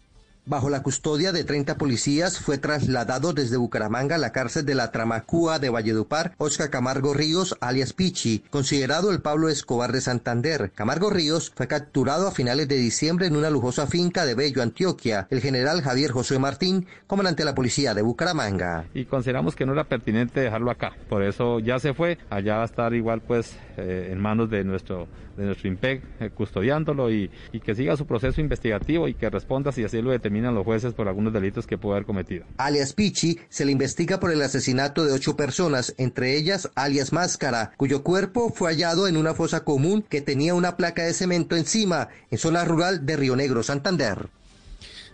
S51: Bajo la custodia de 30 policías fue trasladado desde Bucaramanga a la cárcel de la Tramacúa de Valledupar, Oscar Camargo Ríos, alias Pichi, considerado el Pablo Escobar de Santander. Camargo Ríos fue capturado a finales de diciembre en una lujosa finca de Bello, Antioquia. El general Javier José Martín, comandante de la policía de Bucaramanga.
S52: y consideramos que no era pertinente dejarlo acá. Por eso ya se fue. Allá va a estar igual pues eh, en manos de nuestro de nuestro IMPEC eh, custodiándolo y, y que siga su proceso investigativo y que responda si así lo determinan los jueces por algunos delitos que pueda haber cometido.
S51: Alias Pichi se le investiga por el asesinato de ocho personas, entre ellas alias Máscara, cuyo cuerpo fue hallado en una fosa común que tenía una placa de cemento encima, en zona rural de Río Negro, Santander.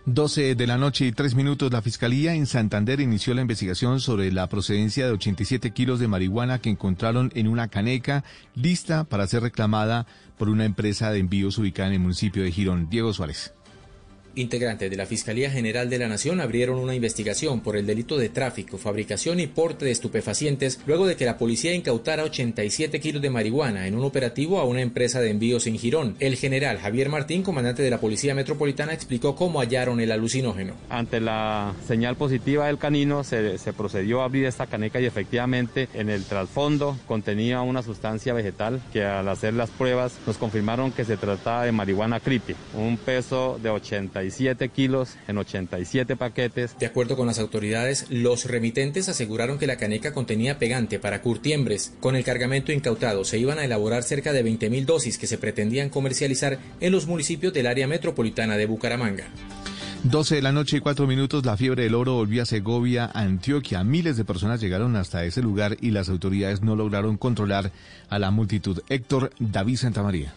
S29: 12 de la noche y 3 minutos, la Fiscalía en Santander inició la investigación sobre la procedencia de 87 kilos de marihuana que encontraron en una caneca lista para ser reclamada por una empresa de envíos ubicada en el municipio de Girón. Diego Suárez.
S53: Integrantes de la Fiscalía General de la Nación abrieron una investigación por el delito de tráfico, fabricación y porte de estupefacientes luego de que la policía incautara 87 kilos de marihuana en un operativo a una empresa de envíos en Girón. El general Javier Martín, comandante de la Policía Metropolitana, explicó cómo hallaron el alucinógeno.
S52: Ante la señal positiva del canino se, procedió a abrir esta caneca y efectivamente en el trasfondo contenía una sustancia vegetal que al hacer las pruebas nos confirmaron que se trataba de marihuana creepy, un peso de 80 kilos en 87 paquetes.
S53: De acuerdo con las autoridades, los remitentes aseguraron que la caneca contenía pegante para curtiembres. Con el cargamento incautado se iban a elaborar cerca de 20.000 dosis que se pretendían comercializar en los municipios del área metropolitana de Bucaramanga.
S29: 12 de la noche y 4 minutos, la fiebre del oro volvió a Segovia, Antioquia. Miles de personas llegaron hasta ese lugar y las autoridades no lograron controlar a la multitud. Héctor David Santamaría.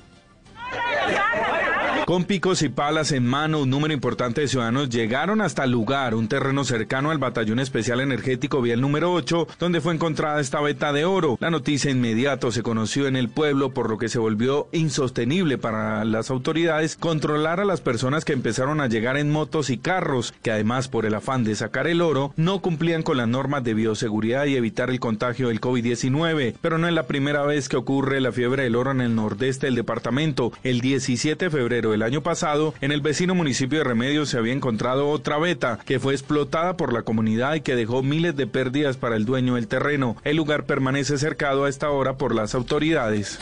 S54: Con picos y palas en mano, un número importante de ciudadanos llegaron hasta el lugar, un terreno cercano al Batallón Especial Energético Vial número 8, donde fue encontrada esta veta de oro. La noticia inmediato se conoció en el pueblo, por lo que se volvió insostenible para las autoridades controlar a las personas que empezaron a llegar en motos y carros, que además por el afán de sacar el oro, no cumplían con las normas de bioseguridad y evitar el contagio del COVID-19. Pero no es la primera vez que ocurre la fiebre del oro en el nordeste del departamento. El 17 de febrero el año pasado, en el vecino municipio de Remedios se había encontrado otra beta que fue explotada por la comunidad y que dejó miles de pérdidas para el dueño del terreno. El lugar permanece cercado a esta hora por las autoridades.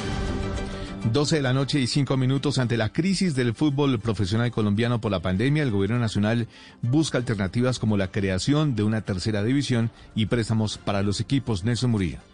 S29: 12 de la noche y 5 minutos ante la crisis del fútbol profesional colombiano por la pandemia, el gobierno nacional busca alternativas como la creación de una tercera división y préstamos para los equipos. Nelson Murillo.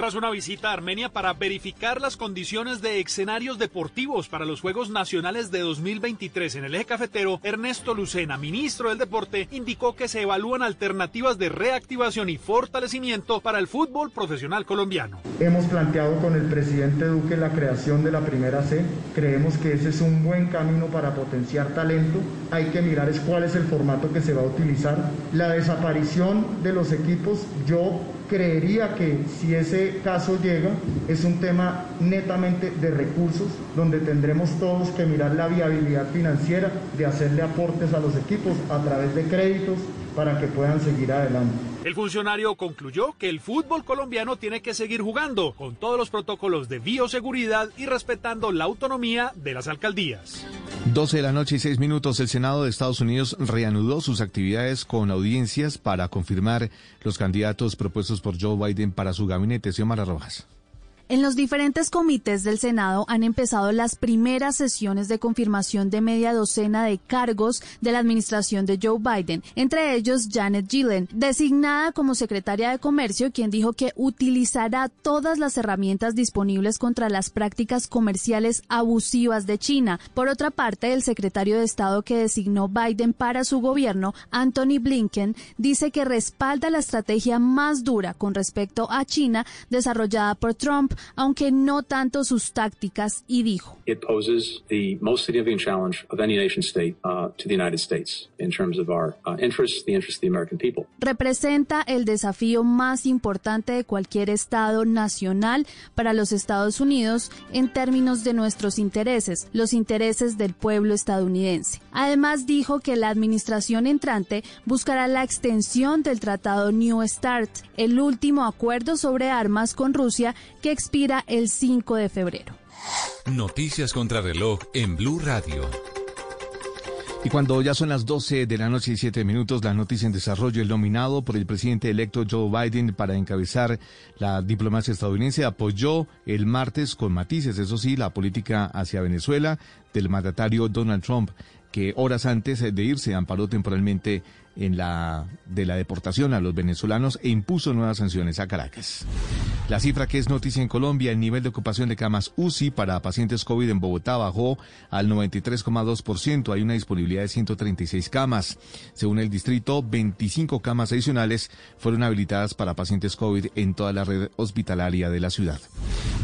S55: Tras una visita a Armenia para verificar las condiciones de escenarios deportivos para los Juegos Nacionales de 2023 en el eje cafetero, Ernesto Lucena, ministro del Deporte, indicó que se evalúan alternativas de reactivación y fortalecimiento para el fútbol profesional colombiano.
S56: Hemos planteado con el presidente Duque la creación de la primera C. Creemos que ese es un buen camino para potenciar talento. Hay que mirar es cuál es el formato que se va a utilizar. La desaparición de los equipos, yo creería que si ese caso llega, es un tema netamente de recursos, donde tendremos todos que mirar la viabilidad financiera de hacerle aportes a los equipos a través de créditos para que puedan seguir adelante.
S55: El funcionario concluyó que el fútbol colombiano tiene que seguir jugando con todos los protocolos de bioseguridad y respetando la autonomía de las alcaldías.
S29: 12 de la noche y 6 minutos, el Senado de Estados Unidos reanudó sus actividades con audiencias para confirmar los candidatos propuestos por Joe Biden para su gabinete. Xiomara Rojas.
S13: En los diferentes comités del Senado han empezado las primeras sesiones de confirmación de media docena de cargos de la administración de Joe Biden, entre ellos Janet Yellen, designada como secretaria de Comercio, quien dijo que utilizará todas las herramientas disponibles contra las prácticas comerciales abusivas de China. Por otra parte, el secretario de Estado que designó Biden para su gobierno, Anthony Blinken, dice que respalda la estrategia más dura con respecto a China desarrollada por Trump aunque no tanto sus tácticas, y dijo.
S57: It poses the most significant challenge of any nation state uh, to the United States in terms of our uh, interests, the interests of the American people.
S13: Representa el desafío más importante de cualquier Estado nacional para los Estados Unidos en términos de nuestros intereses, los intereses del pueblo estadounidense. Además dijo que la administración entrante buscará la extensión del Tratado New START, el último acuerdo sobre armas con Rusia que expira el 5 de febrero.
S4: Noticias contra reloj en Blue Radio.
S29: Y cuando ya son las 12 de la noche y 7 minutos, la noticia en desarrollo, el nominado por el presidente electo Joe Biden para encabezar la diplomacia estadounidense apoyó el martes con matices, eso sí, la política hacia Venezuela del mandatario Donald Trump que horas antes de irse amparó temporalmente en la de la deportación a los venezolanos e impuso nuevas sanciones a Caracas. La cifra que es noticia en Colombia, el nivel de ocupación de camas UCI para pacientes COVID en Bogotá bajó al 93,2%. Hay una disponibilidad de 136 camas. Según el distrito, 25 camas adicionales fueron habilitadas para pacientes COVID en toda la red hospitalaria de la ciudad.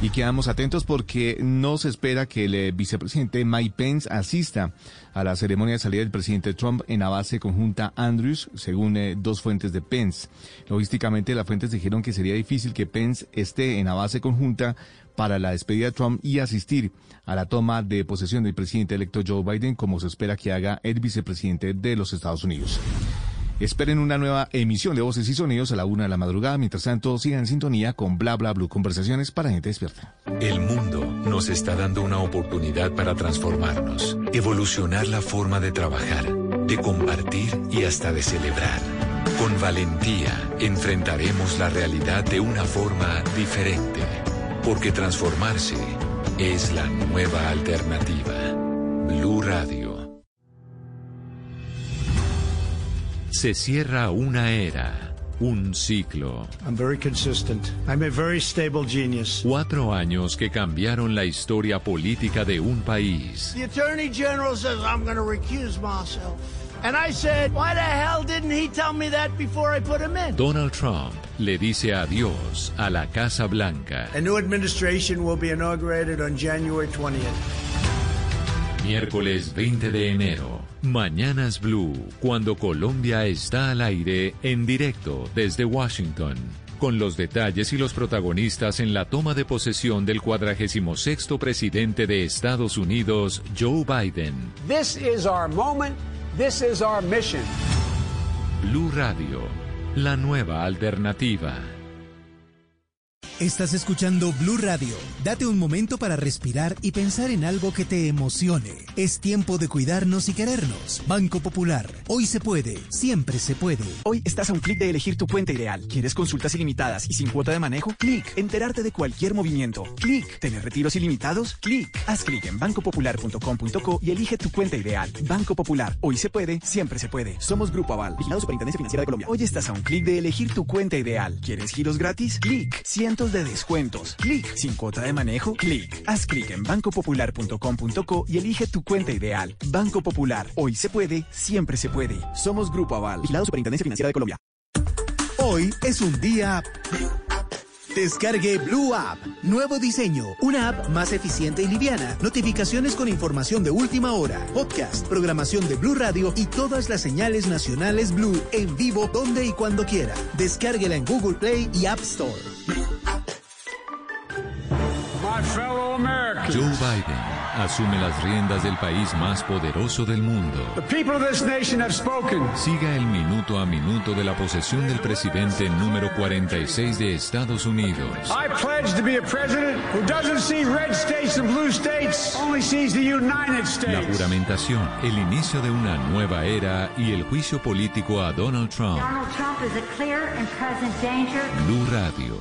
S29: Y quedamos atentos porque no se espera que el eh, vicepresidente Mike Pence asista a la ceremonia de salida del presidente Trump en la base conjunta Andrews, según eh, dos fuentes de Pence. Logísticamente, las fuentes dijeron que sería difícil que Pence esté en la base conjunta para la despedida de Trump y asistir a la toma de posesión del presidente electo Joe Biden, como se espera que haga el vicepresidente de los Estados Unidos. Esperen una nueva emisión de Voces y Sonidos a la una de la madrugada. Mientras tanto, sigan en sintonía con Bla Bla Blue, conversaciones para gente despierta.
S4: El mundo nos está dando una oportunidad para transformarnos, evolucionar la forma de trabajar, de compartir y hasta de celebrar. Con valentía enfrentaremos la realidad de una forma diferente, porque transformarse es la nueva alternativa. Blue Radio. Se cierra una era, un ciclo.
S16: I'm very consistent. I'm a very stable genius.
S4: Cuatro años que cambiaron la historia política de un país.
S16: The Attorney General says I'm going to recuse myself. And I said, why the hell didn't he tell me that before I put him in?
S4: Donald Trump le dice adiós a la Casa Blanca.
S16: A new administration will be inaugurated on January 20th.
S4: Miércoles 20 de enero. Mañanas Blue, cuando Colombia está al aire en directo desde Washington. Con los detalles y los protagonistas en la toma de posesión del 46 presidente de Estados Unidos, Joe Biden.
S58: This is our moment. This is our mission.
S4: Blue Radio, la nueva alternativa.
S59: Estás escuchando Blue Radio. Date un momento para respirar y pensar en algo que te emocione. Es tiempo de cuidarnos y querernos. Banco Popular. Hoy se puede, siempre se puede.
S60: Hoy estás a un clic de elegir tu cuenta ideal. ¿Quieres consultas ilimitadas y sin cuota de manejo? Clic. Enterarte de cualquier movimiento. Clic. ¿Tener retiros ilimitados? Clic. Haz clic en bancopopular.com.co y elige tu cuenta ideal. Banco Popular. Hoy se puede, siempre se puede. Somos Grupo Aval, vigilado Superintendencia Financiera de Colombia. Hoy estás a un clic de elegir tu cuenta ideal. ¿Quieres giros gratis? Clic. Cientos de descuentos. Clic. Sin cuota de manejo. Clic. Haz clic en bancopopular.com.co y elige tu cuenta ideal. Banco Popular. Hoy se puede, siempre se puede. Somos Grupo Aval, vigilado Superintendencia Financiera de Colombia.
S59: Hoy es un día... Descargue Blue App. Nuevo diseño. Una app más eficiente y liviana. Notificaciones con información de última hora. Podcast, programación de Blue Radio y todas las señales nacionales Blue en vivo donde y cuando quiera. Descárguela en Google Play y App Store.
S58: Fellow Americans.
S4: Joe Biden asume las riendas del país más poderoso del mundo.
S58: The people of this nation have spoken.
S4: Siga el minuto a minuto de la posesión del presidente número 46 de Estados Unidos.
S58: I pledge to be a president who doesn't see red states and blue states, only sees the United
S4: La
S58: States.
S4: juramentación, el inicio de una nueva era y el juicio político a Donald Trump.
S61: Donald Trump is a clear and present danger.
S4: Blue Radio,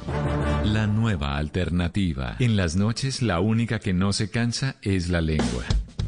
S4: la nueva alternativa. En las noches la única que no se cansa es la lengua.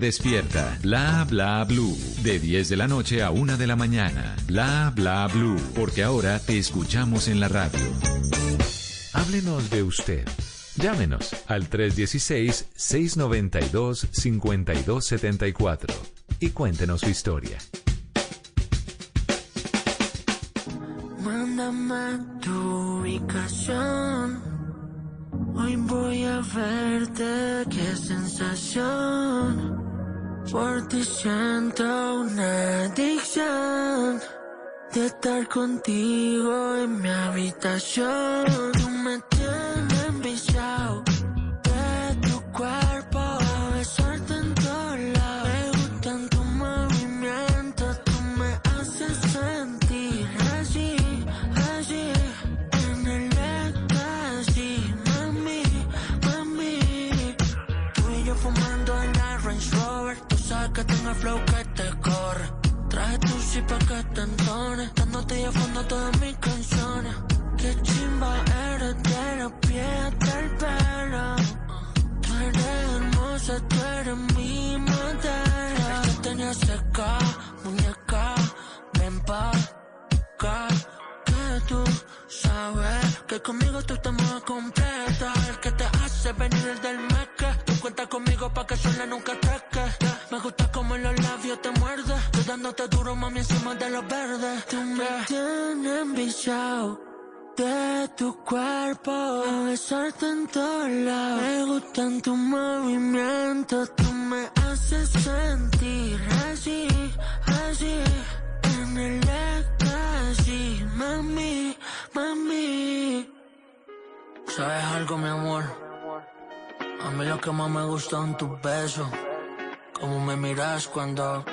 S4: despierta. Bla bla blue, de 10 de la noche a 1 de la mañana. Bla bla blue, porque ahora te escuchamos en la radio. Háblenos de usted. Llámenos al 316-692-5274 y cuéntenos su historia.
S62: Mándame tu ubicación. Hoy voy a verte, qué sensación. Ti siento una adicción de estar contigo en mi habitación. Tú me tienes enviciado flow que te corre. Traje tu si pa' que te entones, dándote y a fondo todas mis canciones. Qué chimba eres de los pies hasta el pelo. Tú eres hermosa, tú eres mi madera. Yo tenía seca, muñeca, ven pa' acá. Que tú sabes que conmigo tú te mueves completa. El que te hace venir el del mes que tú cuentas conmigo pa' que sola nunca dándote duro, mami, encima de los verdes. Tú me tienes enviciado de tu cuerpo, a besarte en todos lados. Me gustan tus movimientos, tú me haces sentir así, así, en el éxtasis, mami, mami. ¿Sabes algo, mi amor? A mí lo que más me gusta son tus besos, como me miras cuando...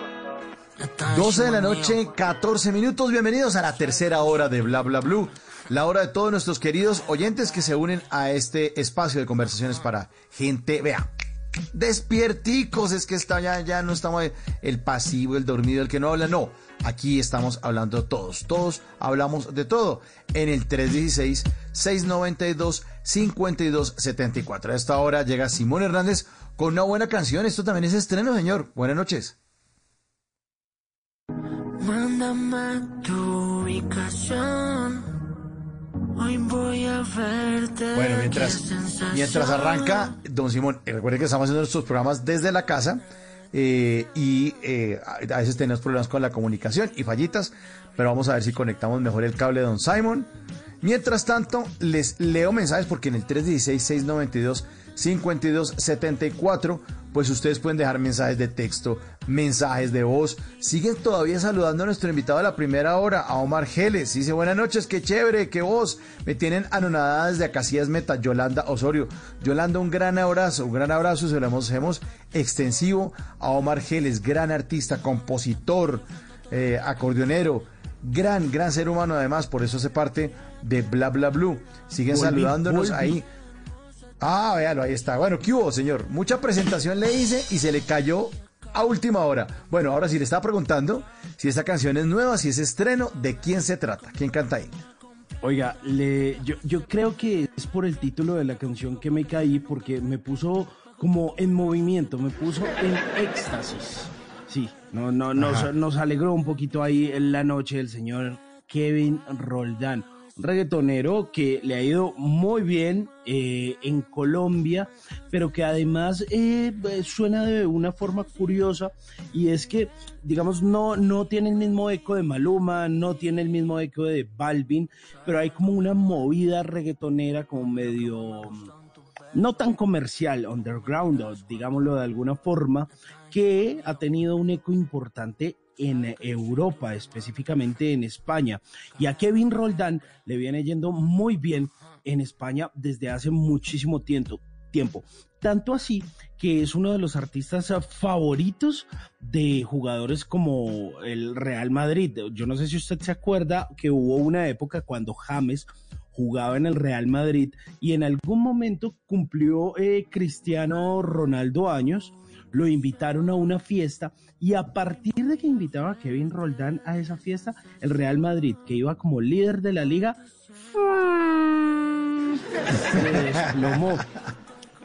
S62: estás
S24: 12 de la noche, 14 minutos. Bienvenidos a la tercera hora de Bla Bla Blue. La hora de todos nuestros queridos oyentes que se unen a este espacio de conversaciones para gente, vea, despierticos. Es que está ya, ya no estamos el pasivo, el dormido, el que no habla. No, aquí estamos hablando todos. Todos hablamos de todo en el 316-692-5274. A esta hora llega Simón Hernández con una buena canción. Esto también es estreno, señor. Buenas noches.
S62: Mándame tu ubicación. Hoy voy a verte.
S24: Bueno, mientras, mientras arranca, don Simón, eh, recuerde que estamos haciendo nuestros programas desde la casa eh, y eh, a veces tenemos problemas con la comunicación y fallitas, pero vamos a ver si conectamos mejor el cable de don Simon. Mientras tanto, les leo mensajes porque en el 316-692-5274, pues ustedes pueden dejar mensajes de texto, mensajes de voz. Siguen todavía saludando a nuestro invitado de la primera hora, a Omar Geles. Dice, buenas noches, qué chévere, qué voz. Me tienen anonadada desde Acacias Meta, Yolanda Osorio. Yolanda, un gran abrazo, un gran abrazo, se lo hemos, hemos extensivo a Omar Geles, gran artista, compositor, eh, acordeonero, gran, gran ser humano además, por eso hace parte de Bla Bla Blue. Siguen
S63: Volví,
S24: saludándonos
S63: volví.
S24: ahí. Ah, véalo, ahí está. Bueno, ¿qué hubo, señor? Mucha presentación le hice y se le cayó a última hora. Bueno, ahora sí le estaba preguntando si esta canción es nueva, si es estreno, ¿de quién se trata? ¿Quién canta ahí?
S63: Oiga, le, yo, yo creo que es por el título de la canción que me caí porque me puso como en movimiento, me puso en éxtasis. Sí, no, no,
S24: Ajá.
S63: nos, nos alegró un poquito ahí en la noche el señor Kevin Roldán, reggaetonero que le ha ido muy bien eh, en Colombia, pero que además eh, eh, suena de una forma curiosa y es que, digamos, no, no tiene el mismo eco de Maluma, no tiene el mismo eco de Balvin, pero hay como una movida reggaetonera como medio no tan comercial, underground, digámoslo de alguna forma, que ha tenido un eco importante en Europa, específicamente en España. Y a Kevin Roldán le viene yendo muy bien en España desde hace muchísimo tiempo. tiempo. Tanto así que es uno de los artistas favoritos de jugadores como el Real Madrid. Yo no sé si usted se acuerda que hubo una época cuando James jugaba en el Real Madrid y en algún momento cumplió eh, Cristiano Ronaldo años, lo invitaron a una fiesta y a partir de que invitaba a Kevin Roldán a esa fiesta, el Real Madrid, que iba como líder de la liga, se desplomó.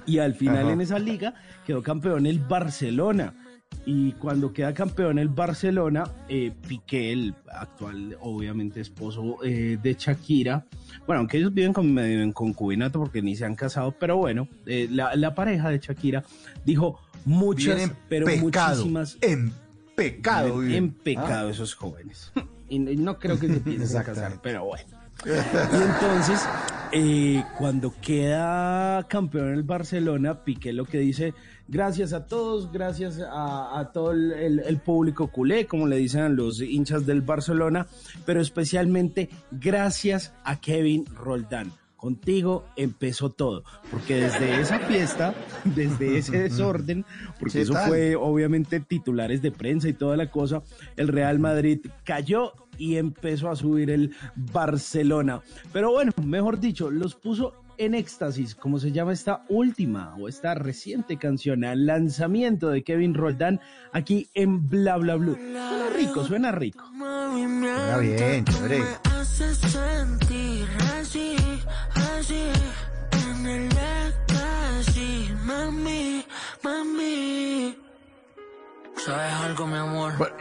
S63: Y al final
S24: Ajá.
S63: en esa liga quedó campeón el Barcelona. Y cuando queda campeón el Barcelona, eh, Piqué, el actual, obviamente, esposo eh, de Shakira, bueno, aunque ellos viven con medio en concubinato porque ni se han casado, pero bueno, eh, la, la pareja de Shakira dijo muchas, pero
S24: pecado,
S63: muchísimas.
S24: En pecado.
S63: En pecado
S24: Ah.
S63: esos jóvenes. Y no- creo que se piensen casar, pero bueno. Y entonces, eh, cuando queda campeón el Barcelona, Piqué lo que dice, gracias a todos, gracias a, a todo el, el- el público culé, como le dicen a los hinchas del Barcelona, pero especialmente gracias a Kevin Roldán. Contigo empezó todo, porque desde esa fiesta, desde ese desorden, porque
S24: ¿Qué
S63: eso
S24: tal?
S63: fue obviamente titulares de prensa y toda la cosa, el Real Madrid cayó y empezó a subir el Barcelona. Pero bueno, mejor dicho, los puso en éxtasis, como se llama esta última o esta reciente canción, al lanzamiento de Kevin Roldán aquí en Bla Bla Blue. Suena rico, suena rico.
S24: Suena bien, chévere.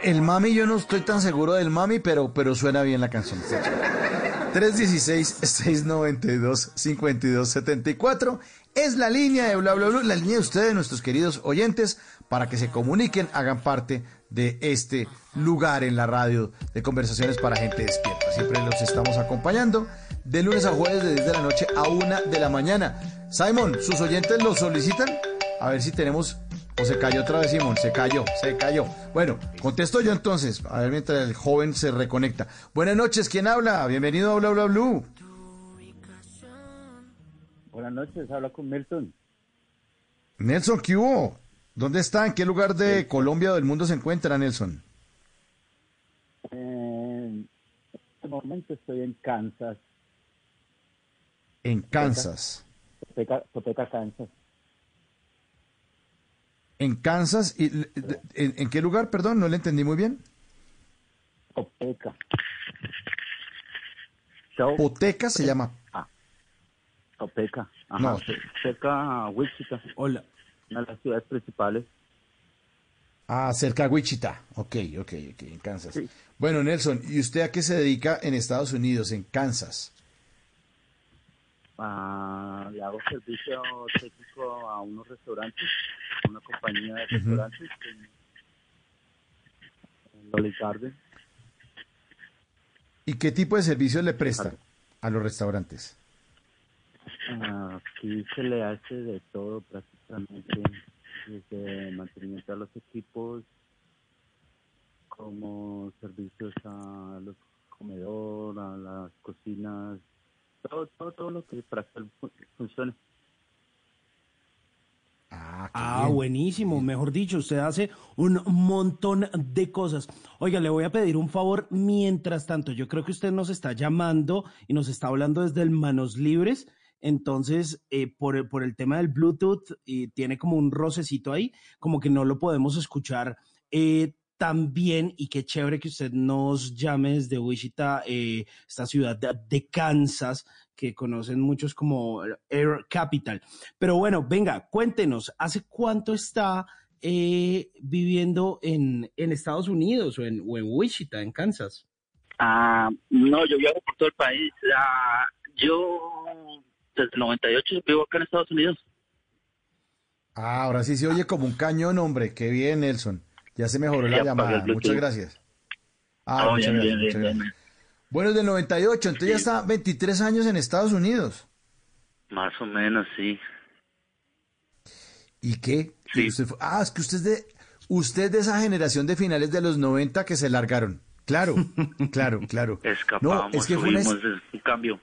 S62: El mami,
S24: yo no estoy tan seguro del mami, pero, pero suena bien la canción. 316-692-5274 es la línea de bla bla bla, la línea de ustedes, nuestros queridos oyentes, para que se comuniquen, hagan parte de este lugar en la radio de conversaciones para gente despierta. Siempre los estamos acompañando de lunes a jueves de 10 de la noche a 1 de la mañana. Simon, ¿sus oyentes lo solicitan? A ver si tenemos... O se cayó otra vez, Simón, se cayó, se cayó. Bueno, contesto yo entonces, a ver mientras el joven se reconecta. Buenas noches, ¿quién habla? Bienvenido a Bla Bla Blue.
S64: Buenas noches, habla con Nelson.
S24: Nelson, ¿qué hubo? ¿Dónde está? ¿En qué lugar de Colombia o del mundo se encuentra, Nelson?
S64: En este momento estoy en Kansas.
S24: En Kansas.
S64: Topeka, Kansas.
S24: En Kansas. Y, en, en qué lugar? Perdón, no le entendí muy bien.
S64: Topeka.
S24: Poteca se llama.
S64: Ah. Ajá.
S24: No.
S64: Cerca a Wichita.
S63: Hola.
S64: Una de las ciudades principales.
S24: Ah, cerca de Wichita. Ok, ok, ok, en Kansas. Bueno, Nelson, ¿y usted a qué se dedica en Estados Unidos, en Kansas?
S64: Le hago servicio técnico a unos restaurantes, a una compañía de restaurantes en, en Olive Garden.
S24: ¿Y qué tipo de servicios le presta a los restaurantes?
S64: Aquí se le hace de todo prácticamente, desde mantenimiento a los equipos, como servicios a los comedor, a las cocinas, todo, todo, todo lo que para que fu- funcione.
S63: Ah, buenísimo. Mejor dicho, usted hace un montón de cosas. Oiga, le voy a pedir un favor mientras tanto. Yo creo que usted nos está llamando y nos está hablando desde el Manos Libres. Entonces, eh, por, el- por el tema del Bluetooth, y tiene como un rocecito ahí, como que no lo podemos escuchar eh, tan bien. Y qué chévere que usted nos llame desde Wichita, eh, esta ciudad de, de Kansas, que conocen muchos como Air Capital. Pero bueno, venga, cuéntenos, ¿hace cuánto está eh, viviendo en, en Estados Unidos o en, o en Wichita, en Kansas?
S64: Ah, no, yo viajo por todo el país. Ah, yo desde el 98 vivo acá en Estados Unidos.
S24: Ah, ahora sí se oye como un cañón, hombre. Qué bien, Nelson. Ya se mejoró la
S64: el
S24: llamada. Muchas gracias. Ah,
S64: Oh,
S24: muchas
S64: bien,
S24: gracias,
S64: bien,
S24: muchas
S64: bien,
S24: gracias. Bueno, es del 98, entonces ya está 23 años en Estados Unidos.
S64: Más o menos, sí.
S24: ¿Y qué? ¿Y usted fue- ah, es que usted es de, usted de esa generación de finales de los 90 que se largaron. Claro, claro, claro.
S64: Escapamos,
S24: no, es que fue una,
S64: un cambio.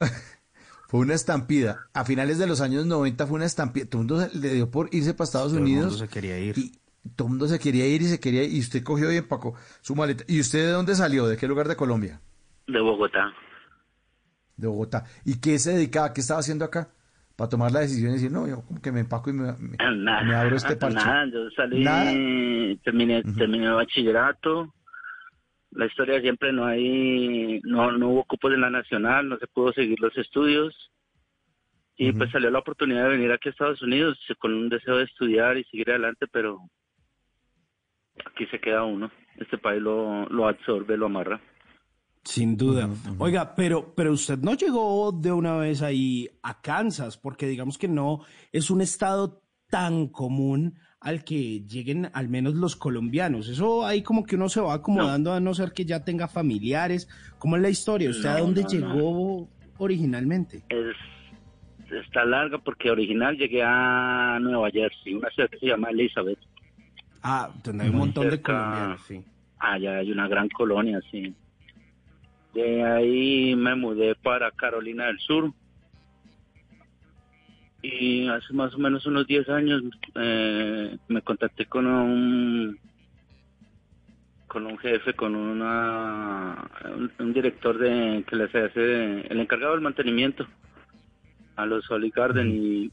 S24: fue una estampida. A finales de los años 90 fue una estampida. Todo el mundo se- le dio por irse para Estados
S63: Todo el
S24: Unidos.
S63: mundo se quería ir.
S24: Y todo el mundo se quería ir y se quería ir. Y usted cogió y empacó su maleta. ¿Y usted de dónde salió? ¿De qué lugar de Colombia?
S64: De Bogotá.
S24: De Bogotá. ¿Y qué se dedicaba? ¿Qué estaba haciendo acá? Para tomar la decisión y decir, no, yo como que me empaco y me, me-
S64: Nada,
S24: me abro este parche.
S64: Nada, yo salí,
S24: Nada.
S64: terminé, terminé el bachillerato. La historia siempre no hay, no, no hubo cupos en la nacional, no se pudo seguir los estudios. Y pues salió la oportunidad de venir aquí a Estados Unidos con un deseo de estudiar y seguir adelante, pero aquí se queda uno. Este país lo, lo absorbe, lo amarra.
S63: Sin duda. Oiga, pero, pero usted no llegó de una vez ahí a Kansas, porque digamos que no es un estado tan común al que lleguen al menos los colombianos. Eso ahí como que uno se va acomodando a no ser que ya tenga familiares. ¿Cómo es la historia? ¿Usted a dónde
S64: no,
S63: llegó originalmente?
S64: Es, está larga porque original llegué a Nueva Jersey, una ciudad que se llama Elizabeth.
S63: Ah, donde hay un montón de colombianos, sí.
S64: Allá hay una gran colonia, sí. De ahí me mudé para Carolina del Sur. Y hace más o menos unos 10 años eh, me contacté con un con un jefe, con una un, un director de que les hace el encargado del mantenimiento a los Olive Garden y,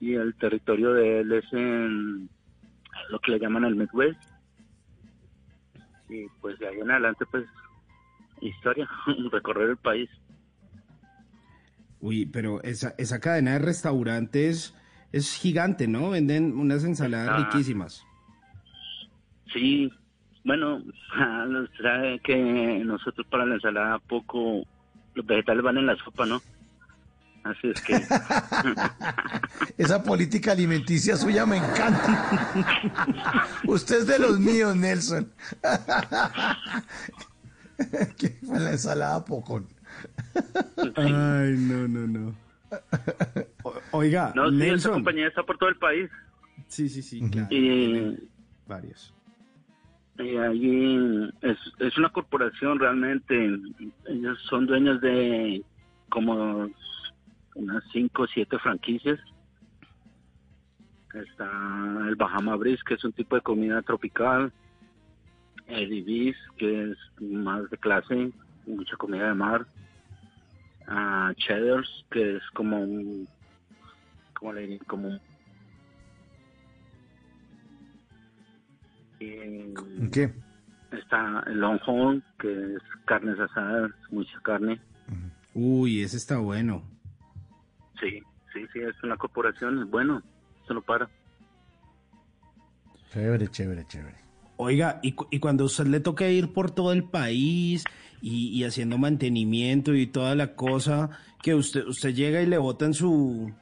S64: y el territorio de él es en lo que le llaman el Midwest y pues de ahí en adelante pues historia, recorrer el país.
S63: Uy, pero esa, esa cadena de restaurantes es gigante, ¿no? Venden unas ensaladas
S64: Ah.
S63: riquísimas.
S64: Sí, bueno, sabe que nosotros para la ensalada poco los vegetales van en la sopa, ¿no? Así es que...
S65: Esa política alimenticia suya me encanta. Usted es de los míos, Nelson. ¿Qué fue la ensalada pocón?
S63: Ay, no, no, no. O- oiga,
S64: No, sí, esta
S63: Nelson.
S64: compañía está por todo el país.
S63: Sí, sí, sí, claro.
S64: Y,
S63: Varios.
S64: y allí es, es una corporación realmente. Ellos son dueños de como unas 5 o 7 franquicias. Está el Bahama Breeze, que es un tipo de comida tropical. El Ibis, que es más de clase, mucha comida de mar. Ah, Cheddars, que es como un, ¿cómo le diría? Como un y
S65: ¿Qué?
S64: está el Longhorn, que es carnes asadas, mucha carne.
S63: Uy, ese está bueno.
S64: Sí, sí, sí, es una corporación, es bueno, eso no para.
S65: Chévere, chévere, chévere.
S63: Oiga, y, cu- y cuando a usted le toca ir por todo el país y, y haciendo mantenimiento y toda la cosa, que usted, usted llega y le botan su,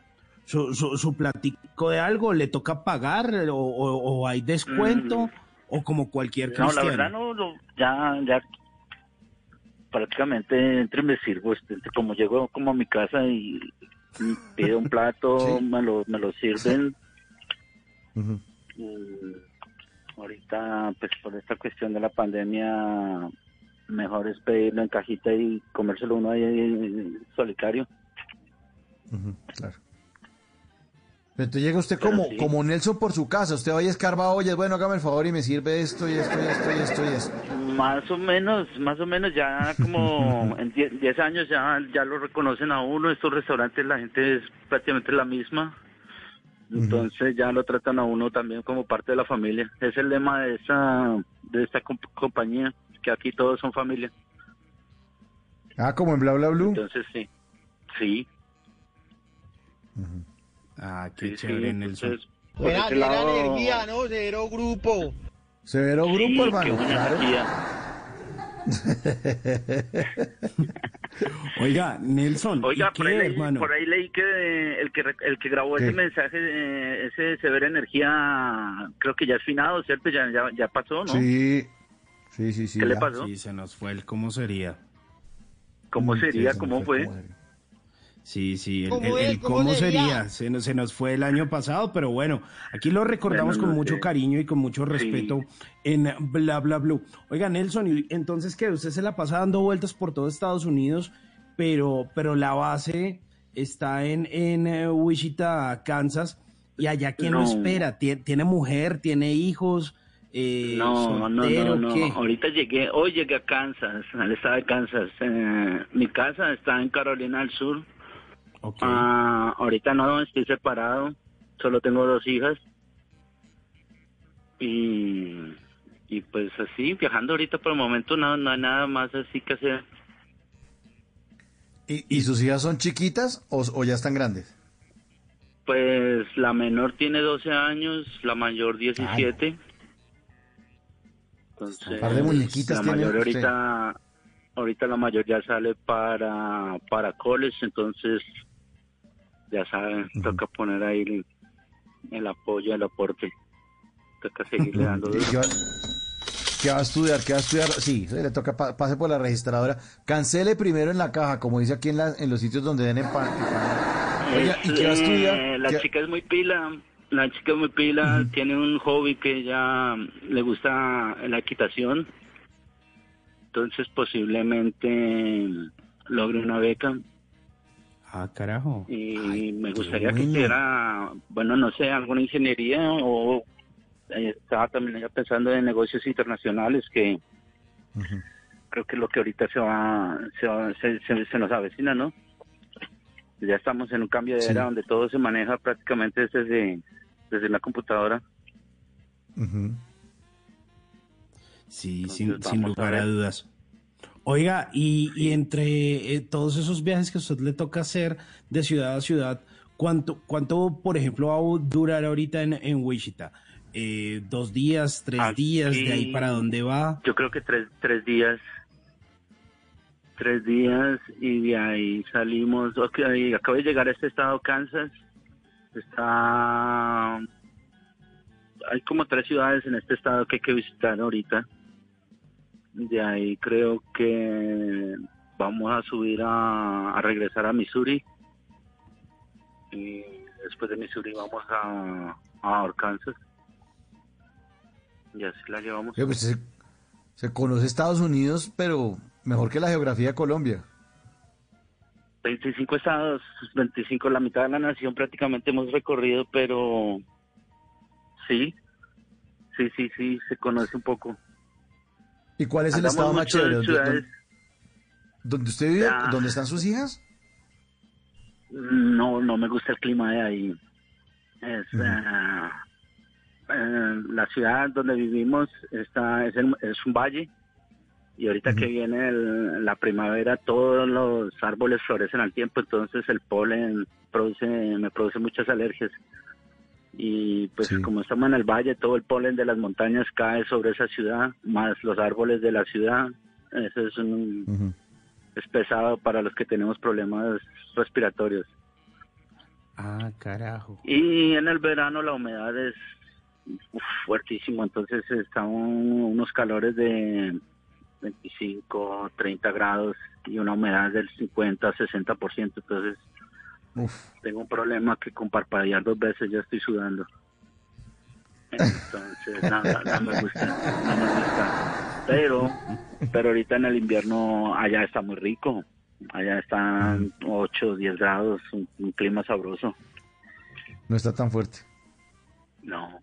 S63: su, su, su platico de algo, ¿le toca pagar o, o- o hay descuento? O como cualquier
S64: Mm. No,
S63: cristiano.
S64: la verdad no, no, ya, ya prácticamente entre me sirvo, este, como llego como a mi casa y pido un plato, me, lo, me lo sirven. Ahorita, pues por esta cuestión de la pandemia, mejor es pedirlo en cajita y comérselo uno ahí solitario.
S65: Claro. Pero Entonces llega usted como,
S64: sí.
S65: como Nelson por su casa. Usted a escarba ollas, bueno, hágame el favor y me sirve esto y esto y esto y esto y esto.
S64: Más o menos, más o menos ya como en 10 10 años ya, ya lo reconocen a uno, estos restaurantes la gente es prácticamente la misma, entonces ya lo tratan a uno también como parte de la familia. Es el lema de esta, de esta comp- compañía, que aquí todos son familia.
S65: Ah, como en Bla Bla Blue.
S64: Entonces sí, sí,
S63: Ah, qué
S64: sí, sí,
S63: chévere, Nelson.
S64: entonces, por lado-
S66: energía, ¿no? Cero grupo.
S65: Severo grupo,
S64: Sí,
S65: hermano.
S64: buena
S65: Claro.
S63: Oiga, Nelson,
S64: Oiga,
S63: ¿y
S64: por ahí,
S63: qué,
S64: leí,
S63: hermano?
S64: por ahí leí que el que el que grabó
S63: ¿Qué?
S64: ese mensaje, eh, ese Severa Energía, creo que ya es finado, ¿cierto? Ya, ya, ya pasó, ¿no?
S65: Sí, sí, sí, sí.
S64: ¿Qué le pasó?
S63: Sí, se nos fue el cómo sería.
S64: ¿Cómo
S65: Mm,
S64: sería?
S65: sí,
S64: ¿Cómo fue?
S63: Sí, sí, el,
S66: ¿Cómo
S63: el-
S66: es?
S63: el
S66: ¿Cómo
S63: cómo sería,
S66: sería?
S63: Se, nos, se nos fue el año pasado, pero bueno, aquí lo recordamos
S64: Bueno,
S63: con mucho
S64: sé.
S63: cariño y con mucho respeto en Bla Bla Blue. Oiga, Nelson, ¿y entonces que usted se la pasa dando vueltas por todo Estados Unidos, pero, pero la base está en, en eh, Wichita, Kansas, y allá quién lo
S64: No.
S63: espera? ¿Tie- ¿Tiene mujer? ¿Tiene hijos? Eh,
S64: No, no,
S63: soltero,
S64: no, no.
S63: ¿qué?
S64: Ahorita llegué, hoy llegué a Kansas, al estado de Kansas. Eh, mi casa está en Carolina del Sur. Ah, ahorita no, estoy separado. Solo tengo dos hijas. Y, y pues así, viajando ahorita por el momento no, no hay nada más así que hacer.
S65: ¿Y, y sus hijas son chiquitas o, o ya están grandes?
S64: Pues la menor tiene 12 años, la mayor 17. Entonces,
S65: Un par de muñequitas
S64: la
S65: tiene
S64: mayor
S65: usted.
S64: ahorita, ahorita la mayor ya sale para, para college, entonces ya saben, toca poner ahí el, el apoyo, el aporte. Toca seguirle dando duro.
S65: ¿Qué va, qué va a estudiar? ¿Qué va a estudiar? Sí, le toca, pa- pase por la registradora. Cancele primero en la caja, como dice aquí en, la- en los sitios donde den empa- empanada. Oiga, ¿y qué va a estudiar?
S64: Eh, la
S65: ¿Qué-
S64: chica es muy pila, la chica es muy pila, tiene un hobby que ella le gusta la equitación, entonces posiblemente logre una beca
S63: Ah, carajo.
S64: y me gustaría que hiciera, bueno, no sé, alguna ingeniería o eh, estaba también ella pensando en negocios internacionales que creo que es lo que ahorita se va, se, va- se, se- se nos avecina, ¿no? Ya estamos en un cambio de
S65: Sí.
S64: era donde todo se maneja prácticamente desde, desde la computadora.
S63: Sí, sin,
S64: Entonces,
S63: sin
S64: vamos a
S63: lugar a
S64: ver.
S63: dudas. Oiga, y, y entre eh, todos esos viajes que a usted le toca hacer de ciudad a ciudad, ¿cuánto, cuánto por ejemplo, va a durar ahorita en, en Wichita? Eh, ¿Dos días, tres días? ¿De ahí para dónde va?
S64: Yo creo que tres, tres días. tres días y de ahí salimos. Ok, acabo de llegar a este estado, Kansas. Está. Hay como tres ciudades en este estado que hay que visitar ahorita. De ahí creo que vamos a subir a, a regresar a Missouri. Y después de Missouri vamos a, a Arkansas. Y así la llevamos.
S24: Pues se, se conoce Estados Unidos, pero mejor que la geografía de Colombia.
S64: 25 estados, 25, la mitad de la nación prácticamente hemos recorrido, pero sí, sí, sí, sí, se conoce un poco.
S24: ¿Y cuál es el estado más chévere? ¿Dónde-
S64: ciudades.
S24: dónde- ¿Dónde usted vive?
S64: Ya.
S24: ¿Dónde están sus hijas?
S64: No, no me gusta el clima de ahí. Es, ah, eh, la ciudad donde vivimos está es, un valle y ahorita que viene el- la primavera todos los árboles florecen al tiempo, entonces el polen produce me produce muchas alergias. Y pues como estamos en el valle, todo el polen de las montañas cae sobre esa ciudad, más los árboles de la ciudad. Eso es un, es pesado para los que tenemos problemas respiratorios.
S63: Ah, carajo.
S64: Y en el verano la humedad es uf, fuertísimo, entonces están unos calores de 25, 30 grados y una humedad del 50, 60%, entonces tengo un problema que con parpadear dos veces ya estoy sudando. Entonces, no, no, me gusta, no me gusta. Pero, pero ahorita en el invierno allá está muy rico. Allá están 8, 10 grados, un, un clima sabroso.
S24: No está tan fuerte.
S64: No.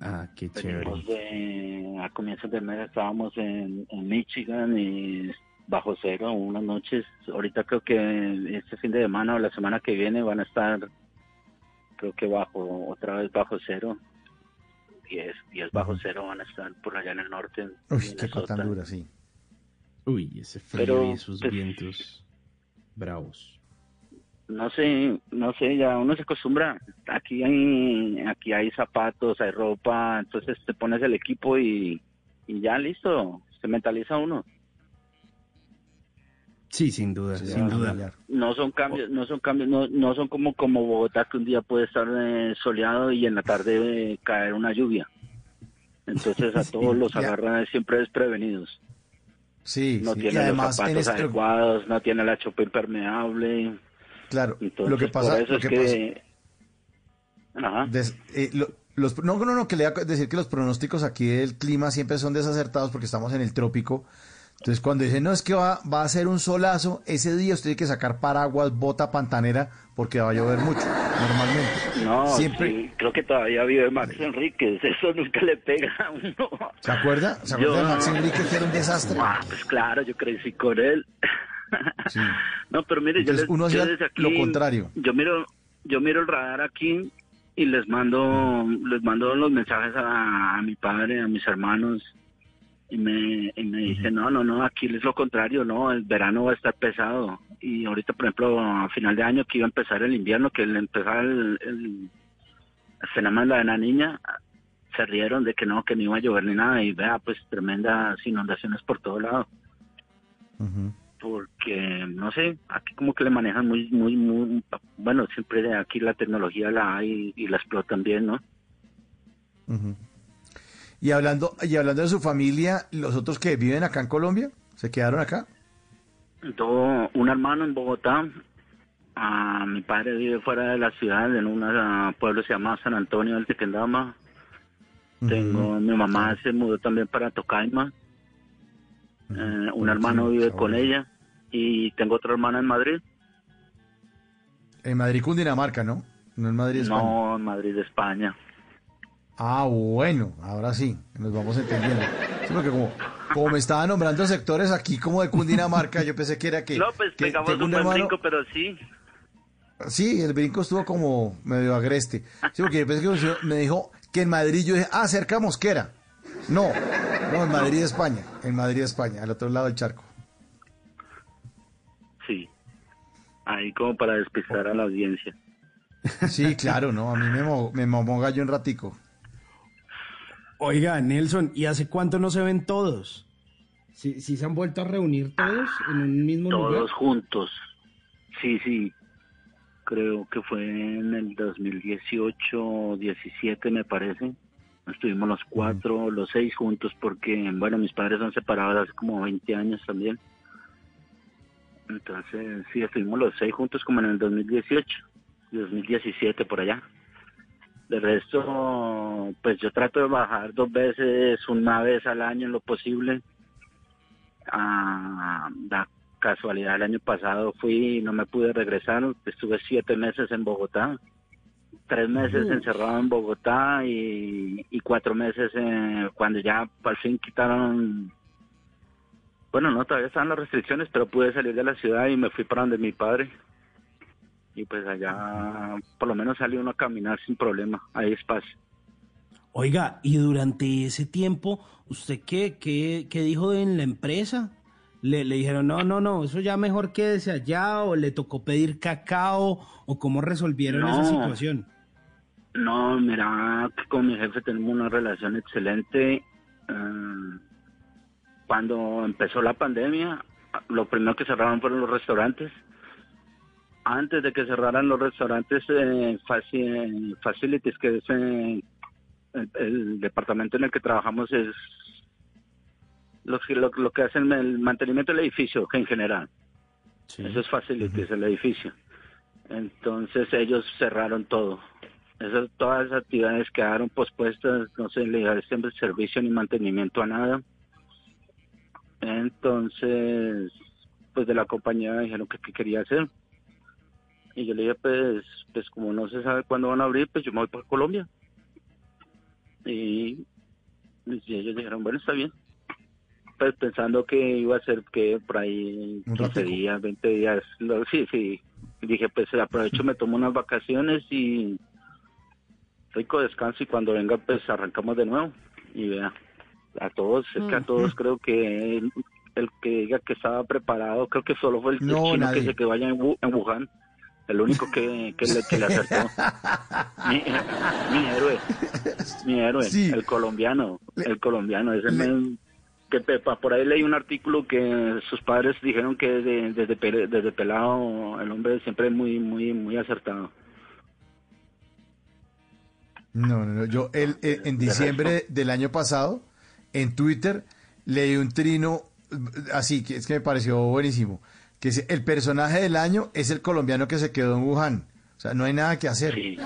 S63: Ah, qué chévere.
S64: De, a comienzos del mes estábamos en, en Michigan y bajo cero unas noches. Ahorita creo que este fin de semana o la semana que viene van a estar, creo que bajo, otra vez bajo cero. 10, 10 bajo cero van a estar por allá en el norte. en
S24: Uy, qué tan dura, sí.
S63: Uy, ese frío
S64: Pero,
S63: y esos
S64: pues,
S63: vientos bravos.
S64: No sé, no sé, ya uno se acostumbra. Aquí hay, aquí hay zapatos, hay ropa, entonces te pones el equipo y, y ya listo, se mentaliza uno.
S63: Sí, sin duda,
S64: Sí,
S63: sin duda.
S64: No son cambios, no son cambios, no, no son como como Bogotá que un día puede estar eh, soleado y en la tarde eh, caer una lluvia. Entonces a todos los
S24: ya.
S64: agarra siempre desprevenidos.
S24: Sí,
S64: No
S24: sí.
S64: tiene
S24: y además
S64: los zapatos adecuados, no tiene la chopa impermeable.
S24: Claro,
S64: Entonces,
S24: lo que pasa,
S64: por eso
S24: lo
S64: es
S24: que.
S64: Ajá.
S24: Des- eh, lo- los, no, no, no, que le voy a decir que los pronósticos aquí del clima siempre son desacertados porque estamos en el trópico. Entonces, cuando dicen, no, es que va, va a ser un solazo, ese día usted tiene que sacar paraguas, bota pantanera, porque va a llover mucho, normalmente.
S64: No,
S24: Siempre,
S64: sí, creo que todavía vive Max Enríquez, eso nunca le pega a uno.
S24: ¿Se acuerda? ¿Se acuerda de Max Enrique que era un desastre?
S64: Ah, pues claro, yo crecí con él. No, pero mire,
S24: Entonces,
S64: yo, les,
S24: uno
S64: yo desde aquí,
S24: lo contrario.
S64: Yo miro, yo miro el radar aquí y les mando, les mando los mensajes a, a mi padre, a mis hermanos y me, y me dicen, no, no, no, aquí es lo contrario, no, el verano va a estar pesado. Y ahorita, por ejemplo, a final de año que iba a empezar el invierno, que el empezar el, el, el fenómeno de la niña, se rieron de que no, que no iba a llover ni nada y vea, pues tremendas inundaciones por todo lado porque no sé, aquí como que le manejan muy, muy, muy, bueno, siempre aquí la tecnología la hay y la explotan bien, ¿no?
S24: Ujú. Y hablando, y hablando de su familia, los otros que viven acá en Colombia, ¿se quedaron acá?
S64: Todo, un hermano en Bogotá, ah, mi padre vive fuera de la ciudad, en un pueblo que se llama San Antonio del Tequendama. Tengo, mi mamá se mudó también para Tocaima. Eh, un hermano vive con ella y tengo otra hermana en Madrid.
S24: En Madrid, Cundinamarca, ¿no? No en Madrid, España.
S64: No, en Madrid, España.
S24: Ah, bueno, ahora sí, nos vamos entendiendo. Sí, porque como, como me estaba nombrando sectores aquí como de Cundinamarca, yo pensé que era que...
S64: No, pues
S24: que
S64: pegamos un buen brinco, pero sí.
S24: Sí, el brinco estuvo como medio agreste. Sí, porque yo pensé que usted me dijo que en Madrid, yo dije, ah, cerca Mosquera. No, no, en Madrid, España. En Madrid, España, al otro lado del charco.
S64: Sí. Ahí como para despistar a la audiencia.
S24: Sí, claro, no, a mí me, mo- me gallo un ratico.
S63: Oiga, Nelson, ¿y hace cuánto no se ven todos? ¿Sí, sí se han vuelto a reunir todos en un mismo
S64: Todos
S63: lugar?
S64: juntos. Sí, sí. Creo que fue en el 2018, 17 me parece. Estuvimos los cuatro, los seis juntos porque, bueno, mis padres son separados hace como 20 años también. Entonces, sí, estuvimos los seis juntos como en el 2018, 2017 por allá. De resto, pues yo trato de bajar dos veces, una vez al año en lo posible. Ah, la casualidad, el año pasado fui y no me pude regresar. Estuve siete meses en Bogotá, tres meses encerrado en Bogotá y, y cuatro meses eh, cuando ya por fin quitaron. Bueno, no, todavía estaban las restricciones, pero pude salir de la ciudad y me fui para donde mi padre. Y pues allá por lo menos salió uno a caminar sin problema, hay espacio.
S63: Oiga, y durante ese tiempo, ¿usted qué, qué, qué dijo en la empresa? Le, le dijeron, no, no, no, eso ya mejor quédese allá, o le tocó pedir cacao, o cómo resolvieron esa situación.
S64: No, mira, que con mi jefe tenemos una relación excelente. Eh, cuando empezó la pandemia, lo primero que cerraron fueron los restaurantes. Antes de que cerraran los restaurantes, eh, Faci- Facilities, que es eh, el, el departamento en el que trabajamos, es lo que, lo, lo que hacen el mantenimiento del edificio en general. Eso es Facilities, el edificio. Entonces ellos cerraron todo. Esas, todas esas actividades quedaron pospuestas, no se le siempre servicio ni mantenimiento a nada. Entonces, pues de la compañía dijeron que qué quería hacer. Y yo le dije, pues, pues como no se sabe cuándo van a abrir, pues yo me voy para Colombia. Y, y ellos dijeron, bueno, está bien. Pues pensando que iba a ser que por ahí
S24: Un
S64: 15
S24: ratico.
S64: días, 20 días, sí, sí. Y dije, pues aprovecho, me tomo unas vacaciones y rico descanso y cuando venga pues arrancamos de nuevo. Y vea, a todos, es que a
S24: Mm.
S64: todos creo que el, que diga que estaba preparado, creo que solo fue el,
S24: No,
S64: chino
S24: nadie.
S64: que se quedó allá en Wuhan. El único que, que, le, que le acertó. mi, mi héroe. Mi héroe.
S24: Sí.
S64: El colombiano. El colombiano. Ese men que Pepa, por ahí leí un artículo que sus padres dijeron que desde, desde, pe- desde pelado el hombre siempre es muy, muy, muy acertado.
S24: No, no, no. Yo el, eh, en diciembre del año pasado, en Twitter, leí un trino así, que es que me pareció buenísimo. Que el personaje del año es el colombiano que se quedó en Wuhan. O sea, no hay nada que hacer. Sí,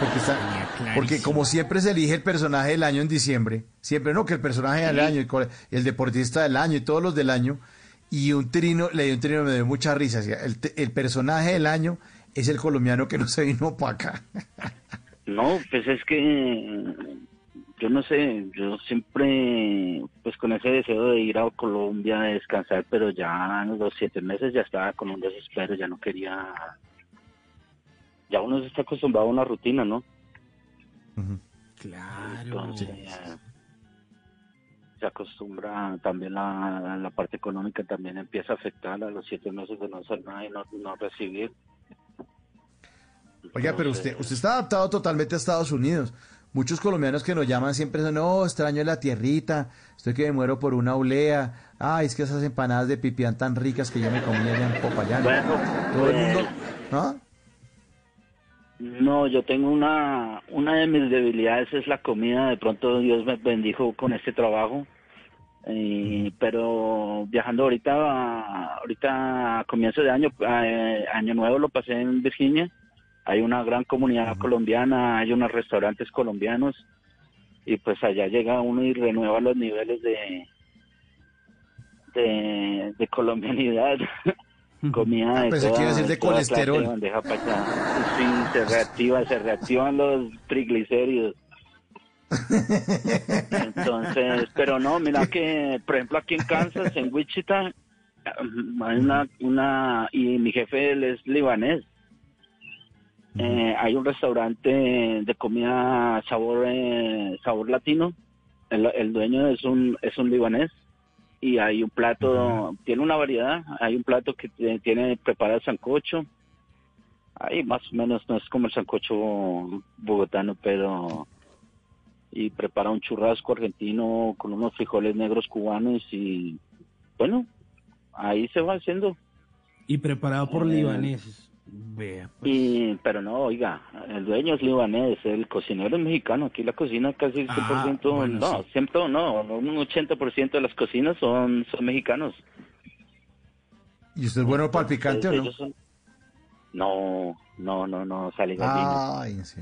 S24: porque, está- porque como siempre se elige el personaje del año en diciembre, siempre no, que el personaje del
S64: Sí.
S24: año, el, el deportista del año y todos los del año, y un trino, leí un trino, me dio mucha risa. El, el personaje del año es el colombiano que no se vino para acá.
S64: No, pues es que yo no sé, yo siempre pues con ese deseo de ir a Colombia a descansar, pero ya en los siete meses ya estaba con un desespero, ya no quería, ya uno se está acostumbrado a una rutina, ¿no?
S63: Claro.
S64: Entonces, ya se acostumbra también la, la parte económica también empieza a afectar a los siete meses de no hacer nada y no, no recibir.
S24: Oiga, pero usted, usted está adaptado totalmente a Estados Unidos. Muchos colombianos que nos llaman siempre son, no, extraño la tierrita, estoy que me muero por una olea, ay, es que esas empanadas de pipián tan ricas que yo me comía allá en Popayán. Todo el mundo, ¿ah?
S64: No, yo tengo una, una de mis debilidades es la comida. De pronto Dios me bendijo con este trabajo. Eh, pero viajando ahorita, ahorita a comienzo de año, eh, año nuevo lo pasé en Virginia. Hay una gran comunidad colombiana, hay unos restaurantes colombianos y pues allá llega uno y renueva los niveles de de, de colombianidad. Comida de
S24: Pensé que iba a decir de
S64: toda
S24: colesterol.
S64: Sí, se reactiva, se reactivan los triglicéridos. Entonces, pero no, mira que, por ejemplo, aquí en Kansas, en Wichita, hay una, una, y mi jefe él es libanés. Eh, hay un restaurante de comida sabor eh, sabor latino. El, el dueño es un es un libanés y hay un plato, tiene una variedad. Hay un plato que te- tiene preparado sancocho. Ahí más o menos no es como el sancocho bogotano, pero y prepara un churrasco argentino con unos frijoles negros cubanos y bueno, ahí se va haciendo.
S63: Y preparado por
S64: Eh,
S63: libaneses. Vea. pues.
S64: Y, pero no, oiga, el dueño es libanés, el cocinero es mexicano. Aquí la cocina casi el 100%,
S63: Ah, bueno,
S64: no,
S63: sí.
S64: siempre no, un 80% de las cocinas son, son mexicanos.
S24: ¿Y usted es bueno para el picante o no?
S64: Son- No, no, no, no, sale gallina.
S24: Ay, sí.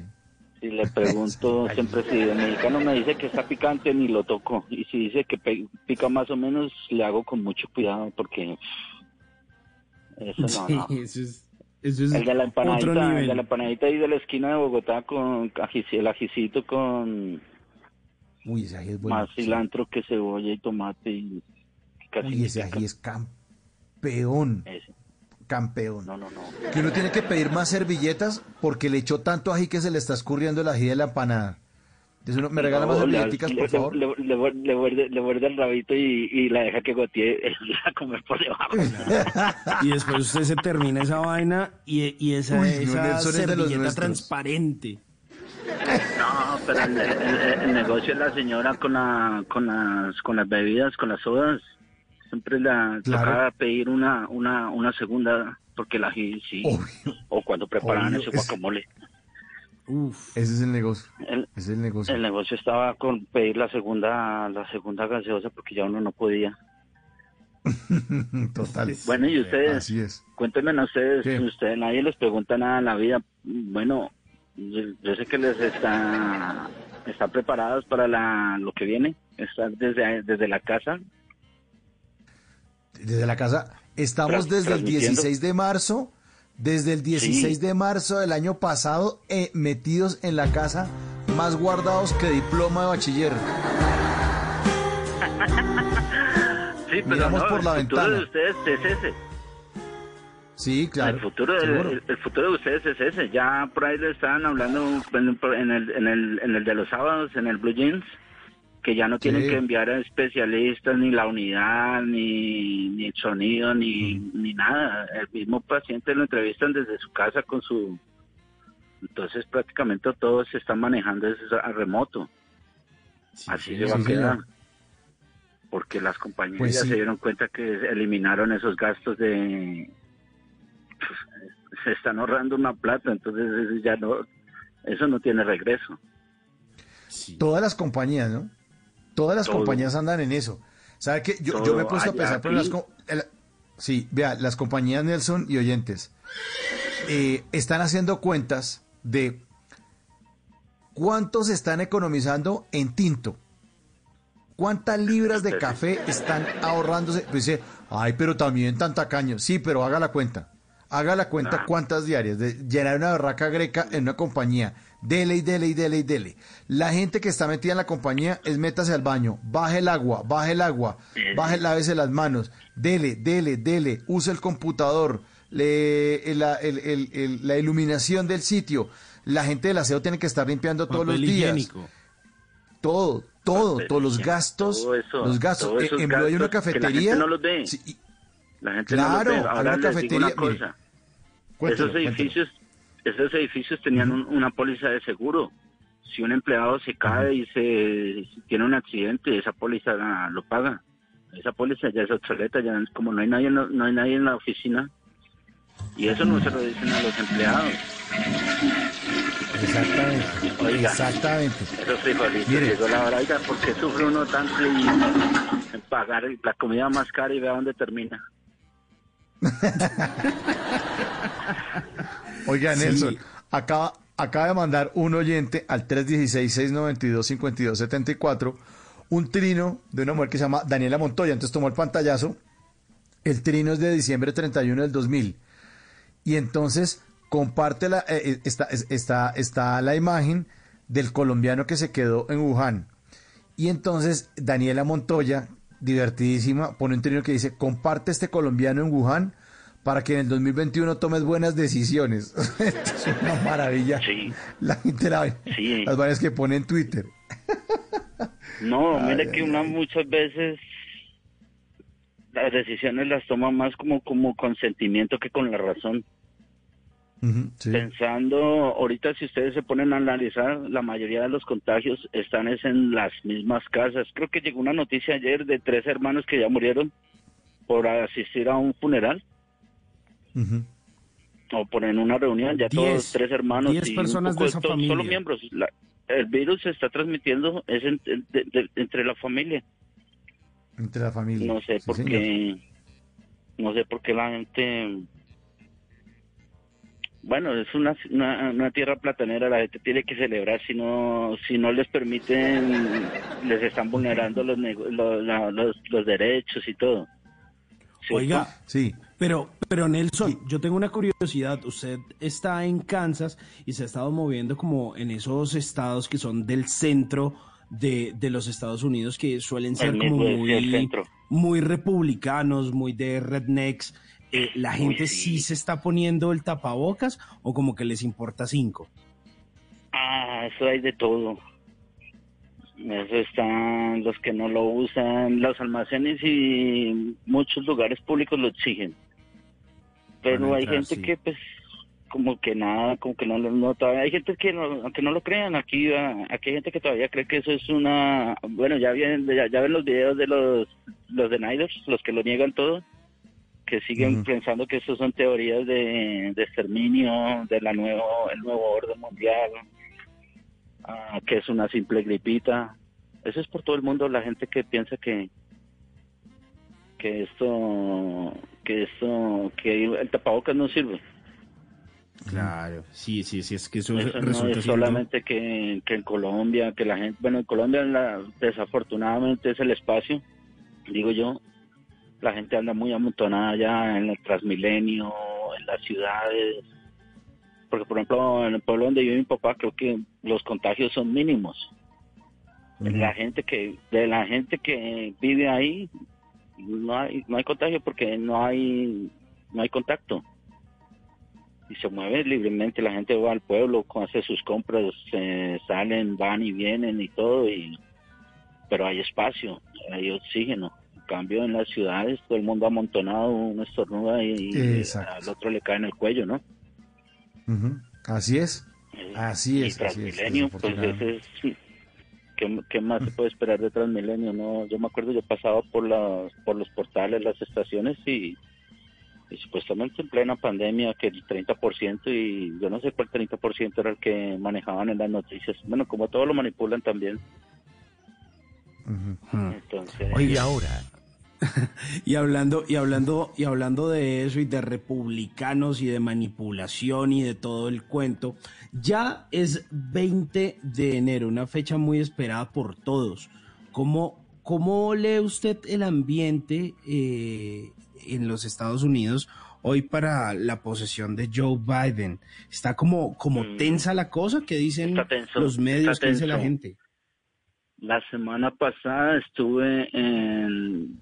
S64: Si le pregunto siempre si el mexicano me dice que está picante, ni lo toco. Y si dice que pica más o menos, le hago con mucho cuidado porque eso no,
S63: Sí,
S64: no.
S63: eso es, es
S64: El de la empanadita, el de la empanadita ahí de la esquina de Bogotá con el ajicito con
S24: Uy, ese ají es bueno.
S64: más cilantro que cebolla y tomate y casi
S24: Uy, ese ají es campeón.
S64: Ese.
S24: Campeón.
S64: No, no, no.
S24: Que uno tiene que pedir más servilletas porque le echó tanto ají que se le está escurriendo el ají de la empanada. Entonces uno, ¿me regala más
S64: No,
S24: servilleticas,
S64: le-
S24: por favor?
S64: Le, le, le- le muerde, le muerde el rabito y, y la deja que gotee a comer por debajo.
S63: Y después usted se termina esa vaina y, y esa,
S24: Uy,
S63: esa
S24: es
S63: servilleta transparente.
S64: No, pero el, el- el negocio de la señora con, la, con, las, con las bebidas, con las sodas, siempre la
S24: Claro.
S64: tocaba pedir una, una, una segunda, porque la sí. O cuando preparaban
S24: Obvio,
S64: ese
S24: es-
S64: guacamole.
S24: Ese es el negocio.
S64: El,
S24: Ese es el negocio.
S64: el negocio estaba con pedir la segunda, la segunda gaseosa porque ya uno no podía.
S24: Total.
S64: Bueno, y ustedes,
S24: Así es.
S64: cuéntenme a ustedes,
S24: ¿Qué?
S64: ustedes, nadie les pregunta nada en la vida. Bueno, yo, yo sé que les está, están preparados para la, lo que viene, están desde, desde la casa.
S24: Desde la casa. Estamos
S64: Tras-
S24: desde el
S64: transmitiendo.
S24: 16 de marzo. Desde el 16 de marzo del año pasado, eh, metidos en la casa, más guardados que diploma de bachiller.
S64: Sí, pero
S24: Miramos
S64: no,
S24: por la
S64: el futuro
S24: ventana.
S64: de ustedes es ese.
S24: Sí, claro.
S64: el, futuro el, el futuro de ustedes es ese. Ya por ahí le estaban hablando en, en el, en, el, en el de los sábados, en el Blue Jeans, que ya no tienen
S24: Sí.
S64: que enviar a especialistas, ni la unidad, ni, ni el sonido, ni, ni nada. El mismo paciente lo entrevistan desde su casa con su... Entonces prácticamente todo se está manejando desde a remoto. Así se va
S24: sí,
S64: a quedar. Porque las compañías
S24: Pues
S64: ya
S24: sí.
S64: se dieron cuenta que eliminaron esos gastos de... pues, se están ahorrando una plata, entonces eso ya no... Eso no tiene regreso.
S24: Todas las compañías, ¿no? Todas las
S64: Todo.
S24: compañías andan en eso. ¿Sabe qué? Yo, me he puesto a pensar, pero las, el- sí, vea, las compañías Nelson y oyentes eh, están haciendo cuentas de cuánto se están economizando en tinto. ¿Cuántas libras de café están ahorrándose? Pues dice, ay, pero también tan tacaño. Sí, pero haga la cuenta. Haga la cuenta cuántas diarias de llenar una barraca greca en una compañía. Dele y dele y dele y dele. La gente que está metida en la compañía es métase al baño, baje el agua, baje el agua, baje, lávese las manos, dele, dele, dele, use el computador, le, la, el- el- el- la iluminación del sitio. La gente del aseo tiene que estar limpiando todos los días.
S63: higiénico.
S24: Todo, todo, todos los gastos,
S64: todo eso,
S24: los gastos.
S64: todos
S24: En,
S64: esos
S24: en Blue hay una
S64: que la
S24: cafetería.
S64: gente no los ve.
S24: Sí, y-
S64: La gente
S24: Claro,
S64: no lo ve.
S24: hay una cafetería,
S64: una
S24: mire,
S64: cosa.
S24: cuéntelo,
S64: esos edificios, esos edificios tenían un- una póliza de seguro. Si un empleado se cae y se tiene un accidente, esa póliza la- lo paga. Esa póliza ya es obsoleta, ya como no hay nadie, en la- no hay nadie en la oficina. Y eso no se lo dicen a los empleados.
S24: Exactamente.
S64: Oiga.
S24: Exactamente.
S64: Esos frijolitos,
S24: Mire.
S64: llegó la hora, oiga, ¿por qué sufre uno tanto y en pagar la comida más cara y vea dónde termina?
S24: Oiga,
S63: Sí.
S24: Nelson, acaba, acaba de mandar un oyente al 316-692-5274 un trino de una mujer que se llama Daniela Montoya. Entonces tomó el pantallazo. El trino es de diciembre 31 del 2000. Y entonces comparte la, eh, eh, está, es- está, está la imagen del colombiano que se quedó en Wuhan. Y entonces Daniela Montoya, divertidísima, pone un trino que dice, comparte este colombiano en Wuhan para que en el 2021 tomes buenas decisiones. Esto es una maravilla. La gente la-
S64: Sí.
S24: las varias que pone en Twitter.
S64: No,
S24: Ay,
S64: mire
S24: ay,
S64: que una muchas veces las decisiones las toma más como, como con sentimiento que con la razón.
S24: Sí.
S64: Pensando, ahorita si ustedes se ponen a analizar, la mayoría de los contagios están es en las mismas casas. Creo que llegó una noticia ayer de tres hermanos que ya murieron por asistir a un funeral o por en una reunión, ya todos tres hermanos
S63: Diez
S64: y
S63: personas de esa
S64: to-
S63: familia.
S64: solo miembros. La- el virus se está transmitiendo es en- en- de- de- entre la familia.
S65: Entre la familia.
S64: No sé
S65: Sí,
S64: por qué, no sé por qué la gente, bueno, es una, una, una tierra platanera, la gente tiene que celebrar, si no, si no les permiten, les están vulnerando los, los, los derechos y todo.
S63: Oiga,
S65: sí.
S63: Pero, pero Nelson, yo tengo una curiosidad. Usted está en Kansas y se ha estado moviendo como en esos estados que son del centro de, de los Estados Unidos, que suelen ser como
S64: sí,
S63: muy, muy republicanos, muy de rednecks. Eh, ¿La gente sí. se está poniendo el tapabocas o como que les importa cinco?
S64: Ah, eso hay de todo. Eso están los que no lo usan, los almacenes y muchos lugares públicos lo exigen. Pero hay gente
S63: sí.
S64: que pues como que nada, como que no lo nota. Hay gente que no, aunque no lo crean, aquí ah, aquí hay gente que todavía cree que eso es una, bueno, ya vienen ya, ya ven los videos de los los deniers, los que lo niegan todo, que siguen pensando que eso son teorías de, de exterminio, de la nuevo el nuevo orden mundial ah, que es una simple gripita. Eso es por todo el mundo, la gente que piensa que que esto que esto que el tapabocas no sirve.
S63: Claro, sí, sí, sí, es que eso,
S64: Eso no
S63: resulta
S64: es
S63: siendo-
S64: solamente que, que en Colombia, que la gente, bueno, en Colombia la- desafortunadamente es el espacio, digo yo, la gente anda muy amontonada ya en el Transmilenio, en las ciudades, porque por ejemplo en el pueblo donde vive mi papá creo que los contagios son mínimos. La gente que, de la gente que vive ahí, no hay, no hay contagio porque no hay, no hay contacto y se mueve libremente, la gente va al pueblo, hace sus compras, eh, salen, van y vienen y todo, y pero hay espacio, hay oxígeno. En cambio, en las ciudades todo el mundo amontonado, uno estornuda y, y
S65: Exacto.
S64: al otro le cae en el cuello, ¿no?
S65: Así es. Así
S64: y
S65: es. así es,
S64: pues ese es... ¿Qué, qué más se puede esperar de Transmilenio? No, yo me acuerdo, yo pasaba por las, por los portales, las estaciones y, y supuestamente en plena pandemia que el 30% y yo no sé cuál 30% era el que manejaban en las noticias. Bueno, como todo lo manipulan también. Entonces,
S63: Oiga, ahora. y hablando, y hablando, y hablando de eso y de republicanos y de manipulación y de todo el cuento, ya es 20 de enero, una fecha muy esperada por todos. ¿Cómo, cómo lee usted el ambiente eh, en los Estados Unidos hoy para la posesión de Joe Biden? ¿Está como, como tensa la cosa? ¿Qué dicen
S64: tenso,
S63: los medios?
S64: está
S63: ¿Qué dice la gente?
S64: La semana pasada estuve en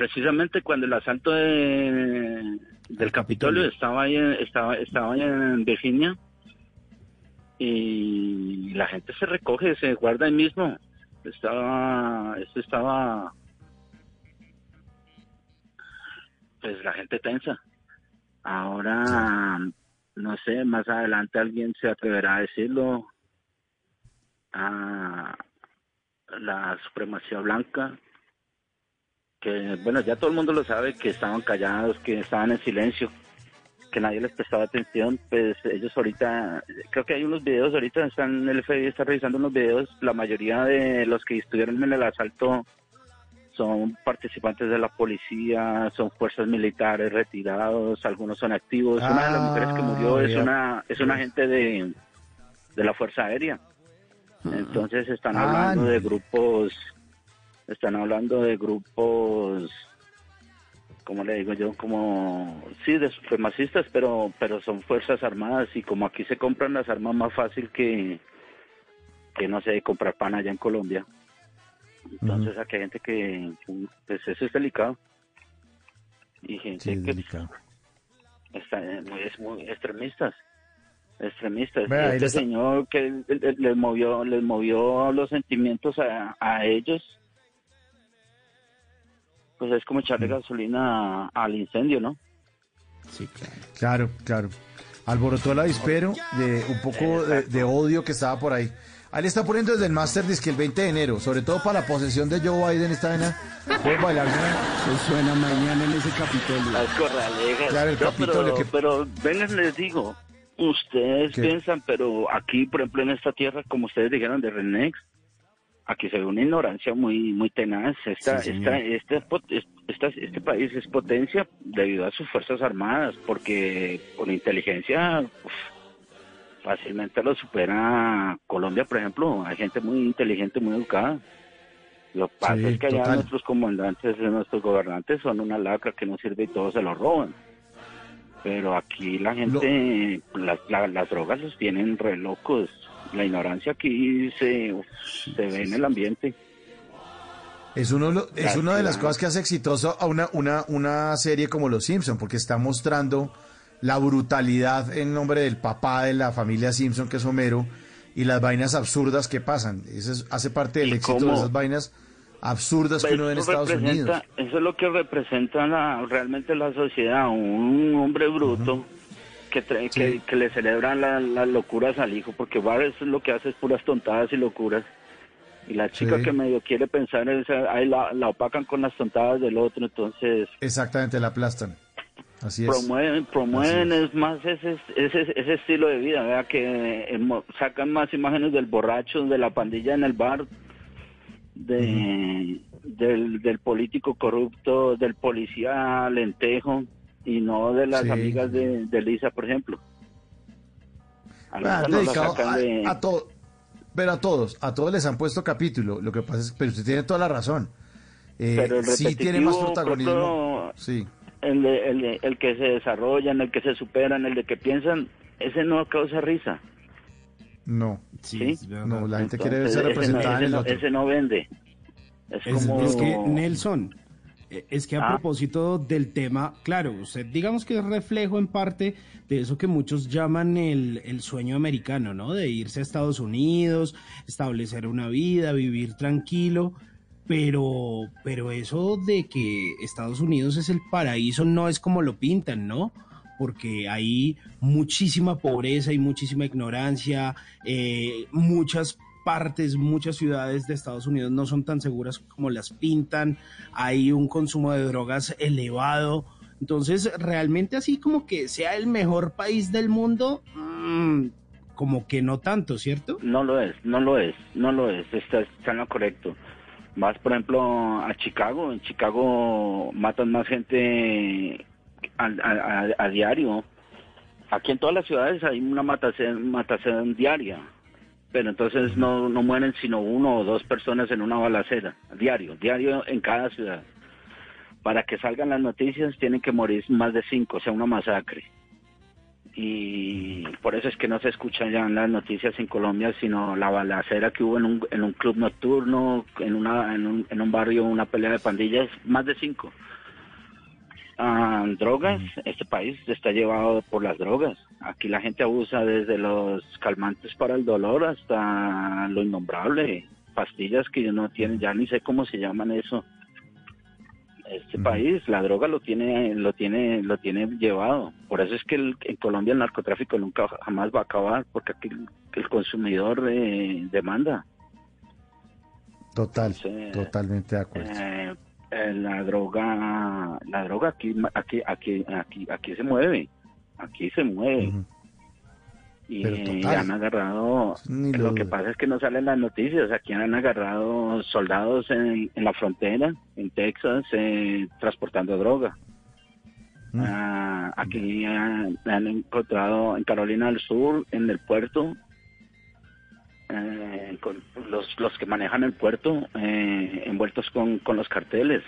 S64: precisamente cuando el asalto de- del Capitolio estaba ahí, estaba estaba ahí en Virginia y la gente se recoge, se guarda ahí mismo. Estaba esto estaba pues la gente tensa. Ahora no sé, más adelante alguien se atreverá a decirlo. a la supremacía blanca, que bueno, ya todo el mundo lo sabe, que estaban callados, que estaban en silencio, que nadie les prestaba atención, pues ellos ahorita, creo que hay unos videos, ahorita están, el FBI está revisando unos videos, la mayoría de los que estuvieron en el asalto son participantes de la policía, son fuerzas militares retirados, algunos son activos, una de las mujeres que murió es
S65: Ah,
S64: una, es una agente de, de la Fuerza Aérea. Entonces están
S65: Ah,
S64: hablando de grupos, están hablando de grupos, como le digo yo, como, sí, de supremacistas, pero, pero son fuerzas armadas y como aquí se compran las armas más fácil que, que no sé, comprar pan allá en Colombia. Entonces aquí hay gente que, pues eso es delicado. Y gente
S65: Sí, es
S64: que
S65: delicado.
S64: está, eh, muy, es muy extremistas extremistas
S65: ahí
S64: este señor que le- le- les movió les movió los sentimientos a, a ellos pues es como echarle gasolina a- al incendio no
S63: sí claro
S65: Claro, claro. Alborotó el avispero de un poco de, de odio que estaba por ahí. Ahí le está poniendo desde el Master Disc el 20 de enero, sobre todo para la posesión de Joe Biden esta vena. Puede bailar.
S63: Eso suena mañana en ese Capitolio.
S64: Las corralejas.
S65: Claro, el
S64: No,
S65: Capitolio
S64: pero,
S65: que-
S64: pero vengan, les digo, ustedes
S65: ¿Qué?
S64: piensan, pero aquí, por ejemplo, en esta tierra, como ustedes dijeron de Renex, aquí se ve una ignorancia muy muy tenaz. Esta,
S65: Sí,
S64: esta, este, esta- este país es potencia debido a sus fuerzas armadas, porque con inteligencia uf, fácilmente lo supera Colombia, por ejemplo. Hay gente muy inteligente, muy educada. Lo que pasa
S65: Sí,
S64: es que allá
S65: total.
S64: nuestros comandantes, nuestros gobernantes son una lacra que no sirve y todos se lo roban. Pero aquí la gente, las, la- las drogas los tienen re locos. La ignorancia aquí se, se ve en el ambiente.
S65: Es, uno, es una de las cosas que hace exitoso a una, una, una serie como Los Simpson, porque está mostrando la brutalidad en nombre del papá de la familia Simpson, que es Homero, y las vainas absurdas que pasan. Eso es- hace parte del
S64: ¿Y
S65: éxito de esas vainas absurdas que uno ve en Estados Unidos.
S64: Eso es lo que representa la- realmente la sociedad, un hombre bruto que, que le celebran la- las locuras al hijo, porque Bar lo que hace es puras tontadas y locuras. Y la chica
S65: Sí.
S64: que medio quiere pensar, en esa- ahí la, la opacan con las tontadas del otro, entonces
S65: Exactamente, la aplastan. Así es.
S64: promueven, promueven es más ese, ese, ese estilo de vida, ¿verdad? que eh, sacan más imágenes del borracho, de la pandilla en el bar, de, del, del político corrupto, del policía lentejo y no de las
S65: Sí.
S64: amigas de, de Lisa, por ejemplo. A
S65: Ah,
S64: Lisa no la
S65: dedicado
S64: sacan
S65: a,
S64: de-
S65: a todo. Pero a todos, a todos les han puesto capítulo. Lo que pasa es que, pero usted tiene toda la razón. Eh,
S64: Pero el
S65: sí tiene más protagonismo. Sí.
S64: el, de- el, de- el que se desarrollan, el que se superan, el de que piensan, ese no causa risa.
S65: No.
S64: ¿sí?
S65: No, la gente quiere
S64: ese no-
S65: representada en
S64: ese no-
S65: otro.
S64: ese no vende. Es,
S63: Es,
S64: como...
S63: es que, Nelson, es que a
S64: Ah.
S63: propósito del tema, claro, usted digamos que es reflejo en parte de eso que muchos llaman el, el sueño americano, ¿no? De irse a Estados Unidos, establecer una vida, vivir tranquilo. Pero, pero eso de que Estados Unidos es el paraíso no es como lo pintan, ¿no? Porque hay muchísima pobreza y muchísima ignorancia, eh, muchas partes, muchas ciudades de Estados Unidos no son tan seguras como las pintan, hay un consumo de drogas elevado, entonces realmente así como que sea el mejor país del mundo, mm, como que no tanto, ¿cierto?
S64: No lo es, no lo es, no lo es, está, está en lo correcto. Vas, por ejemplo, a Chicago, en Chicago matan más gente a- a- a diario. Aquí en todas las ciudades hay una matación, matación diaria, pero entonces no, no mueren sino uno o dos personas en una balacera, diario, diario en cada ciudad. Para que salgan las noticias tienen que morir más de cinco, o sea, una masacre y por eso es que no se escuchan ya las noticias en Colombia, sino la balacera que hubo en un, en un club nocturno, en, una, en, un, en un barrio, una pelea de pandillas, más de cinco. Ah, drogas, este país está llevado por las drogas. Aquí la gente abusa desde los calmantes para el dolor hasta lo innombrable, pastillas que no tienen, ya ni sé cómo se llaman eso. Este país, la droga lo tiene, lo tiene, lo tiene llevado. Por eso es que el- en Colombia el narcotráfico nunca jamás va a acabar, porque aquí el, consumidor eh, demanda.
S65: Total, totalmente de acuerdo.
S64: Eh, eh, la droga, la droga aquí, aquí, aquí, aquí, aquí se mueve, aquí se mueve. Y han agarrado, lo que pasa es que no salen las noticias, aquí han agarrado soldados en, en la frontera, en Texas, eh, transportando droga. Ah, aquí han, han encontrado en Carolina del Sur, en el puerto, eh, con los, los que manejan el puerto eh, envueltos con, con los carteles.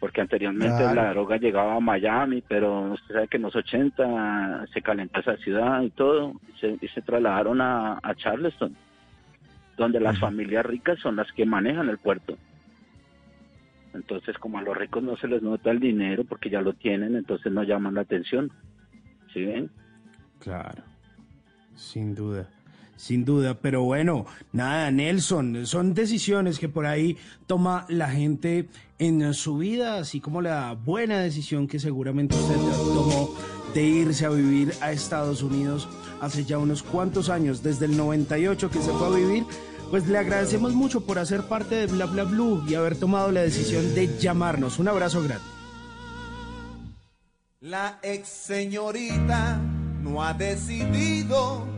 S64: Porque anteriormente
S65: Claro.
S64: la droga llegaba a Miami, pero usted sabe que en los 80 se calentó esa ciudad y todo, y se, y se trasladaron a, a Charleston, donde las familias ricas son las que manejan el puerto. Entonces, como a los ricos no se les nota el dinero porque ya lo tienen, entonces no llaman la atención. ¿Sí ven?
S63: Claro, sin duda. Sin duda, pero bueno, nada, Nelson, son decisiones que por ahí toma la gente en su vida, así como la buena decisión que seguramente usted tomó de irse a vivir a Estados Unidos hace ya unos cuantos años, desde el 98 que se fue a vivir, pues le agradecemos mucho por hacer parte de Bla Bla Blue y haber tomado la decisión de llamarnos. Un abrazo grande.
S50: La ex señorita no ha decidido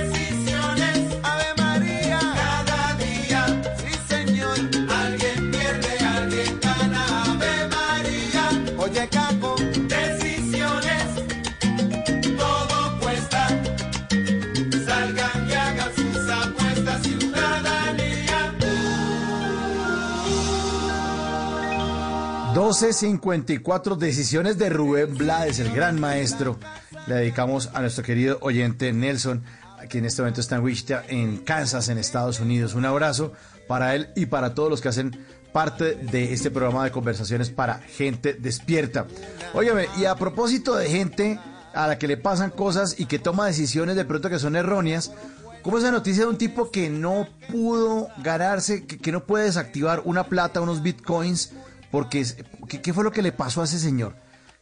S65: 12.54 decisiones de Rubén Blades, el gran maestro. Le dedicamos a nuestro querido oyente Nelson, que en este momento está en Wichita, en Kansas, en Estados Unidos. Un abrazo para él y para todos los que hacen parte de este programa de conversaciones para gente despierta. Óyeme, y a propósito de gente a la que le pasan cosas y que toma decisiones de pronto que son erróneas, ¿Cómo esa noticia de un tipo que no pudo ganarse, que, que no puede desactivar una plata, unos bitcoins? Porque, es- ¿qué, qué fue lo que le pasó a ese señor?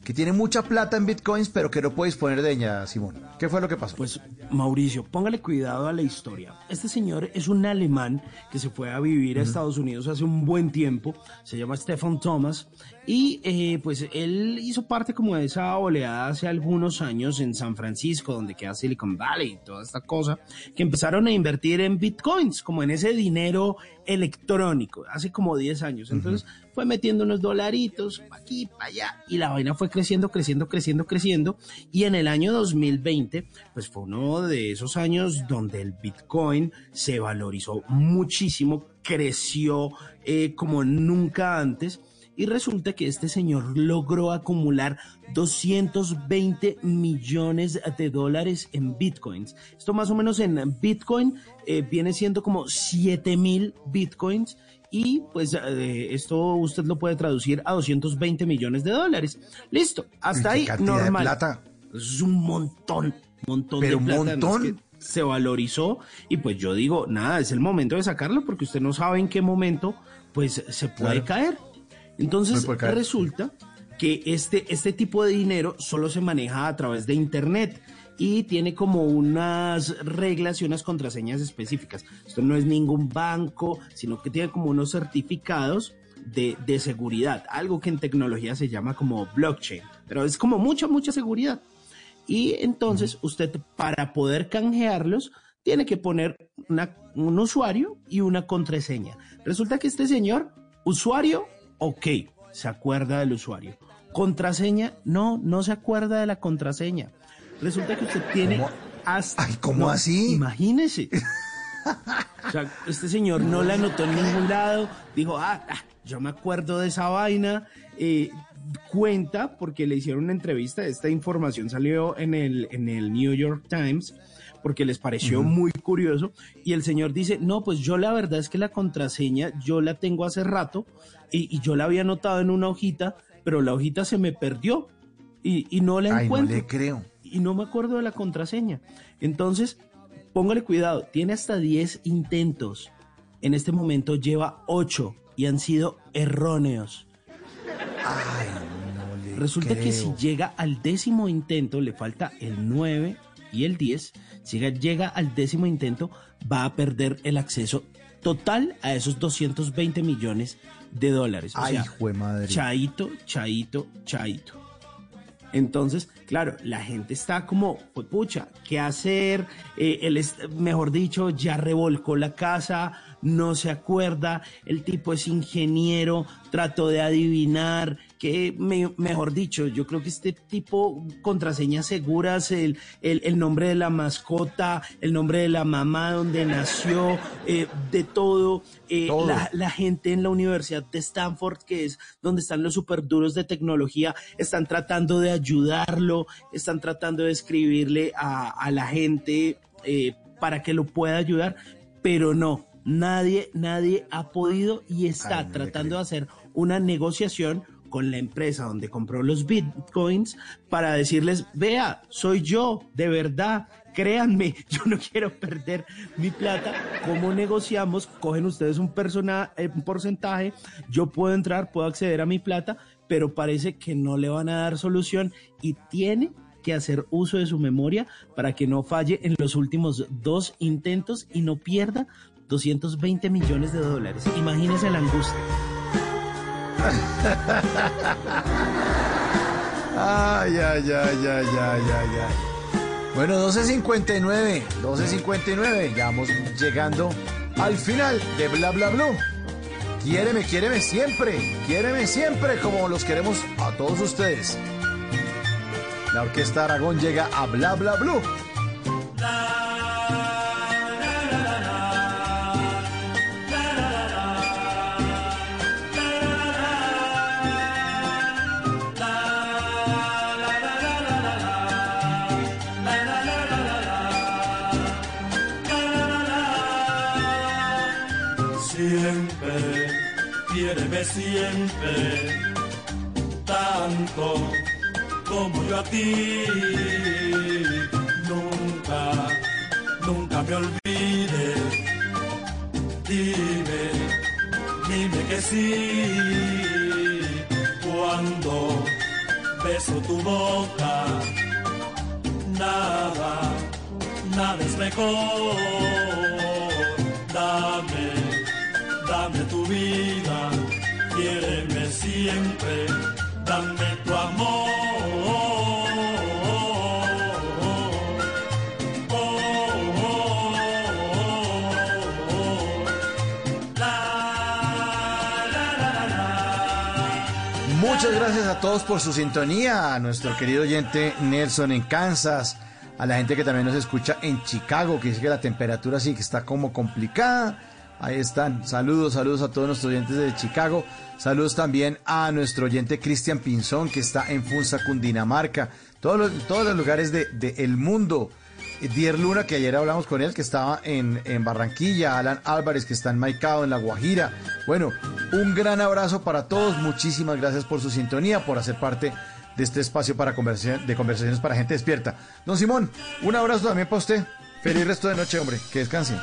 S65: Que tiene mucha plata en bitcoins, pero que no puede disponer de ella, Simón. ¿Qué fue lo que pasó?
S63: Pues Mauricio, póngale cuidado a la historia. Este señor es un alemán que se fue a vivir a Estados Unidos hace un buen tiempo. Se llama Stefan Thomas. Y eh, pues él hizo parte como de esa oleada hace algunos años en San Francisco, donde queda Silicon Valley y toda esta cosa, que empezaron a invertir en bitcoins, como en ese dinero electrónico, hace como 10 años. Entonces fue metiendo unos dolaritos pa' aquí, para allá, y la vaina fue creciendo, creciendo, creciendo, creciendo. Y en el año 2020, pues fue uno de esos años donde el Bitcoin se valorizó muchísimo, creció eh, como nunca antes. Y resulta que este señor logró acumular 220 millones de dólares en bitcoins. Esto más o menos en bitcoin eh, viene siendo como 7 mil bitcoins. Y pues eh, esto usted lo puede traducir a 220 millones de dólares. Listo, hasta
S65: ¿Qué
S63: ahí
S65: de
S63: normal.
S65: plata?
S63: Es un montón, montón
S65: Pero
S63: de además
S65: montón.
S63: que se valorizó y pues yo digo, nada, es el momento de sacarlo porque usted no sabe en qué momento pues se puede
S65: Claro.
S63: caer. Entonces resulta que este, este tipo de dinero solo se maneja a través de internet y tiene como unas reglas y unas contraseñas específicas. Esto no es ningún banco, sino que tiene como unos certificados de, de seguridad, algo que en tecnología se llama como blockchain, pero es como mucha, mucha seguridad. Y entonces usted para poder canjearlos tiene que poner una- un usuario y una contraseña. Resulta que este señor, usuario, ok, se acuerda del usuario. Contraseña, no, no se acuerda de la contraseña. Resulta que usted tiene
S65: ¿Cómo?
S63: hasta...
S65: Ay, ¿cómo así?
S63: Imagínese. O sea, este señor no la anotó en ningún lado. Dijo, ah, ah, yo me acuerdo de esa vaina. Eh, cuenta, porque le hicieron una entrevista, esta información salió en el, en el New York Times, porque les pareció
S65: Ujú.
S63: muy curioso. Y el señor dice, no, pues yo la verdad es que la contraseña yo la tengo hace rato y, y yo la había anotado en una hojita, pero la hojita se me perdió y, y no la
S65: Ay, no
S63: encuentro
S65: le creo.
S63: y no me acuerdo de la contraseña. Entonces, póngale cuidado, tiene hasta 10 intentos. En este momento lleva 8 y han sido erróneos. Resulta que si llega al décimo intento, le falta el 9 y el 10. Si llega- al décimo intento, va a perder el acceso total a esos 220 millones de dólares. O
S65: Ay,
S63: sea,
S65: jue madre.
S63: chaito, chaito, chaito. Entonces, claro, la gente está como, pues pucha, ¿qué hacer? Eh, él es, mejor dicho, ya revolcó la casa, no se acuerda, el tipo es ingeniero, trató de adivinar, que mejor dicho, yo creo que este tipo, contraseñas seguras, el, el, nombre de la mascota, el nombre de la mamá donde nació, eh, de todo, eh, La, la, gente en la Universidad de Stanford, que es donde están los super duros de tecnología, están tratando de ayudarlo, están tratando de escribirle a, a la gente eh, para que lo pueda ayudar, pero no, nadie, nadie ha podido y está tratando de hacer una negociación con la empresa donde compró los bitcoins para decirles, vea, soy yo, de verdad, créanme, yo no quiero perder mi plata. ¿Cómo negociamos? Cogen ustedes un, persona, eh, un porcentaje, yo puedo entrar, puedo acceder a mi plata, pero parece que no le van a dar solución y tiene que hacer uso de su memoria para que no falle en los últimos dos intentos y no pierda 220 millones de dólares. Imagínese la angustia.
S24: Ay, ay, ay, ay, ay, ay, ay. Bueno, 12.59, 12.59, ya vamos llegando al final de Bla Bla Blue. Quiéreme, quiéreme siempre, quiéreme siempre como los queremos a todos ustedes. La Orquesta Aragón llega a Bla Bla Blue.
S67: Siempre, tanto como yo a ti. Nunca, nunca me olvides. Dime, dime que sí. Cuando beso tu boca, nada, nada es mejor. Dame, dame tu vida quiéreme siempre, dame tu amor.
S24: Muchas gracias a todos por su sintonía, a nuestro querido oyente Nelson en Kansas, a la gente que también nos escucha en Chicago, que dice que la temperatura sí que está como complicada. Ahí están. Saludos, saludos a todos nuestros oyentes de Chicago. Saludos también a nuestro oyente Cristian Pinzón, que está en Funza, Cundinamarca. Todos los, todos los lugares del de, mundo. Dier Luna, que ayer hablamos con él, que estaba en, en, Barranquilla. Alan Álvarez, que está en Maicao, en La Guajira. Bueno, un gran abrazo para todos. Muchísimas gracias por su sintonía, por hacer parte de este espacio para conversación, de conversaciones para gente despierta. Don Simón, un abrazo también para usted. Feliz resto de noche, hombre. Que descansen.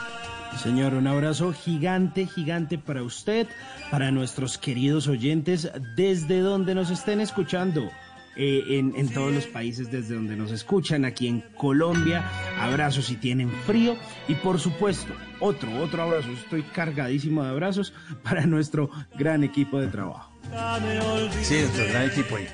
S63: Señor, un abrazo gigante, gigante para usted, para nuestros queridos oyentes, desde donde nos estén escuchando. Eh, en, todos los países desde donde nos escuchan, aquí en Colombia, abrazos si tienen frío y por supuesto otro, otro abrazo, estoy cargadísimo de abrazos para nuestro gran equipo de trabajo.
S24: Sí, nuestro gran equipo ahí.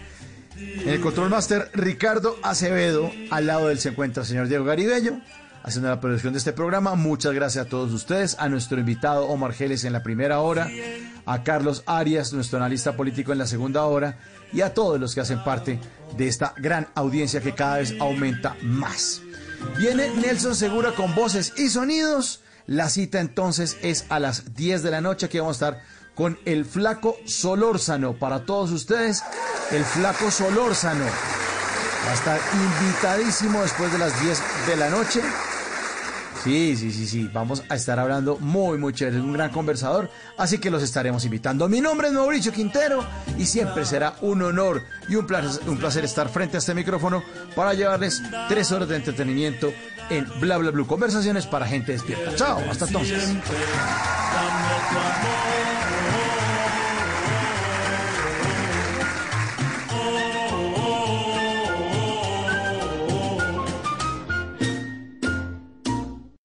S24: En el Control Master, Ricardo Acevedo, al lado del se encuentra el señor Diego Garibello haciendo la producción de este programa. Muchas gracias a todos ustedes, a nuestro invitado Omar Geles en la primera hora, a Carlos Arias, nuestro analista político en la segunda hora, y a todos los que hacen parte de esta gran audiencia que cada vez aumenta más. Viene Nelson Segura con voces y sonidos. La cita entonces es a las 10 de la noche. Aquí vamos a estar con el flaco Solórzano para todos ustedes. El flaco Solórzano va a estar invitadísimo después de las 10 de la noche. Sí, sí, sí, sí. Vamos a estar hablando muy, muy chévere. Es un gran conversador. Así que los estaremos invitando. Mi nombre es Mauricio Quintero y siempre será un honor y un placer, un placer estar frente a este micrófono para llevarles tres horas de entretenimiento en Bla Bla Blue. Conversaciones para gente despierta. Chao, hasta entonces.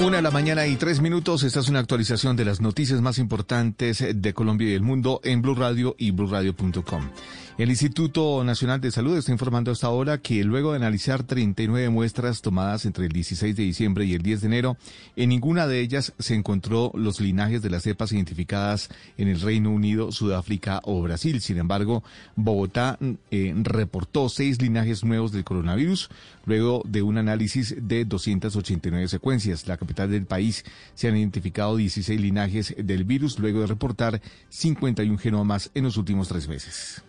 S29: Una de la mañana y tres minutos. Esta es una actualización de las noticias más importantes de Colombia y el mundo en Blue Radio y BlueRadio.com. El Instituto Nacional de Salud está informando hasta ahora que luego de analizar 39 muestras tomadas entre el 16 de diciembre y el 10 de enero, en ninguna de ellas se encontró los linajes de las cepas identificadas en el Reino Unido, Sudáfrica o Brasil. Sin embargo, Bogotá eh, reportó seis linajes nuevos del coronavirus luego de un análisis de 289 secuencias. La capital del país se han identificado 16 linajes del virus luego de reportar 51 genomas en los últimos tres meses.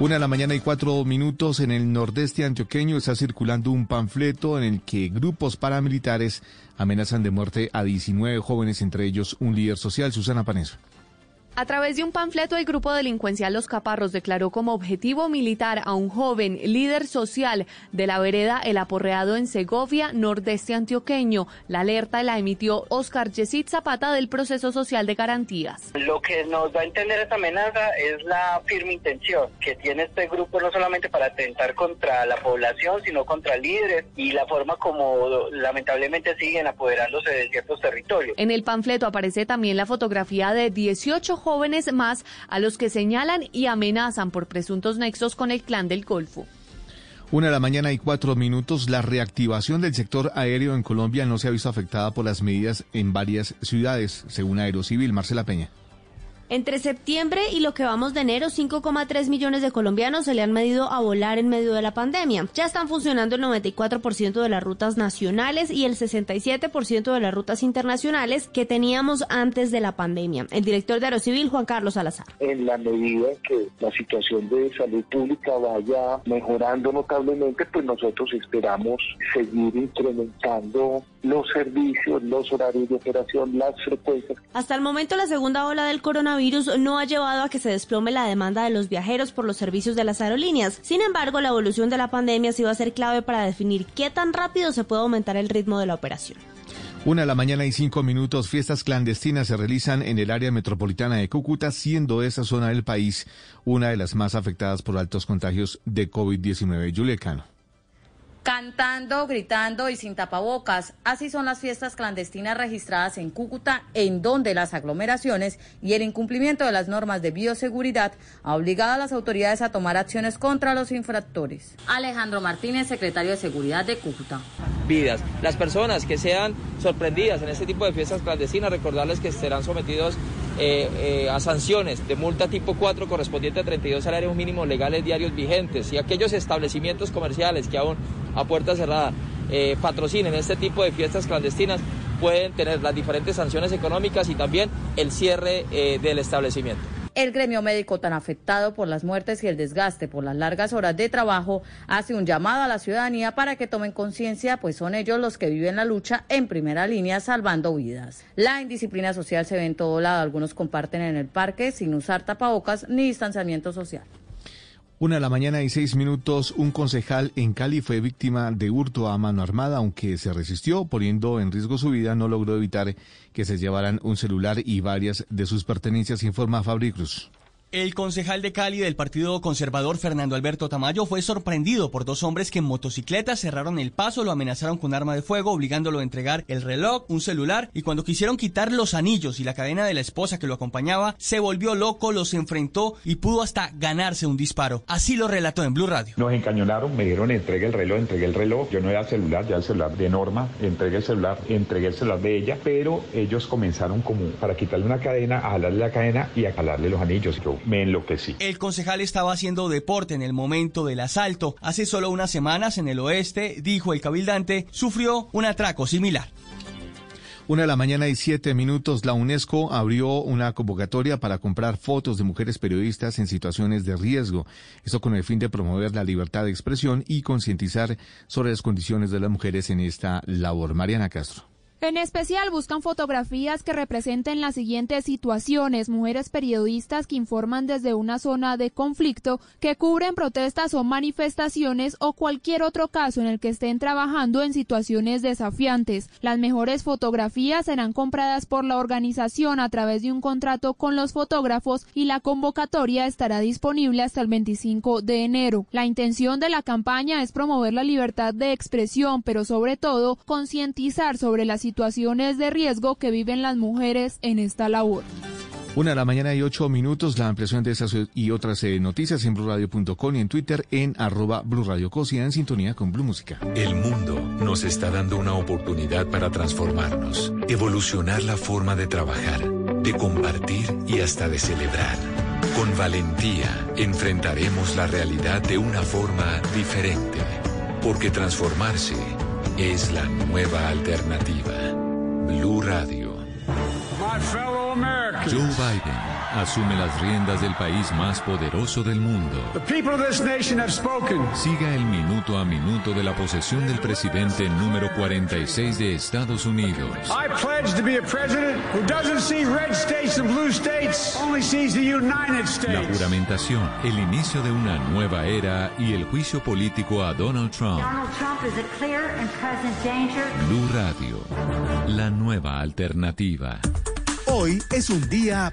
S29: Una de la mañana y cuatro minutos en el nordeste antioqueño está circulando un panfleto en el que grupos paramilitares amenazan de muerte a 19 jóvenes, entre ellos un líder social, Susana Paneso.
S68: A través de un panfleto, el grupo delincuencial Los Caparros declaró como objetivo militar a un joven líder social de la vereda El Aporreado en Segovia, nordeste antioqueño. La alerta la emitió Oscar Yesid Zapata del Proceso Social de Garantías.
S69: Lo que nos da a entender esta amenaza es la firme intención que tiene este grupo no solamente para atentar contra la población, sino contra líderes y la forma como lamentablemente siguen apoderándose de ciertos territorios.
S68: En el panfleto aparece también la fotografía de 18 jóvenes más a los que señalan y amenazan por presuntos nexos con el clan del Golfo.
S29: Una de la mañana y cuatro minutos. La reactivación del sector aéreo en Colombia no se ha visto afectada por las medidas en varias ciudades, según Aerocivil. Marcela Peña.
S70: Entre septiembre y lo que vamos de enero, 5,3 millones de colombianos se le han medido a volar en medio de la pandemia. Ya están funcionando el 94% de las rutas nacionales y el 67% de las rutas internacionales que teníamos antes de la pandemia. El director de Aerocivil, Juan Carlos Salazar.
S71: En la medida en que la situación de salud pública vaya mejorando notablemente, pues nosotros esperamos seguir incrementando los servicios, los horarios de operación, las frecuencias.
S70: Hasta el momento, la segunda ola del coronavirus no ha llevado a que se desplome la demanda de los viajeros por los servicios de las aerolíneas. Sin embargo, la evolución de la pandemia sí va a ser clave para definir qué tan rápido se puede aumentar el ritmo de la operación.
S29: Una de la mañana y cinco minutos, fiestas clandestinas se realizan en el área metropolitana de Cúcuta, siendo esa zona del país una de las más afectadas por altos contagios de COVID-19. Yulecano.
S72: Cantando, gritando y sin tapabocas. Así son las fiestas clandestinas registradas en Cúcuta, en donde las aglomeraciones y el incumplimiento de las normas de bioseguridad ha obligado a las autoridades a tomar acciones contra los infractores. Alejandro Martínez, secretario de Seguridad de Cúcuta.
S73: Vidas. Las personas que sean sorprendidas en este tipo de fiestas clandestinas, recordarles que serán sometidos eh, eh, a sanciones de multa tipo 4 correspondiente a 32 salarios mínimos legales diarios vigentes y aquellos establecimientos comerciales que aún a puerta cerrada eh, patrocinen este tipo de fiestas clandestinas pueden tener las diferentes sanciones económicas y también el cierre eh, del establecimiento.
S72: El gremio médico tan afectado por las muertes y el desgaste por las largas horas de trabajo hace un llamado a la ciudadanía para que tomen conciencia, pues son ellos los que viven la lucha en primera línea salvando vidas. La indisciplina social se ve en todo lado, algunos comparten en el parque sin usar tapabocas ni distanciamiento social.
S29: Una de la mañana y seis minutos, un concejal en Cali fue víctima de hurto a mano armada, aunque se resistió, poniendo en riesgo su vida, no logró evitar que se llevaran un celular y varias de sus pertenencias, informa Fabri Cruz.
S74: El concejal de Cali del Partido Conservador, Fernando Alberto Tamayo, fue sorprendido por dos hombres que en motocicleta cerraron el paso, lo amenazaron con arma de fuego, obligándolo a entregar el reloj, un celular, y cuando quisieron quitar los anillos y la cadena de la esposa que lo acompañaba, se volvió loco, los enfrentó y pudo hasta ganarse un disparo. Así lo relató en Blue Radio.
S75: Nos encañonaron, me dieron entregue el reloj, entregué el reloj. Yo no era celular, ya el celular de Norma, entregué el celular, entregué el celular de ella, pero ellos comenzaron como para quitarle una cadena, a jalarle la cadena y a jalarle los anillos. Yo me enloquecí.
S76: El concejal estaba haciendo deporte en el momento del asalto. Hace solo unas semanas en el oeste, dijo el cabildante, sufrió un atraco similar.
S29: Una de la mañana y siete minutos, la UNESCO abrió una convocatoria para comprar fotos de mujeres periodistas en situaciones de riesgo. Esto con el fin de promover la libertad de expresión y concientizar sobre las condiciones de las mujeres en esta labor. Mariana Castro.
S33: En especial buscan fotografías que representen las siguientes situaciones, mujeres periodistas que informan desde una zona de conflicto, que cubren protestas o manifestaciones o cualquier otro caso en el que estén trabajando en situaciones desafiantes. Las mejores fotografías serán compradas por la organización a través de un contrato con los fotógrafos y la convocatoria estará disponible hasta el 25 de enero. La intención de la campaña es promover la libertad de expresión, pero sobre todo concientizar sobre la situación situaciones de riesgo que viven las mujeres en esta labor.
S29: Una de la mañana y ocho minutos, la ampliación de estas y otras eh, noticias en blurradio.com y en Twitter en arroba blurradiocosia en sintonía con Blue Música.
S4: El mundo nos está dando una oportunidad para transformarnos, evolucionar la forma de trabajar, de compartir y hasta de celebrar. Con valentía enfrentaremos la realidad de una forma diferente, porque transformarse es la nueva alternativa. Blue Radio.
S16: Joe Biden asume las riendas del país más poderoso del mundo. Siga el minuto a minuto de la posesión del presidente número 46 de Estados Unidos. La juramentación, el inicio de una nueva era y el juicio político a Donald Trump. Blue Radio, la nueva alternativa.
S19: Hoy es un día...